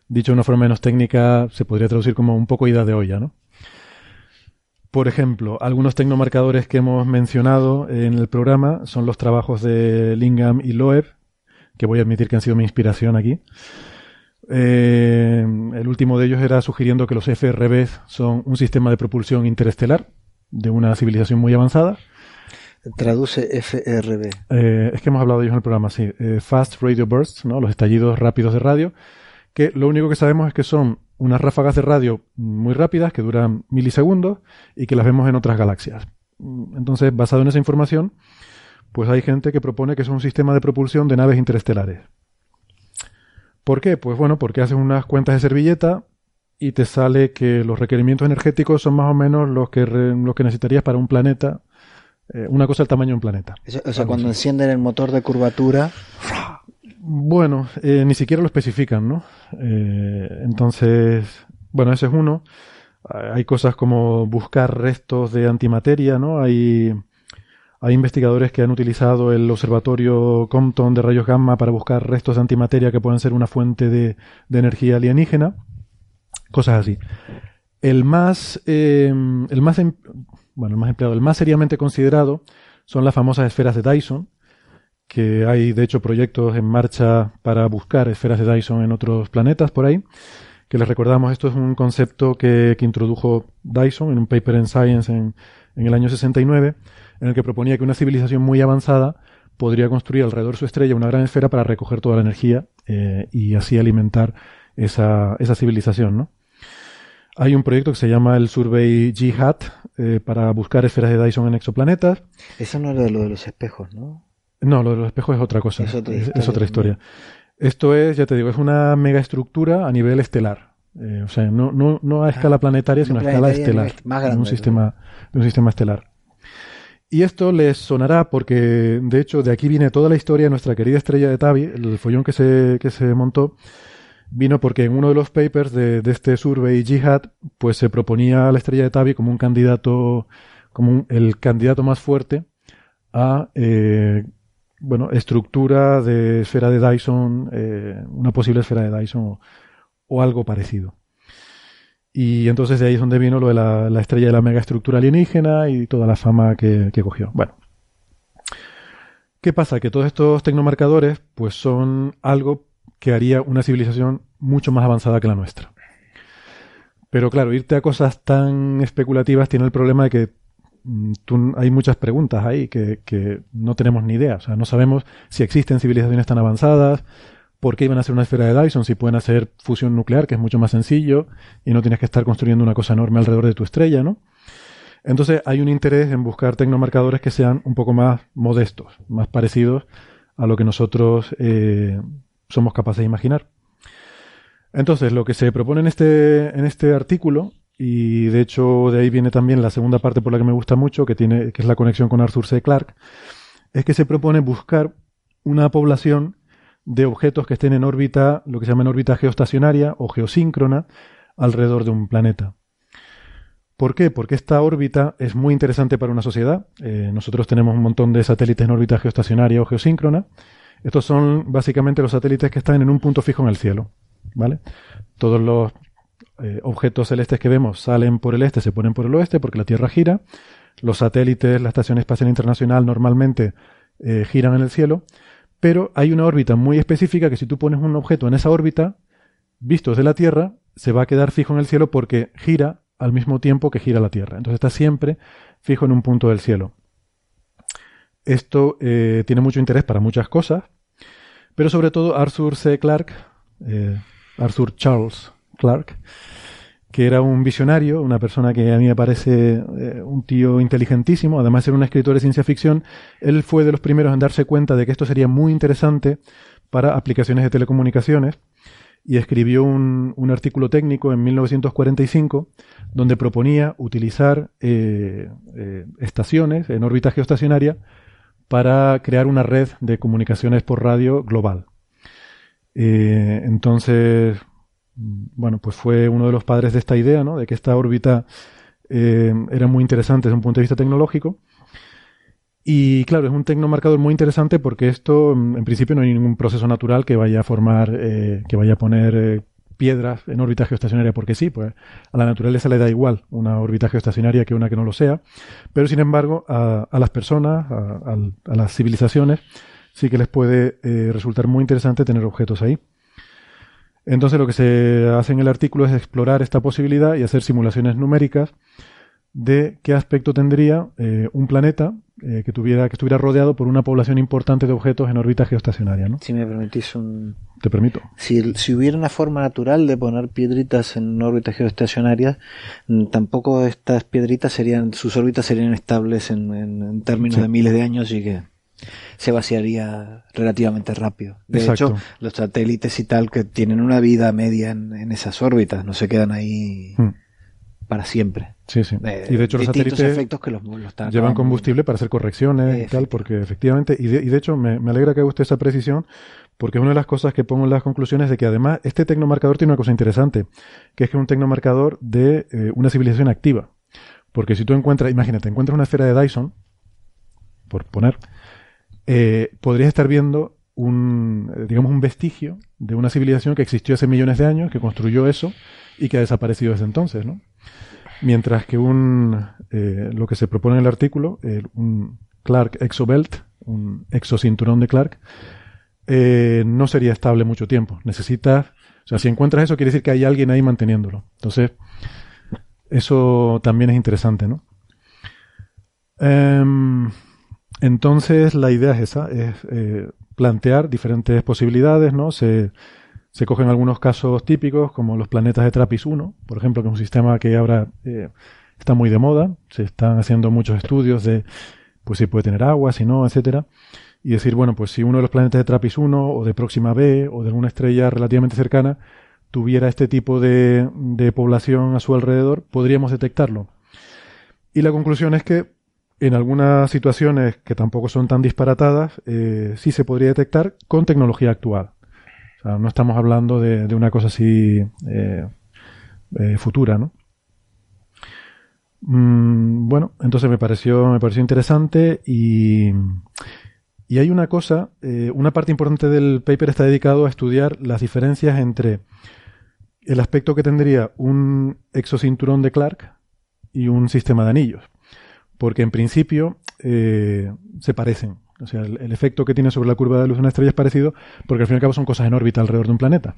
dicho de una forma menos técnica, se podría traducir como un poco ida de olla, ¿no? Por ejemplo, algunos tecnomarcadores que hemos mencionado en el programa son los trabajos de Lingham y Loeb, que voy a admitir que han sido mi inspiración aquí. Eh, El último de ellos era sugiriendo que los FRBs son un sistema de propulsión interestelar de una civilización muy avanzada. Traduce FRB. Eh, es que hemos hablado ellos en el programa, sí. Eh, fast Radio Bursts, ¿no? los estallidos rápidos de radio, que lo único que sabemos es que son unas ráfagas de radio muy rápidas que duran milisegundos y que las vemos en otras galaxias. Entonces, basado en esa información, pues hay gente que propone que es un sistema de propulsión de naves interestelares. ¿Por qué? Pues bueno, porque haces unas cuentas de servilleta y te sale que los requerimientos energéticos son más o menos los que, que necesitarías para un planeta, eh, una cosa del tamaño de un planeta. O sea, cuando encienden el motor de curvatura... Bueno, eh, ni siquiera lo especifican, ¿no? Eh, entonces, bueno, ese es uno. Hay cosas como buscar restos de antimateria, ¿no? Hay hay investigadores que han utilizado el observatorio Compton de rayos gamma para buscar restos de antimateria que puedan ser una fuente de, energía alienígena. Cosas así. El más, eh, el más, em, bueno, el más empleado, el más seriamente considerado son las famosas esferas de Dyson, que hay de hecho proyectos en marcha para buscar esferas de Dyson en otros planetas por ahí. Que les recordamos, esto es un concepto que, introdujo Dyson en un paper en Science en, en el año 69 en el que proponía que una civilización muy avanzada podría construir alrededor de su estrella una gran esfera para recoger toda la energía eh, y así alimentar esa, esa civilización, ¿no? Hay un proyecto que se llama el Survey G-HAT eh, para buscar esferas de Dyson en exoplanetas. Eso no es lo de los espejos, ¿no? No, lo de los espejos es otra cosa. Es otra historia. Esto es, ya te digo, es una megaestructura a nivel estelar. Eh, o sea, no, no, no a escala ah, planetaria, sino a escala estelar. Más grande, un sistema, un sistema estelar. Y esto les sonará porque, de hecho, de aquí viene toda la historia de nuestra querida estrella de Tavi, el follón que se, que se montó, vino porque en uno de los papers de, este survey Jihad, pues se proponía a la estrella de Tavi como un candidato, como el candidato más fuerte a, eh, bueno, estructura de esfera de Dyson, eh, una posible esfera de Dyson o algo parecido. Y entonces de ahí es donde vino lo de la, estrella de la megaestructura alienígena y toda la fama que, cogió. Bueno. ¿Qué pasa? Que todos estos tecnomarcadores pues son algo que haría una civilización mucho más avanzada que la nuestra. Pero claro, irte a cosas tan especulativas tiene el problema de que mm, hay muchas preguntas ahí que, que, no tenemos ni idea. O sea, no sabemos si existen civilizaciones tan avanzadas, ¿Por qué iban a hacer una esfera de Dyson si pueden hacer fusión nuclear, que es mucho más sencillo y no tienes que estar construyendo una cosa enorme alrededor de tu estrella, ¿no? Entonces hay un interés en buscar tecnomarcadores que sean un poco más modestos, más parecidos a lo que nosotros eh, somos capaces de imaginar. Entonces, lo que se propone en este, en este artículo, y de hecho de ahí viene también la segunda parte por la que me gusta mucho, que, tiene, que es la conexión con Arthur C. Clarke, es que se propone buscar una población de objetos que estén en órbita, lo que se llama en órbita geoestacionaria o geosíncrona, alrededor de un planeta. ¿Por qué? Porque esta órbita es muy interesante para una sociedad. Eh, nosotros tenemos un montón de satélites en órbita geoestacionaria o geosíncrona. Estos son básicamente los satélites que están en un punto fijo en el cielo. ¿Vale? Todos los eh, objetos celestes que vemos salen por el este, se ponen por el oeste porque la Tierra gira. Los satélites, la Estación Espacial Internacional normalmente eh, giran en el cielo pero hay una órbita muy específica que si tú pones un objeto en esa órbita, visto desde la Tierra, se va a quedar fijo en el cielo porque gira al mismo tiempo que gira la Tierra. Entonces está siempre fijo en un punto del cielo. Esto eh, tiene mucho interés para muchas cosas, pero sobre todo Arthur C. Clarke, eh, Arthur Charles Clarke, que era un visionario, una persona que a mí me parece eh, un tío inteligentísimo, además de ser un escritor de ciencia ficción, él fue de los primeros en darse cuenta de que esto sería muy interesante para aplicaciones de telecomunicaciones y escribió un, artículo técnico en 1945 donde proponía utilizar estaciones en órbita geoestacionaria para crear una red de comunicaciones por radio global. entonces, bueno, pues fue uno de los padres de esta idea, ¿no? De que esta órbita eh, era muy interesante desde un punto de vista tecnológico. Y claro, es un tecnomarcador muy interesante porque esto, en principio, no hay ningún proceso natural que vaya a formar, eh, que vaya a poner eh, piedras en órbita geoestacionaria, porque sí, pues a la naturaleza le da igual una órbita geoestacionaria que una que no lo sea. Pero sin embargo, a, las personas, a, a, las civilizaciones, sí que les puede resultar muy interesante tener objetos ahí. Entonces lo que se hace en el artículo es explorar esta posibilidad y hacer simulaciones numéricas de qué aspecto tendría eh, un planeta eh, que tuviera que estuviera rodeado por una población importante de objetos en órbita geoestacionaria. ¿no? Si me permitís un... Te permito. Si, si hubiera una forma natural de poner piedritas en órbitas geoestacionarias, mm, tampoco estas piedritas serían, sus órbitas serían estables en, términos de miles de años y que se vaciaría relativamente rápido. De hecho, los satélites y tal que tienen una vida media en, esas órbitas, no se quedan ahí hmm. para siempre. Sí, sí. Eh, y de hecho los satélites efectos que los, llevan combustible para hacer correcciones y tal, porque efectivamente, y de, hecho me, alegra que guste esa precisión, porque es una de las cosas que pongo en las conclusiones de que además este tecnomarcador tiene una cosa interesante, que es que es un tecnomarcador de eh, una civilización activa. Porque si tú encuentras, imagínate, encuentras una esfera de Dyson, por poner, eh, podrías estar viendo un, digamos, un vestigio de una civilización que existió hace millones de años, que construyó eso y que ha desaparecido desde entonces, ¿no? Mientras que un, eh, lo que se propone en el artículo, un Clark Exobelt, un exocinturón de Clark, eh, no sería estable mucho tiempo. Necesitas, o sea, si encuentras eso, quiere decir que hay alguien ahí manteniéndolo. Entonces, eso también es interesante, ¿no? Em, entonces, la idea es esa, es eh, plantear diferentes posibilidades, ¿no? Se, se cogen algunos casos típicos, como los planetas de Trappist 1, por ejemplo, que es un sistema que ahora eh, está muy de moda. Se están haciendo muchos estudios de pues si puede tener agua, si no, etcétera. Y decir, bueno, pues si uno de los planetas de Trappist 1 o de Próxima B o de alguna estrella relativamente cercana tuviera este tipo de, de población a su alrededor, podríamos detectarlo. Y la conclusión es que en algunas situaciones que tampoco son tan disparatadas, eh, sí se podría detectar con tecnología actual. O sea, no estamos hablando de, una cosa así eh, eh, futura, ¿no? Mm, bueno, entonces me pareció, me pareció interesante y, y hay una cosa, eh, una parte importante del paper está dedicado a estudiar las diferencias entre el aspecto que tendría un exocinturón de Clark y un sistema de anillos. Porque en principio se parecen. O sea, el, efecto que tiene sobre la curva de luz de una estrella es parecido porque al fin y al cabo son cosas en órbita alrededor de un planeta.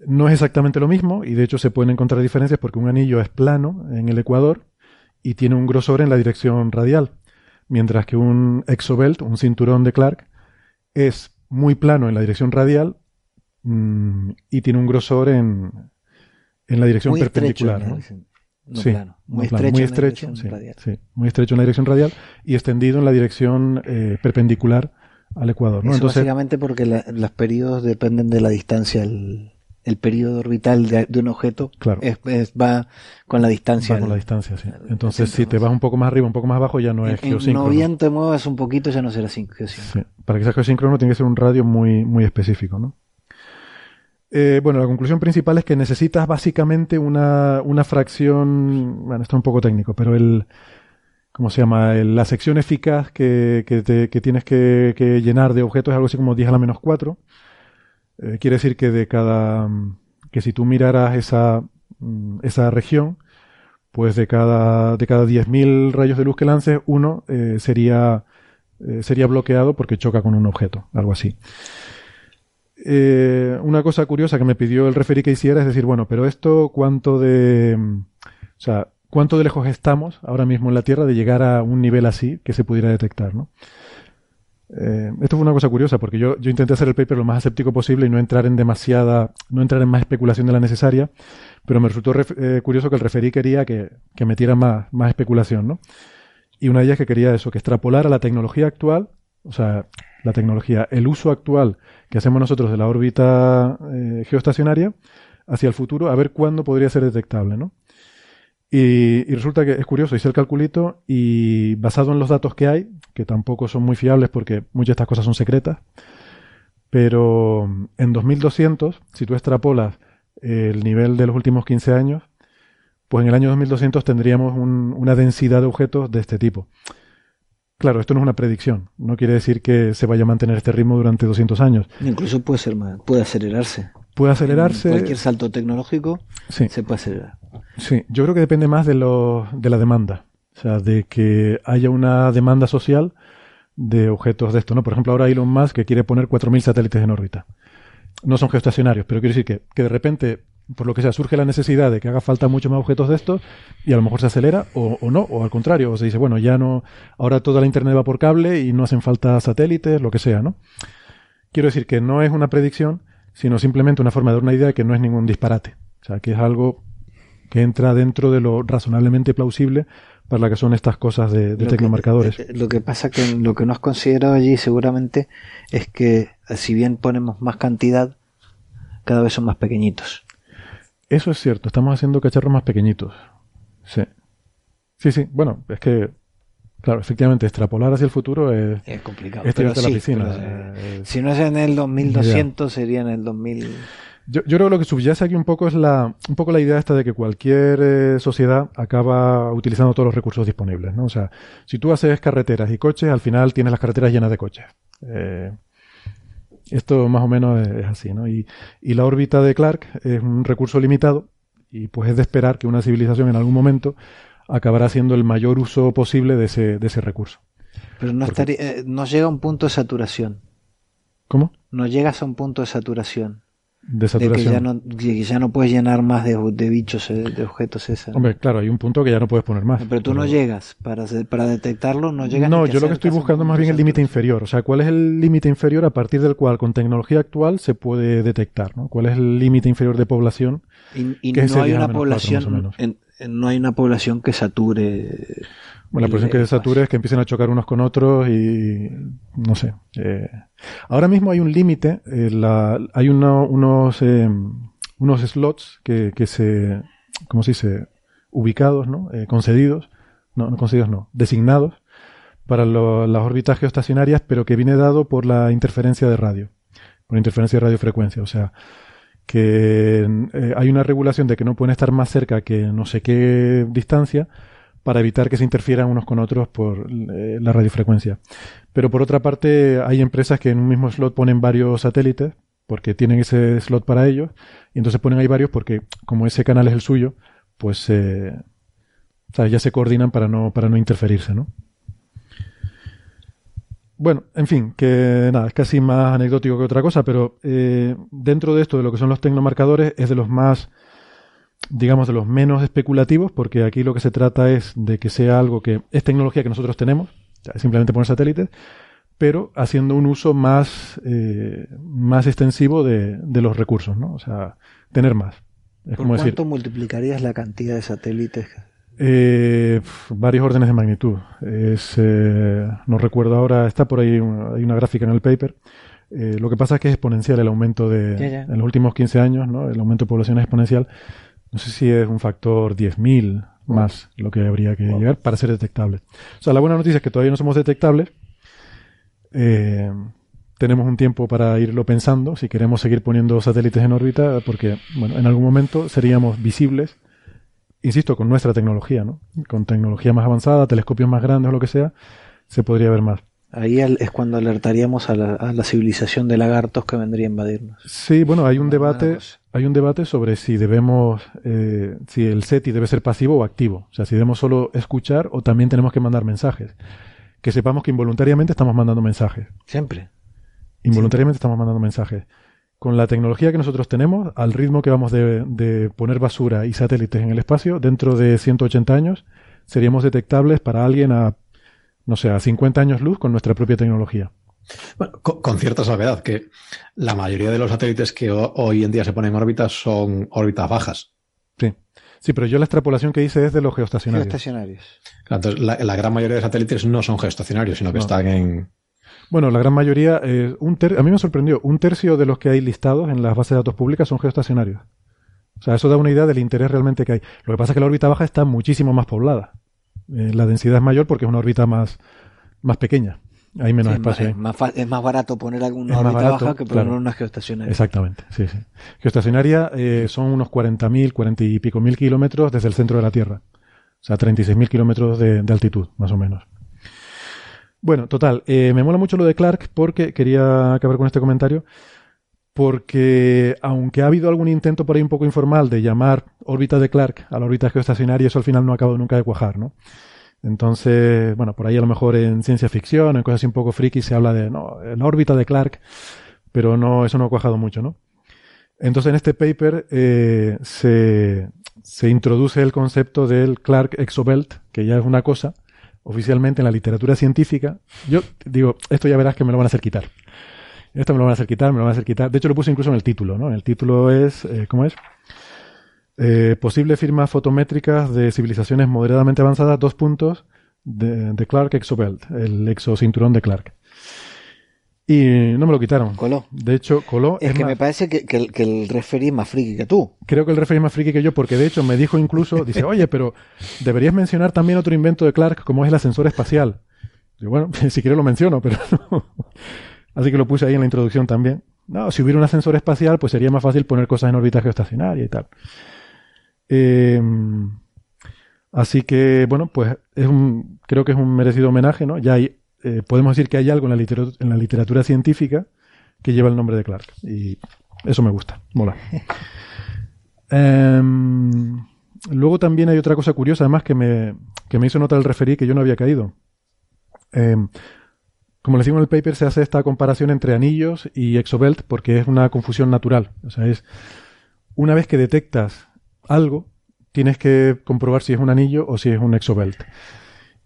No es exactamente lo mismo y de hecho se pueden encontrar diferencias porque un anillo es plano en el ecuador y tiene un grosor en la dirección radial, mientras que un exobelt, un cinturón de Clark, es muy plano en la dirección radial mm, y tiene un grosor en, en la dirección perpendicular. ¿no? Sí, muy, estrecho, muy estrecho, sí, muy estrecho en la dirección radial y extendido en la dirección eh, perpendicular al ecuador. ¿no? Entonces, básicamente porque los periodos dependen de la distancia, el, periodo orbital de, un objeto claro. va con la distancia. Va con la distancia, sí. Entonces, si te vas un poco más arriba, un poco más abajo, ya no es geosíncrono. No bien te muevas un poquito, ya no será geosíncrono. Sí. Para que sea geosíncrono tiene que ser un radio muy, muy específico, ¿no? Eh, bueno, la conclusión principal es que necesitas básicamente una, una fracción, bueno, esto es un poco técnico, pero el, ¿cómo se llama? la sección eficaz que, que, tienes que, llenar de objetos es algo así como 10 a la menos 4. Eh, quiere decir que de cada, que si tú miraras esa, mm, esa región, pues de cada, de cada 10.000 rayos de luz que lances, uno eh, sería, sería bloqueado porque choca con un objeto, algo así. Eh, una cosa curiosa que me pidió el referí que hiciera es decir, bueno, pero esto cuánto de, o sea, cuánto de lejos estamos ahora mismo en la Tierra de llegar a un nivel así que se pudiera detectar, ¿no? Eh, esto fue una cosa curiosa porque yo, yo intenté hacer el paper lo más escéptico posible y no entrar en demasiada, no entrar en más especulación de la necesaria, pero me resultó eh, curioso que el referí quería que, que metiera más, más especulación, ¿no? Y una de ellas que quería eso, que extrapolara la tecnología actual, o sea, la tecnología, el uso actual que hacemos nosotros de la órbita eh, geoestacionaria hacia el futuro, a ver cuándo podría ser detectable, ¿no? Y, resulta que es curioso, hice el calculito y basado en los datos que hay, que tampoco son muy fiables porque muchas de estas cosas son secretas, pero en 2200, si tú extrapolas el nivel de los últimos 15 años, pues en el año 2200 tendríamos una densidad de objetos de este tipo. Claro, esto no es una predicción. No quiere decir que se vaya a mantener este ritmo durante 200 años. Incluso puede ser puede acelerarse. Puede acelerarse. cualquier salto tecnológico se puede acelerar. Sí, yo creo que depende más de, lo, de la demanda. O sea, de que haya una demanda social de objetos de esto, ¿no? Por ejemplo, ahora Elon Musk que quiere poner 4.000 satélites en órbita. no son geoestacionarios, pero quiero decir que, que de repente por lo que sea, surge la necesidad de que haga falta mucho más objetos de estos y a lo mejor se acelera o, no, o al contrario, o se dice, bueno, ya no, ahora toda la Internet va por cable y no hacen falta satélites, lo que sea, ¿no? Quiero decir que no es una predicción, sino simplemente una forma de dar una idea que no es ningún disparate. O sea, que es algo que entra dentro de lo razonablemente plausible para la que son estas cosas de, de tecnomarcadores. Eh, lo que pasa que lo que no has considerado allí seguramente es que si bien ponemos más cantidad, cada vez son más pequeñitos. Eso es cierto, estamos haciendo cacharros más pequeñitos. Sí. Sí, sí. Bueno, es que, claro, efectivamente, extrapolar hacia el futuro es, es complicado. Es tirarte la piscina. si no es en el 2200, sería en el 2000. Yo, yo, creo que lo que subyace aquí un poco es la, un poco la idea esta de que cualquier eh, sociedad acaba utilizando todos los recursos disponibles, ¿no? O sea, si tú haces carreteras y coches, al final tienes las carreteras llenas de coches. Eh, esto más o menos es, así, ¿no? Y, la órbita de Clark es un recurso limitado y pues es de esperar que una civilización en algún momento acabará haciendo el mayor uso posible de ese, de ese recurso. Pero no, estaría, eh, no llega a un punto de saturación. ¿Cómo? No llegas a un punto de saturación de saturación. que ya no, ya no puedes llenar más de, bichos, eh, de objetos esa. Hombre, claro, hay un punto que ya no puedes poner más. Pero tú no llegas, para, para detectarlo no llegas. No, yo lo que estoy buscando más bien el límite inferior. O sea, ¿cuál es el límite inferior a partir del cual con tecnología actual se puede detectar? ¿no? ¿Cuál es el límite inferior de población? Y, no hay una población, no hay una población que sature bueno, la presión que sature es que empiecen a chocar unos con otros y no sé. Eh, ahora mismo hay un límite, eh, hay unos, eh, unos slots que, que se, ¿cómo se dice? Ubicados, ¿no? concedidos, no, no concedidos, no, designados para las órbitas geoestacionarias, pero que viene dado por la interferencia de radio, por interferencia de radiofrecuencia. O sea, que hay una regulación de que no pueden estar más cerca que no sé qué distancia, para evitar que se interfieran unos con otros por eh, la radiofrecuencia. Pero por otra parte, hay empresas que en un mismo slot ponen varios satélites, porque tienen ese slot para ellos, y entonces ponen ahí varios porque como ese canal es el suyo, pues eh, ya se coordinan para no, para no interferirse, ¿no? Bueno, en fin, que nada, es casi más anecdótico que otra cosa, pero eh, dentro de esto de lo que son los tecnomarcadores es de los más digamos, de los menos especulativos, porque aquí lo que se trata es de que sea algo que es tecnología que nosotros tenemos, simplemente poner satélites, pero haciendo un uso más, eh, más extensivo de, de, los recursos, ¿no? O sea, tener más. Es ¿Por cuánto multiplicarías la cantidad de satélites? Eh, varios órdenes de magnitud. Es, eh, no recuerdo ahora, está por ahí, una, hay una gráfica en el paper. Eh, lo que pasa es que es exponencial el aumento de, en los últimos 15 años, ¿no? El aumento de población es exponencial. No sé si es un factor 10.000 más lo que habría que llegar para ser detectable. O sea, la buena noticia es que todavía no somos detectables. Eh, tenemos un tiempo para irlo pensando si queremos seguir poniendo satélites en órbita, porque bueno, en algún momento seríamos visibles, insisto, con nuestra tecnología, ¿no? Con tecnología más avanzada, telescopios más grandes o lo que sea, se podría ver más. Ahí es cuando alertaríamos a la, civilización de lagartos que vendría a invadirnos. Sí, bueno, hay un debate, hay un debate sobre si debemos, eh, si el SETI debe ser pasivo o activo. O sea, si debemos solo escuchar o también tenemos que mandar mensajes. Que sepamos que involuntariamente estamos mandando mensajes. Siempre. Involuntariamente estamos mandando mensajes. Con la tecnología que nosotros tenemos, al ritmo que vamos de, de poner basura y satélites en el espacio, dentro de 180 años, seríamos detectables para alguien a no sé, a 50 años luz con nuestra propia tecnología. Bueno, con, cierta salvedad, que la mayoría de los satélites que hoy en día se ponen en órbita son órbitas bajas. Sí. Sí, pero yo la extrapolación que hice es de los geoestacionarios. Geoestacionarios. entonces, la, gran mayoría de satélites no son geoestacionarios, sino que están en. Bueno, la gran mayoría, eh, un a mí me sorprendió, un tercio de los que hay listados en las bases de datos públicas son geoestacionarios. O sea, eso da una idea del interés realmente que hay. Lo que pasa es que la órbita baja está muchísimo más poblada. Eh, la densidad es mayor porque es una órbita más, más pequeña. Hay menos espacio. Es más, es más, barato poner alguna órbita baja que poner una geoestacionaria. Exactamente, sí, sí. Geoestacionaria eh, son unos 40.000, 40 y pico mil kilómetros desde el centro de la Tierra. O sea, 36.000 kilómetros de, de, altitud, más o menos. Bueno, total, eh, me mola mucho lo de Clark porque quería acabar con este comentario porque aunque ha habido algún intento por ahí un poco informal de llamar órbita de Clark a la órbita geoestacionaria, eso al final no ha acabado nunca de cuajar, ¿no? Entonces, bueno, por ahí a lo mejor en ciencia ficción, en cosas así un poco friki, se habla de no, la órbita de Clark, pero no, eso no ha cuajado mucho, ¿no? Entonces en este paper eh, se, se introduce el concepto del Clark exobelt, que ya es una cosa oficialmente en la literatura científica. Yo digo, esto ya verás que me lo van a hacer quitar. Esto me lo van a hacer quitar, me lo van a hacer quitar. De hecho, lo puse incluso en el título, ¿no? El título es, eh, ¿cómo es? Eh, posibles firmas fotométricas de civilizaciones moderadamente avanzadas, dos puntos, de, de Clark Exobelt, el exocinturón de Clark. Y no me lo quitaron. Coló. De hecho, coló. Es, que me parece que, el, que el referí es más friki que tú. Creo que el referí es más friki que yo, porque de hecho me dijo incluso, [laughs] dice, oye, pero deberías mencionar también otro invento de Clark, como es el ascensor espacial. Y bueno, [laughs] si quieres lo menciono, pero [laughs] Así que lo puse ahí en la introducción también. No, si hubiera un ascensor espacial, pues sería más fácil poner cosas en órbita geoestacionaria y tal. Eh, así que, bueno, pues es un, creo que es un merecido homenaje, ¿no? Ya hay eh, podemos decir que hay algo en la, literatura, en la literatura científica que lleva el nombre de Clark. Y eso me gusta, mola. [laughs] Em, luego también hay otra cosa curiosa, además, que me, que me hizo notar el referí que yo no había caído. Em, como le decimos en el paper, se hace esta comparación entre anillos y exobelt porque es una confusión natural. O sea, es una vez que detectas algo, tienes que comprobar si es un anillo o si es un exobelt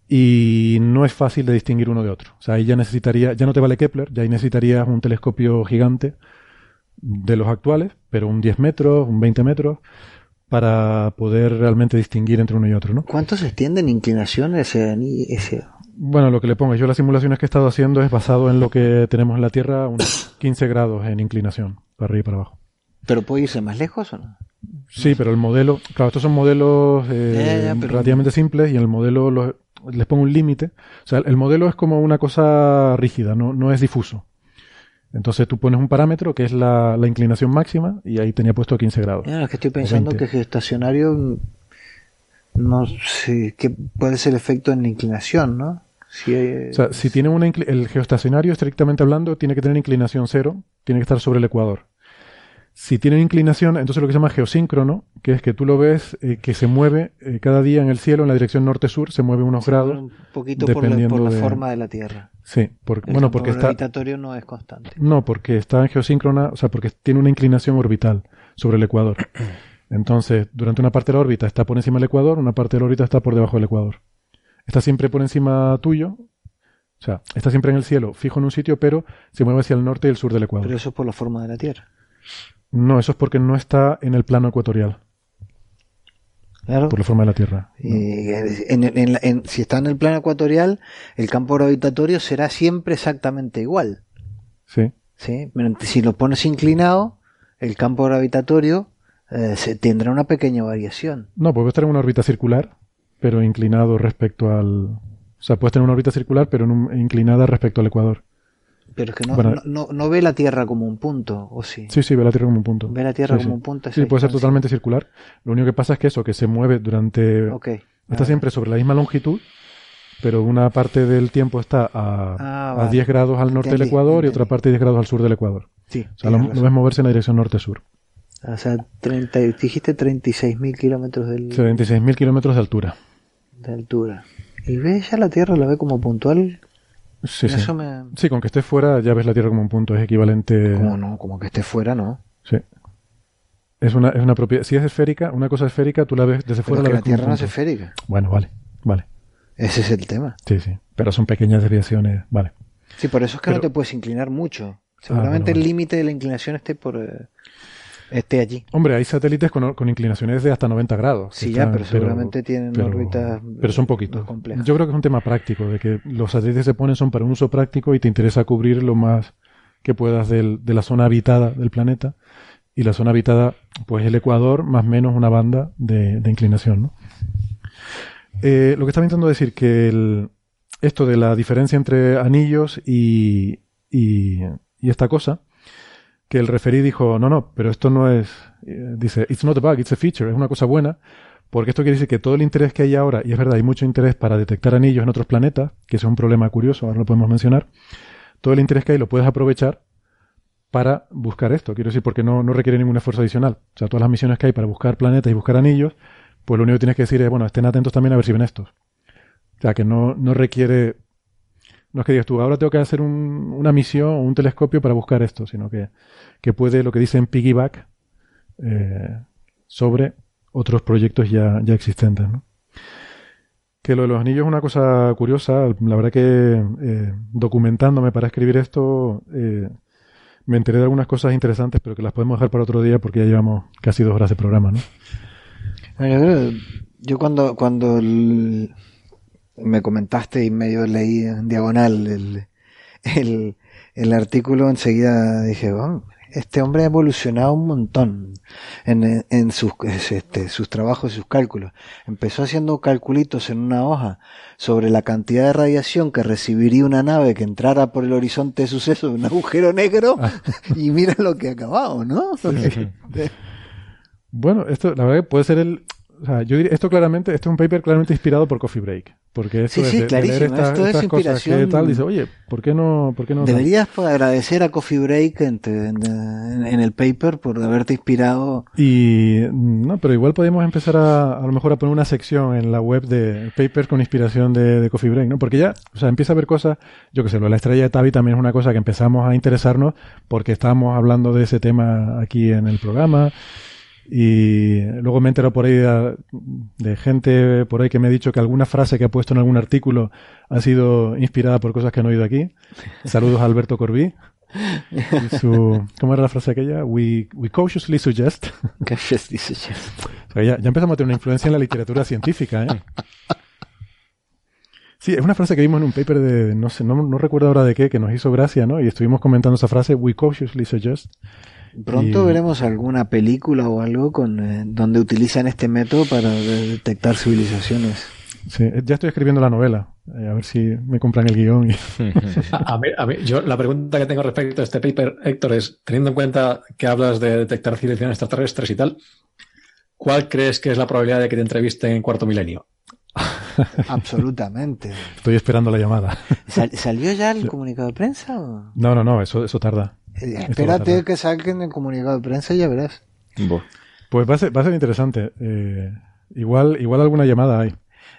y no es fácil de distinguir uno de otro. O sea, ahí ya necesitaría, ya no te vale Kepler, ya ahí necesitarías un telescopio gigante de los actuales, pero un 10 metros, un 20 metros, para poder realmente distinguir entre uno y otro, ¿no? ¿Cuánto se extiende en inclinación ese, ese? Bueno, lo que le pongo, yo las simulaciones que he estado haciendo es basado en lo que tenemos en la Tierra, unos 15 grados en inclinación, para arriba y para abajo. ¿Pero puede irse más lejos o no? Sí, pero el modelo, claro, estos son modelos eh, relativamente simples y en el modelo los, les pongo un límite. O sea, el modelo es como una cosa rígida, no, no es difuso. Entonces tú pones un parámetro que es la, inclinación máxima y ahí tenía puesto 15 grados. es que estoy pensando que estacionario no sé qué puede ser el efecto en la inclinación, ¿no? Si O sea, si tiene una el geoestacionario estrictamente hablando tiene que tener inclinación cero, tiene que estar sobre el ecuador. Si tiene inclinación, entonces lo que se llama geosíncrono, que es que tú lo ves eh, que se mueve eh, cada día en el cielo en la dirección norte-sur, se mueve unos grados. Un poquito por la, forma de la Tierra. Sí, porque, bueno, porque está. gravitatorio no es constante. No, porque está en geosíncrona, o sea, porque tiene una inclinación orbital sobre el ecuador. [coughs] Entonces, durante una parte de la órbita está por encima del ecuador, una parte de la órbita está por debajo del ecuador. Está siempre por encima tuyo, o sea, está siempre en el cielo, fijo en un sitio, pero se mueve hacia el norte y el sur del ecuador. Pero eso es por la forma de la Tierra. No, eso es porque no está en el plano ecuatorial. Claro. Por la forma de la Tierra. si está en el plano ecuatorial, el campo gravitatorio será siempre exactamente igual. Sí. ¿Sí? Si lo pones inclinado, el campo gravitatorio eh, se, tendrá una pequeña variación. No, puede estar en una órbita circular, pero inclinado respecto al. O sea, puede tener una órbita circular, pero inclinada respecto al ecuador. Pero es que no, no, ve la Tierra como un punto, ¿o sí? Sí, sí, ve la Tierra como un punto. Ve la Tierra como un punto. Sí, puede ser totalmente circular. Lo único que pasa es que eso, que se mueve durante... Está siempre sobre la misma longitud, pero una parte del tiempo está a, 10 ah, grados al norte del Ecuador y otra parte 10 grados al sur del Ecuador. Sí. O sea, lo, ves moverse en la dirección norte-sur. O sea, 30, dijiste 36.000 kilómetros del... 36.000 kilómetros de altura. De altura. ¿Y ves ya la Tierra, la ve como puntual? Sí, sí. sí, con que esté fuera ya ves la Tierra como un punto, es equivalente. ¿Cómo no? Como que esté fuera, no. Sí. Es una, es una propiedad. Si es esférica, una cosa esférica, tú la ves desde fuera. la, ves la Tierra no es esférica. Bueno, vale, vale. Ese es el tema. Sí, sí. Pero son pequeñas desviaciones, vale. Sí, por eso es que no te puedes inclinar mucho. Seguramente ah, el límite de la inclinación esté por. Eh, esté allí. Hombre, hay satélites con, con, inclinaciones de hasta 90 grados. Sí, ya, pero seguramente tienen órbitas. Pero son poquitos. Yo creo que es un tema práctico, de que los satélites se ponen son para un uso práctico y te interesa cubrir lo más que puedas del, de la zona habitada del planeta. Y la zona habitada, pues el Ecuador, más o menos una banda de, de inclinación. ¿no? Eh, lo que estaba intentando decir que el, esto de la diferencia entre anillos y, y, y esta cosa que el referí dijo, no, no, pero esto no es, eh, dice, it's not a bug, it's a feature, es una cosa buena, porque esto quiere decir que todo el interés que hay ahora, y es verdad, hay mucho interés para detectar anillos en otros planetas, que es un problema curioso, ahora lo podemos mencionar, todo el interés que hay lo puedes aprovechar para buscar esto, quiero decir, porque no, no requiere ningún esfuerzo adicional. O sea, todas las misiones que hay para buscar planetas y buscar anillos, pues lo único que tienes que decir es, bueno, estén atentos también a ver si ven estos. O sea, que no, no requiere no es que digas tú, ahora tengo que hacer una misión o un telescopio para buscar esto, sino que, que puede, lo que dicen piggyback, sobre otros proyectos ya, ya existentes. Que lo de los anillos es una cosa curiosa. La verdad que documentándome para escribir esto me enteré de algunas cosas interesantes, pero que las podemos dejar para otro día porque ya llevamos casi dos horas de programa, ¿no? Yo cuando, cuando me comentaste y medio leí en diagonal el, el, el artículo, enseguida dije, oh, este hombre ha evolucionado un montón en, en sus, este, sus trabajos y sus cálculos. Empezó haciendo calculitos en una hoja sobre la cantidad de radiación que recibiría una nave que entrara por el horizonte de suceso de un agujero negro ah. [laughs] y mira lo que ha acabado, ¿no? [laughs] bueno, esto la verdad puede ser el, o sea, yo diría, esto claramente, esto es un paper claramente inspirado por Coffee Break. Porque esto sí, sí, clarísimo. esto es inspiración. tal, dice, oye, ¿por qué no? Por qué no Deberías agradecer a Coffee Break en, en, el paper por haberte inspirado. Y, no, pero igual podemos empezar a, a lo mejor a poner una sección en la web de papers con inspiración de, de Coffee Break, ¿no? Porque ya, o sea, empieza a haber cosas, yo que sé, lo de la estrella de Tavi también es una cosa que empezamos a interesarnos porque estábamos hablando de ese tema aquí en el programa. Y luego me entero por ahí de, gente por ahí que me ha dicho que alguna frase que ha puesto en algún artículo ha sido inspirada por cosas que han oído aquí. [laughs] Saludos a Alberto Corbí. su, ¿Cómo era la frase aquella? We, we cautiously suggest. Cautiously suggest. ya, empezamos a tener una influencia en la literatura científica, ¿eh? Sí, es una frase que vimos en un paper de, no sé, no, no recuerdo ahora de qué, que nos hizo gracia, ¿no? Y estuvimos comentando esa frase, we cautiously suggest. Pronto veremos alguna película o algo con eh, donde utilizan este método para detectar civilizaciones. Sí, ya estoy escribiendo la novela. Eh, a ver si me compran el guion. [laughs] a, mí, yo la pregunta que tengo respecto a este paper, Héctor, es, teniendo en cuenta que hablas de detectar civilizaciones extraterrestres y tal, ¿cuál crees que es la probabilidad de que te entrevisten en cuarto milenio? [laughs] [laughs] Absolutamente. Estoy esperando la llamada. ¿Salió ya el comunicado de prensa? No, no, no, eso, eso tarda. Eh, espérate que saquen el comunicado de prensa y ya verás. Pues va a ser, va a ser interesante. Eh, igual, igual alguna llamada hay.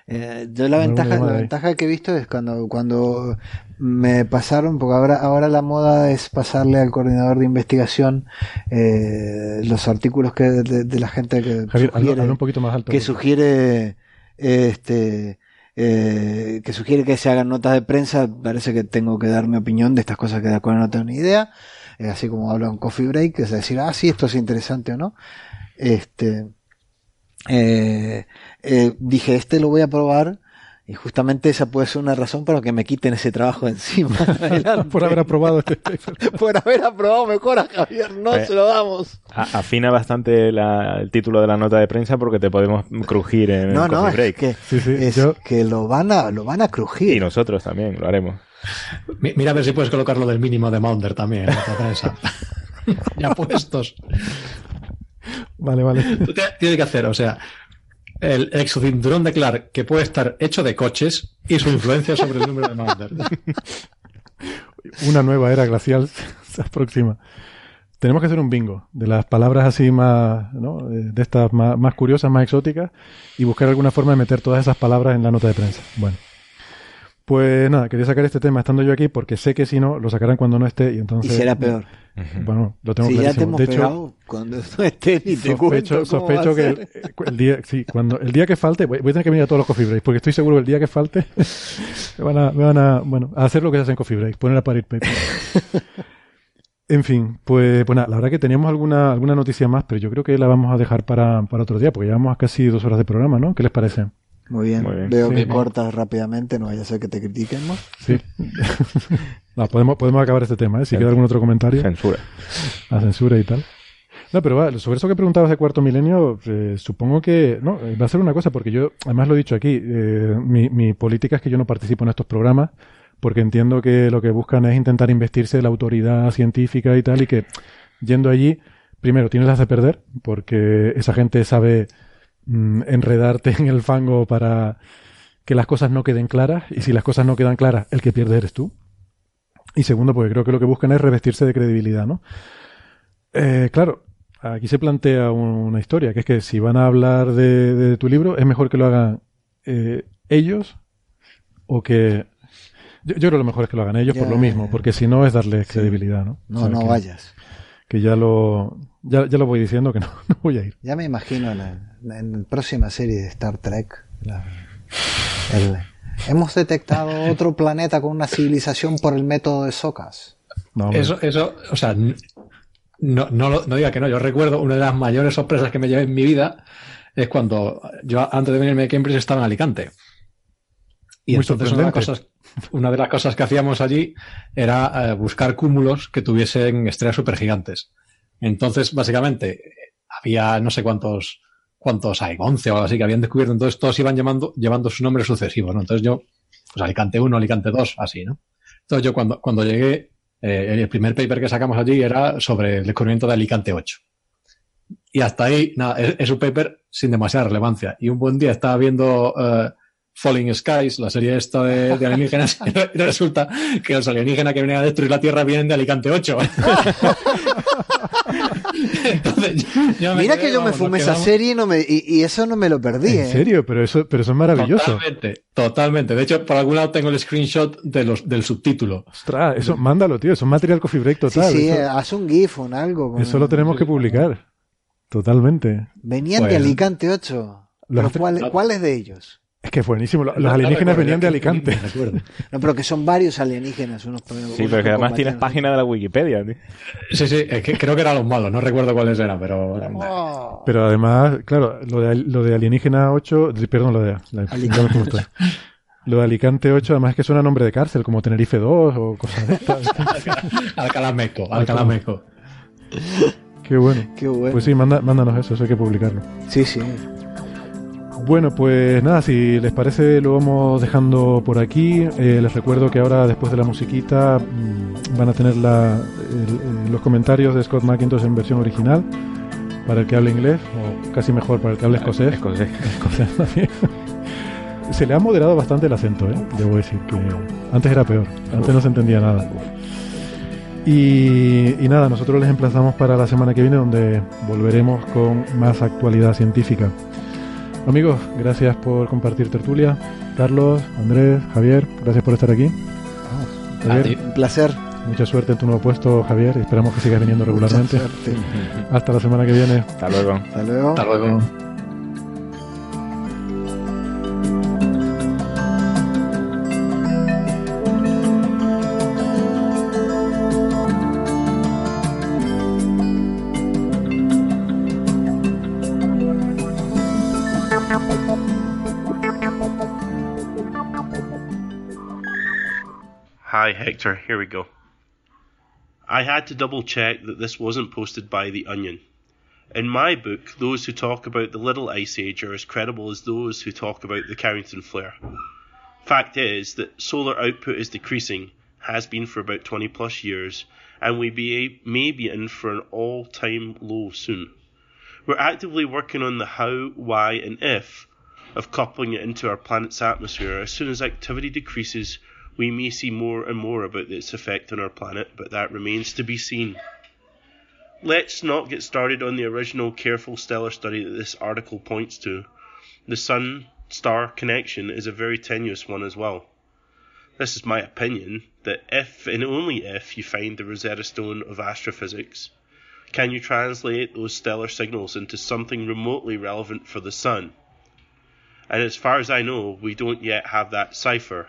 Eh, yo la ventaja, la ventaja que he visto es cuando, cuando me pasaron, porque ahora, ahora la moda es pasarle al coordinador de investigación los artículos que de, la gente que sugiere, un poquito más alto, que sugiere este que sugiere que se hagan notas de prensa, parece que tengo que dar mi opinión de estas cosas que de acuerdo no tengo ni idea. Eh, así como habla un coffee break, es decir, ah, sí, esto es interesante o no. Este, eh, eh, dije, este lo voy a probar y justamente esa puede ser una razón para que me quiten ese trabajo encima. [laughs] por haber aprobado este [laughs] Por haber aprobado mejor a Javier, no se lo damos. afina bastante el título de la nota de prensa porque te podemos crujir en el coffee break. Es que, es que lo van a, lo van a crujir. Y nosotros también lo haremos. Mira a ver si puedes colocar lo del mínimo de Maunder también [laughs] ya puestos. Vale, vale. Tienes que hacer, o sea, el exocinturón de Clark que puede estar hecho de coches y su influencia sobre el número de Maunder. Una nueva era glacial [laughs] se aproxima. Tenemos que hacer un bingo de las palabras así más, ¿no? de estas más curiosas, más exóticas, y buscar alguna forma de meter todas esas palabras en la nota de prensa. Bueno. Pues nada, quería sacar este tema estando yo aquí porque sé que si no, lo sacarán cuando no esté y entonces... Y será peor. Bueno, lo tengo si clarísimo. ya te hemos de hecho, cuando no esté ni te sospecho, sospecho que el, día, sí, cuando, el día que falte, voy, a tener que venir a todos los coffee breaks porque estoy seguro que el día que falte [laughs] me van a, me van a, bueno, a hacer lo que se hace en coffee break, poner a parir paper. en fin, pues, pues nada, la verdad que teníamos alguna, alguna noticia más, pero yo creo que la vamos a dejar para, para otro día porque llevamos casi dos horas de programa, ¿no? ¿Qué les parece? Muy bien. Veo que cortas rápidamente, no vaya a ser que te critiquemos. Sí. [laughs] podemos, podemos acabar este tema, ¿eh? Si queda algún otro comentario. Censura. La censura y tal. No, pero sobre eso que preguntabas de cuarto milenio, eh, supongo que no, eh, va a ser una cosa, porque yo, además lo he dicho aquí, eh, mi, mi política es que yo no participo en estos programas, porque entiendo que lo que buscan es intentar investirse la autoridad científica y tal, y que yendo allí, primero tienes las de perder, porque esa gente sabe Mm, enredarte en el fango para que las cosas no queden claras. Y si las cosas no quedan claras, el que pierde eres tú. Y segundo, porque creo que lo que buscan es revestirse de credibilidad, ¿no? Eh, claro, aquí se plantea una historia, que es que si van a hablar de, tu libro, es mejor que lo hagan eh, ellos o que... Yo, creo que lo mejor es que lo hagan ellos por lo mismo, porque si no es darles credibilidad, ¿no? No, no vayas que ya lo, ya, lo voy diciendo que [laughs] no, voy a ir. Ya me imagino en la, en próxima serie de Star Trek. hemos detectado [laughs] otro planeta con una civilización por el método de Socas. eso, eso, o sea, no, no, no diga que no. Yo recuerdo una de las mayores sorpresas que me llevé en mi vida es cuando yo antes de venirme a Cambridge estaba en Alicante. Y entonces una de, las cosas, una de las cosas que hacíamos allí era eh, buscar cúmulos que tuviesen estrellas supergigantes. Entonces, básicamente, había no sé cuántos, cuántos hay, 11 o algo así que habían descubierto. Entonces todos iban llamando, llevando su nombre sucesivo, ¿no? Entonces yo, pues Alicante 1, Alicante 2, así, ¿no? Entonces yo cuando, cuando llegué, eh, el primer paper que sacamos allí era sobre el descubrimiento de Alicante 8. Y hasta ahí, nada, es, un paper sin demasiada relevancia. Y un buen día estaba viendo eh, Falling Skies, la serie esta de, alienígenas, [laughs] y resulta que los alienígenas que vienen a destruir la Tierra vienen de Alicante 8. [laughs] Mira que yo me fumé esa serie y, no me, y, eso no me lo perdí. ¿En ¿eh? serio? Pero eso, pero eso es maravilloso. Totalmente, totalmente. De hecho, por algún lado tengo el screenshot de los, del subtítulo. Ostras, eso, mándalo, tío. Eso es material coffee break total. Sí, sí, haz un GIF o algo. Eso lo tenemos que publicar. Totalmente. Venían de Alicante 8. ¿Cuáles de ellos? Es que es buenísimo. Los alienígenas venían de Alicante. No, pero que son varios alienígenas. Unos, sí, pero que además tienes página de la Wikipedia. Sí, sí, es que creo que eran los malos. No recuerdo cuáles eran, pero... Oh. Pero además, claro, lo de, lo de Alienígena 8... Perdón, lo de... Alicante. Lo de Alicante 8, además es que suena nombre de cárcel, como Tenerife 2 o cosas de estas. [laughs] Alcalameco, Alcalameco. Qué bueno. Qué bueno. Pues sí, mándanos eso, eso hay que publicarlo. Sí, sí. Bueno, pues nada, si les parece lo vamos dejando por aquí. Eh, les recuerdo que ahora, después de la musiquita, mm, van a tener la, los comentarios de Scott McIntosh en versión original, para el que hable inglés, o casi mejor para el que hable escocés. Escocés. [laughs] se le ha moderado bastante el acento, ¿eh? debo decir que antes era peor, antes no se entendía nada. Y, y, nada, nosotros les emplazamos para la semana que viene donde volveremos con más actualidad científica. Amigos, gracias por compartir tertulia. Carlos, Andrés, Javier, gracias por estar aquí. un placer. Mucha suerte en tu nuevo puesto, Javier. Esperamos que sigas viniendo regularmente. Hasta la semana que viene. Hasta luego. Hasta luego. Hasta luego. Hector. Here we go. I had to double check that this wasn't posted by The Onion. In my book, those who talk about the Little Ice Age are as credible as those who talk about the Carrington Flare. Fact is that solar output is decreasing, has been for about 20 plus years, and we be, may be in for an all time low soon. We're actively working on the how, why, and if of coupling it into our planet's atmosphere. As soon as activity decreases, we may see more and more about its effect on our planet, but that remains to be seen. Let's not get started on the original careful stellar study that this article points to. The Sun star connection is a very tenuous one as well. This is my opinion that if and only if you find the Rosetta Stone of astrophysics, can you translate those stellar signals into something remotely relevant for the Sun? And as far as I know, we don't yet have that cipher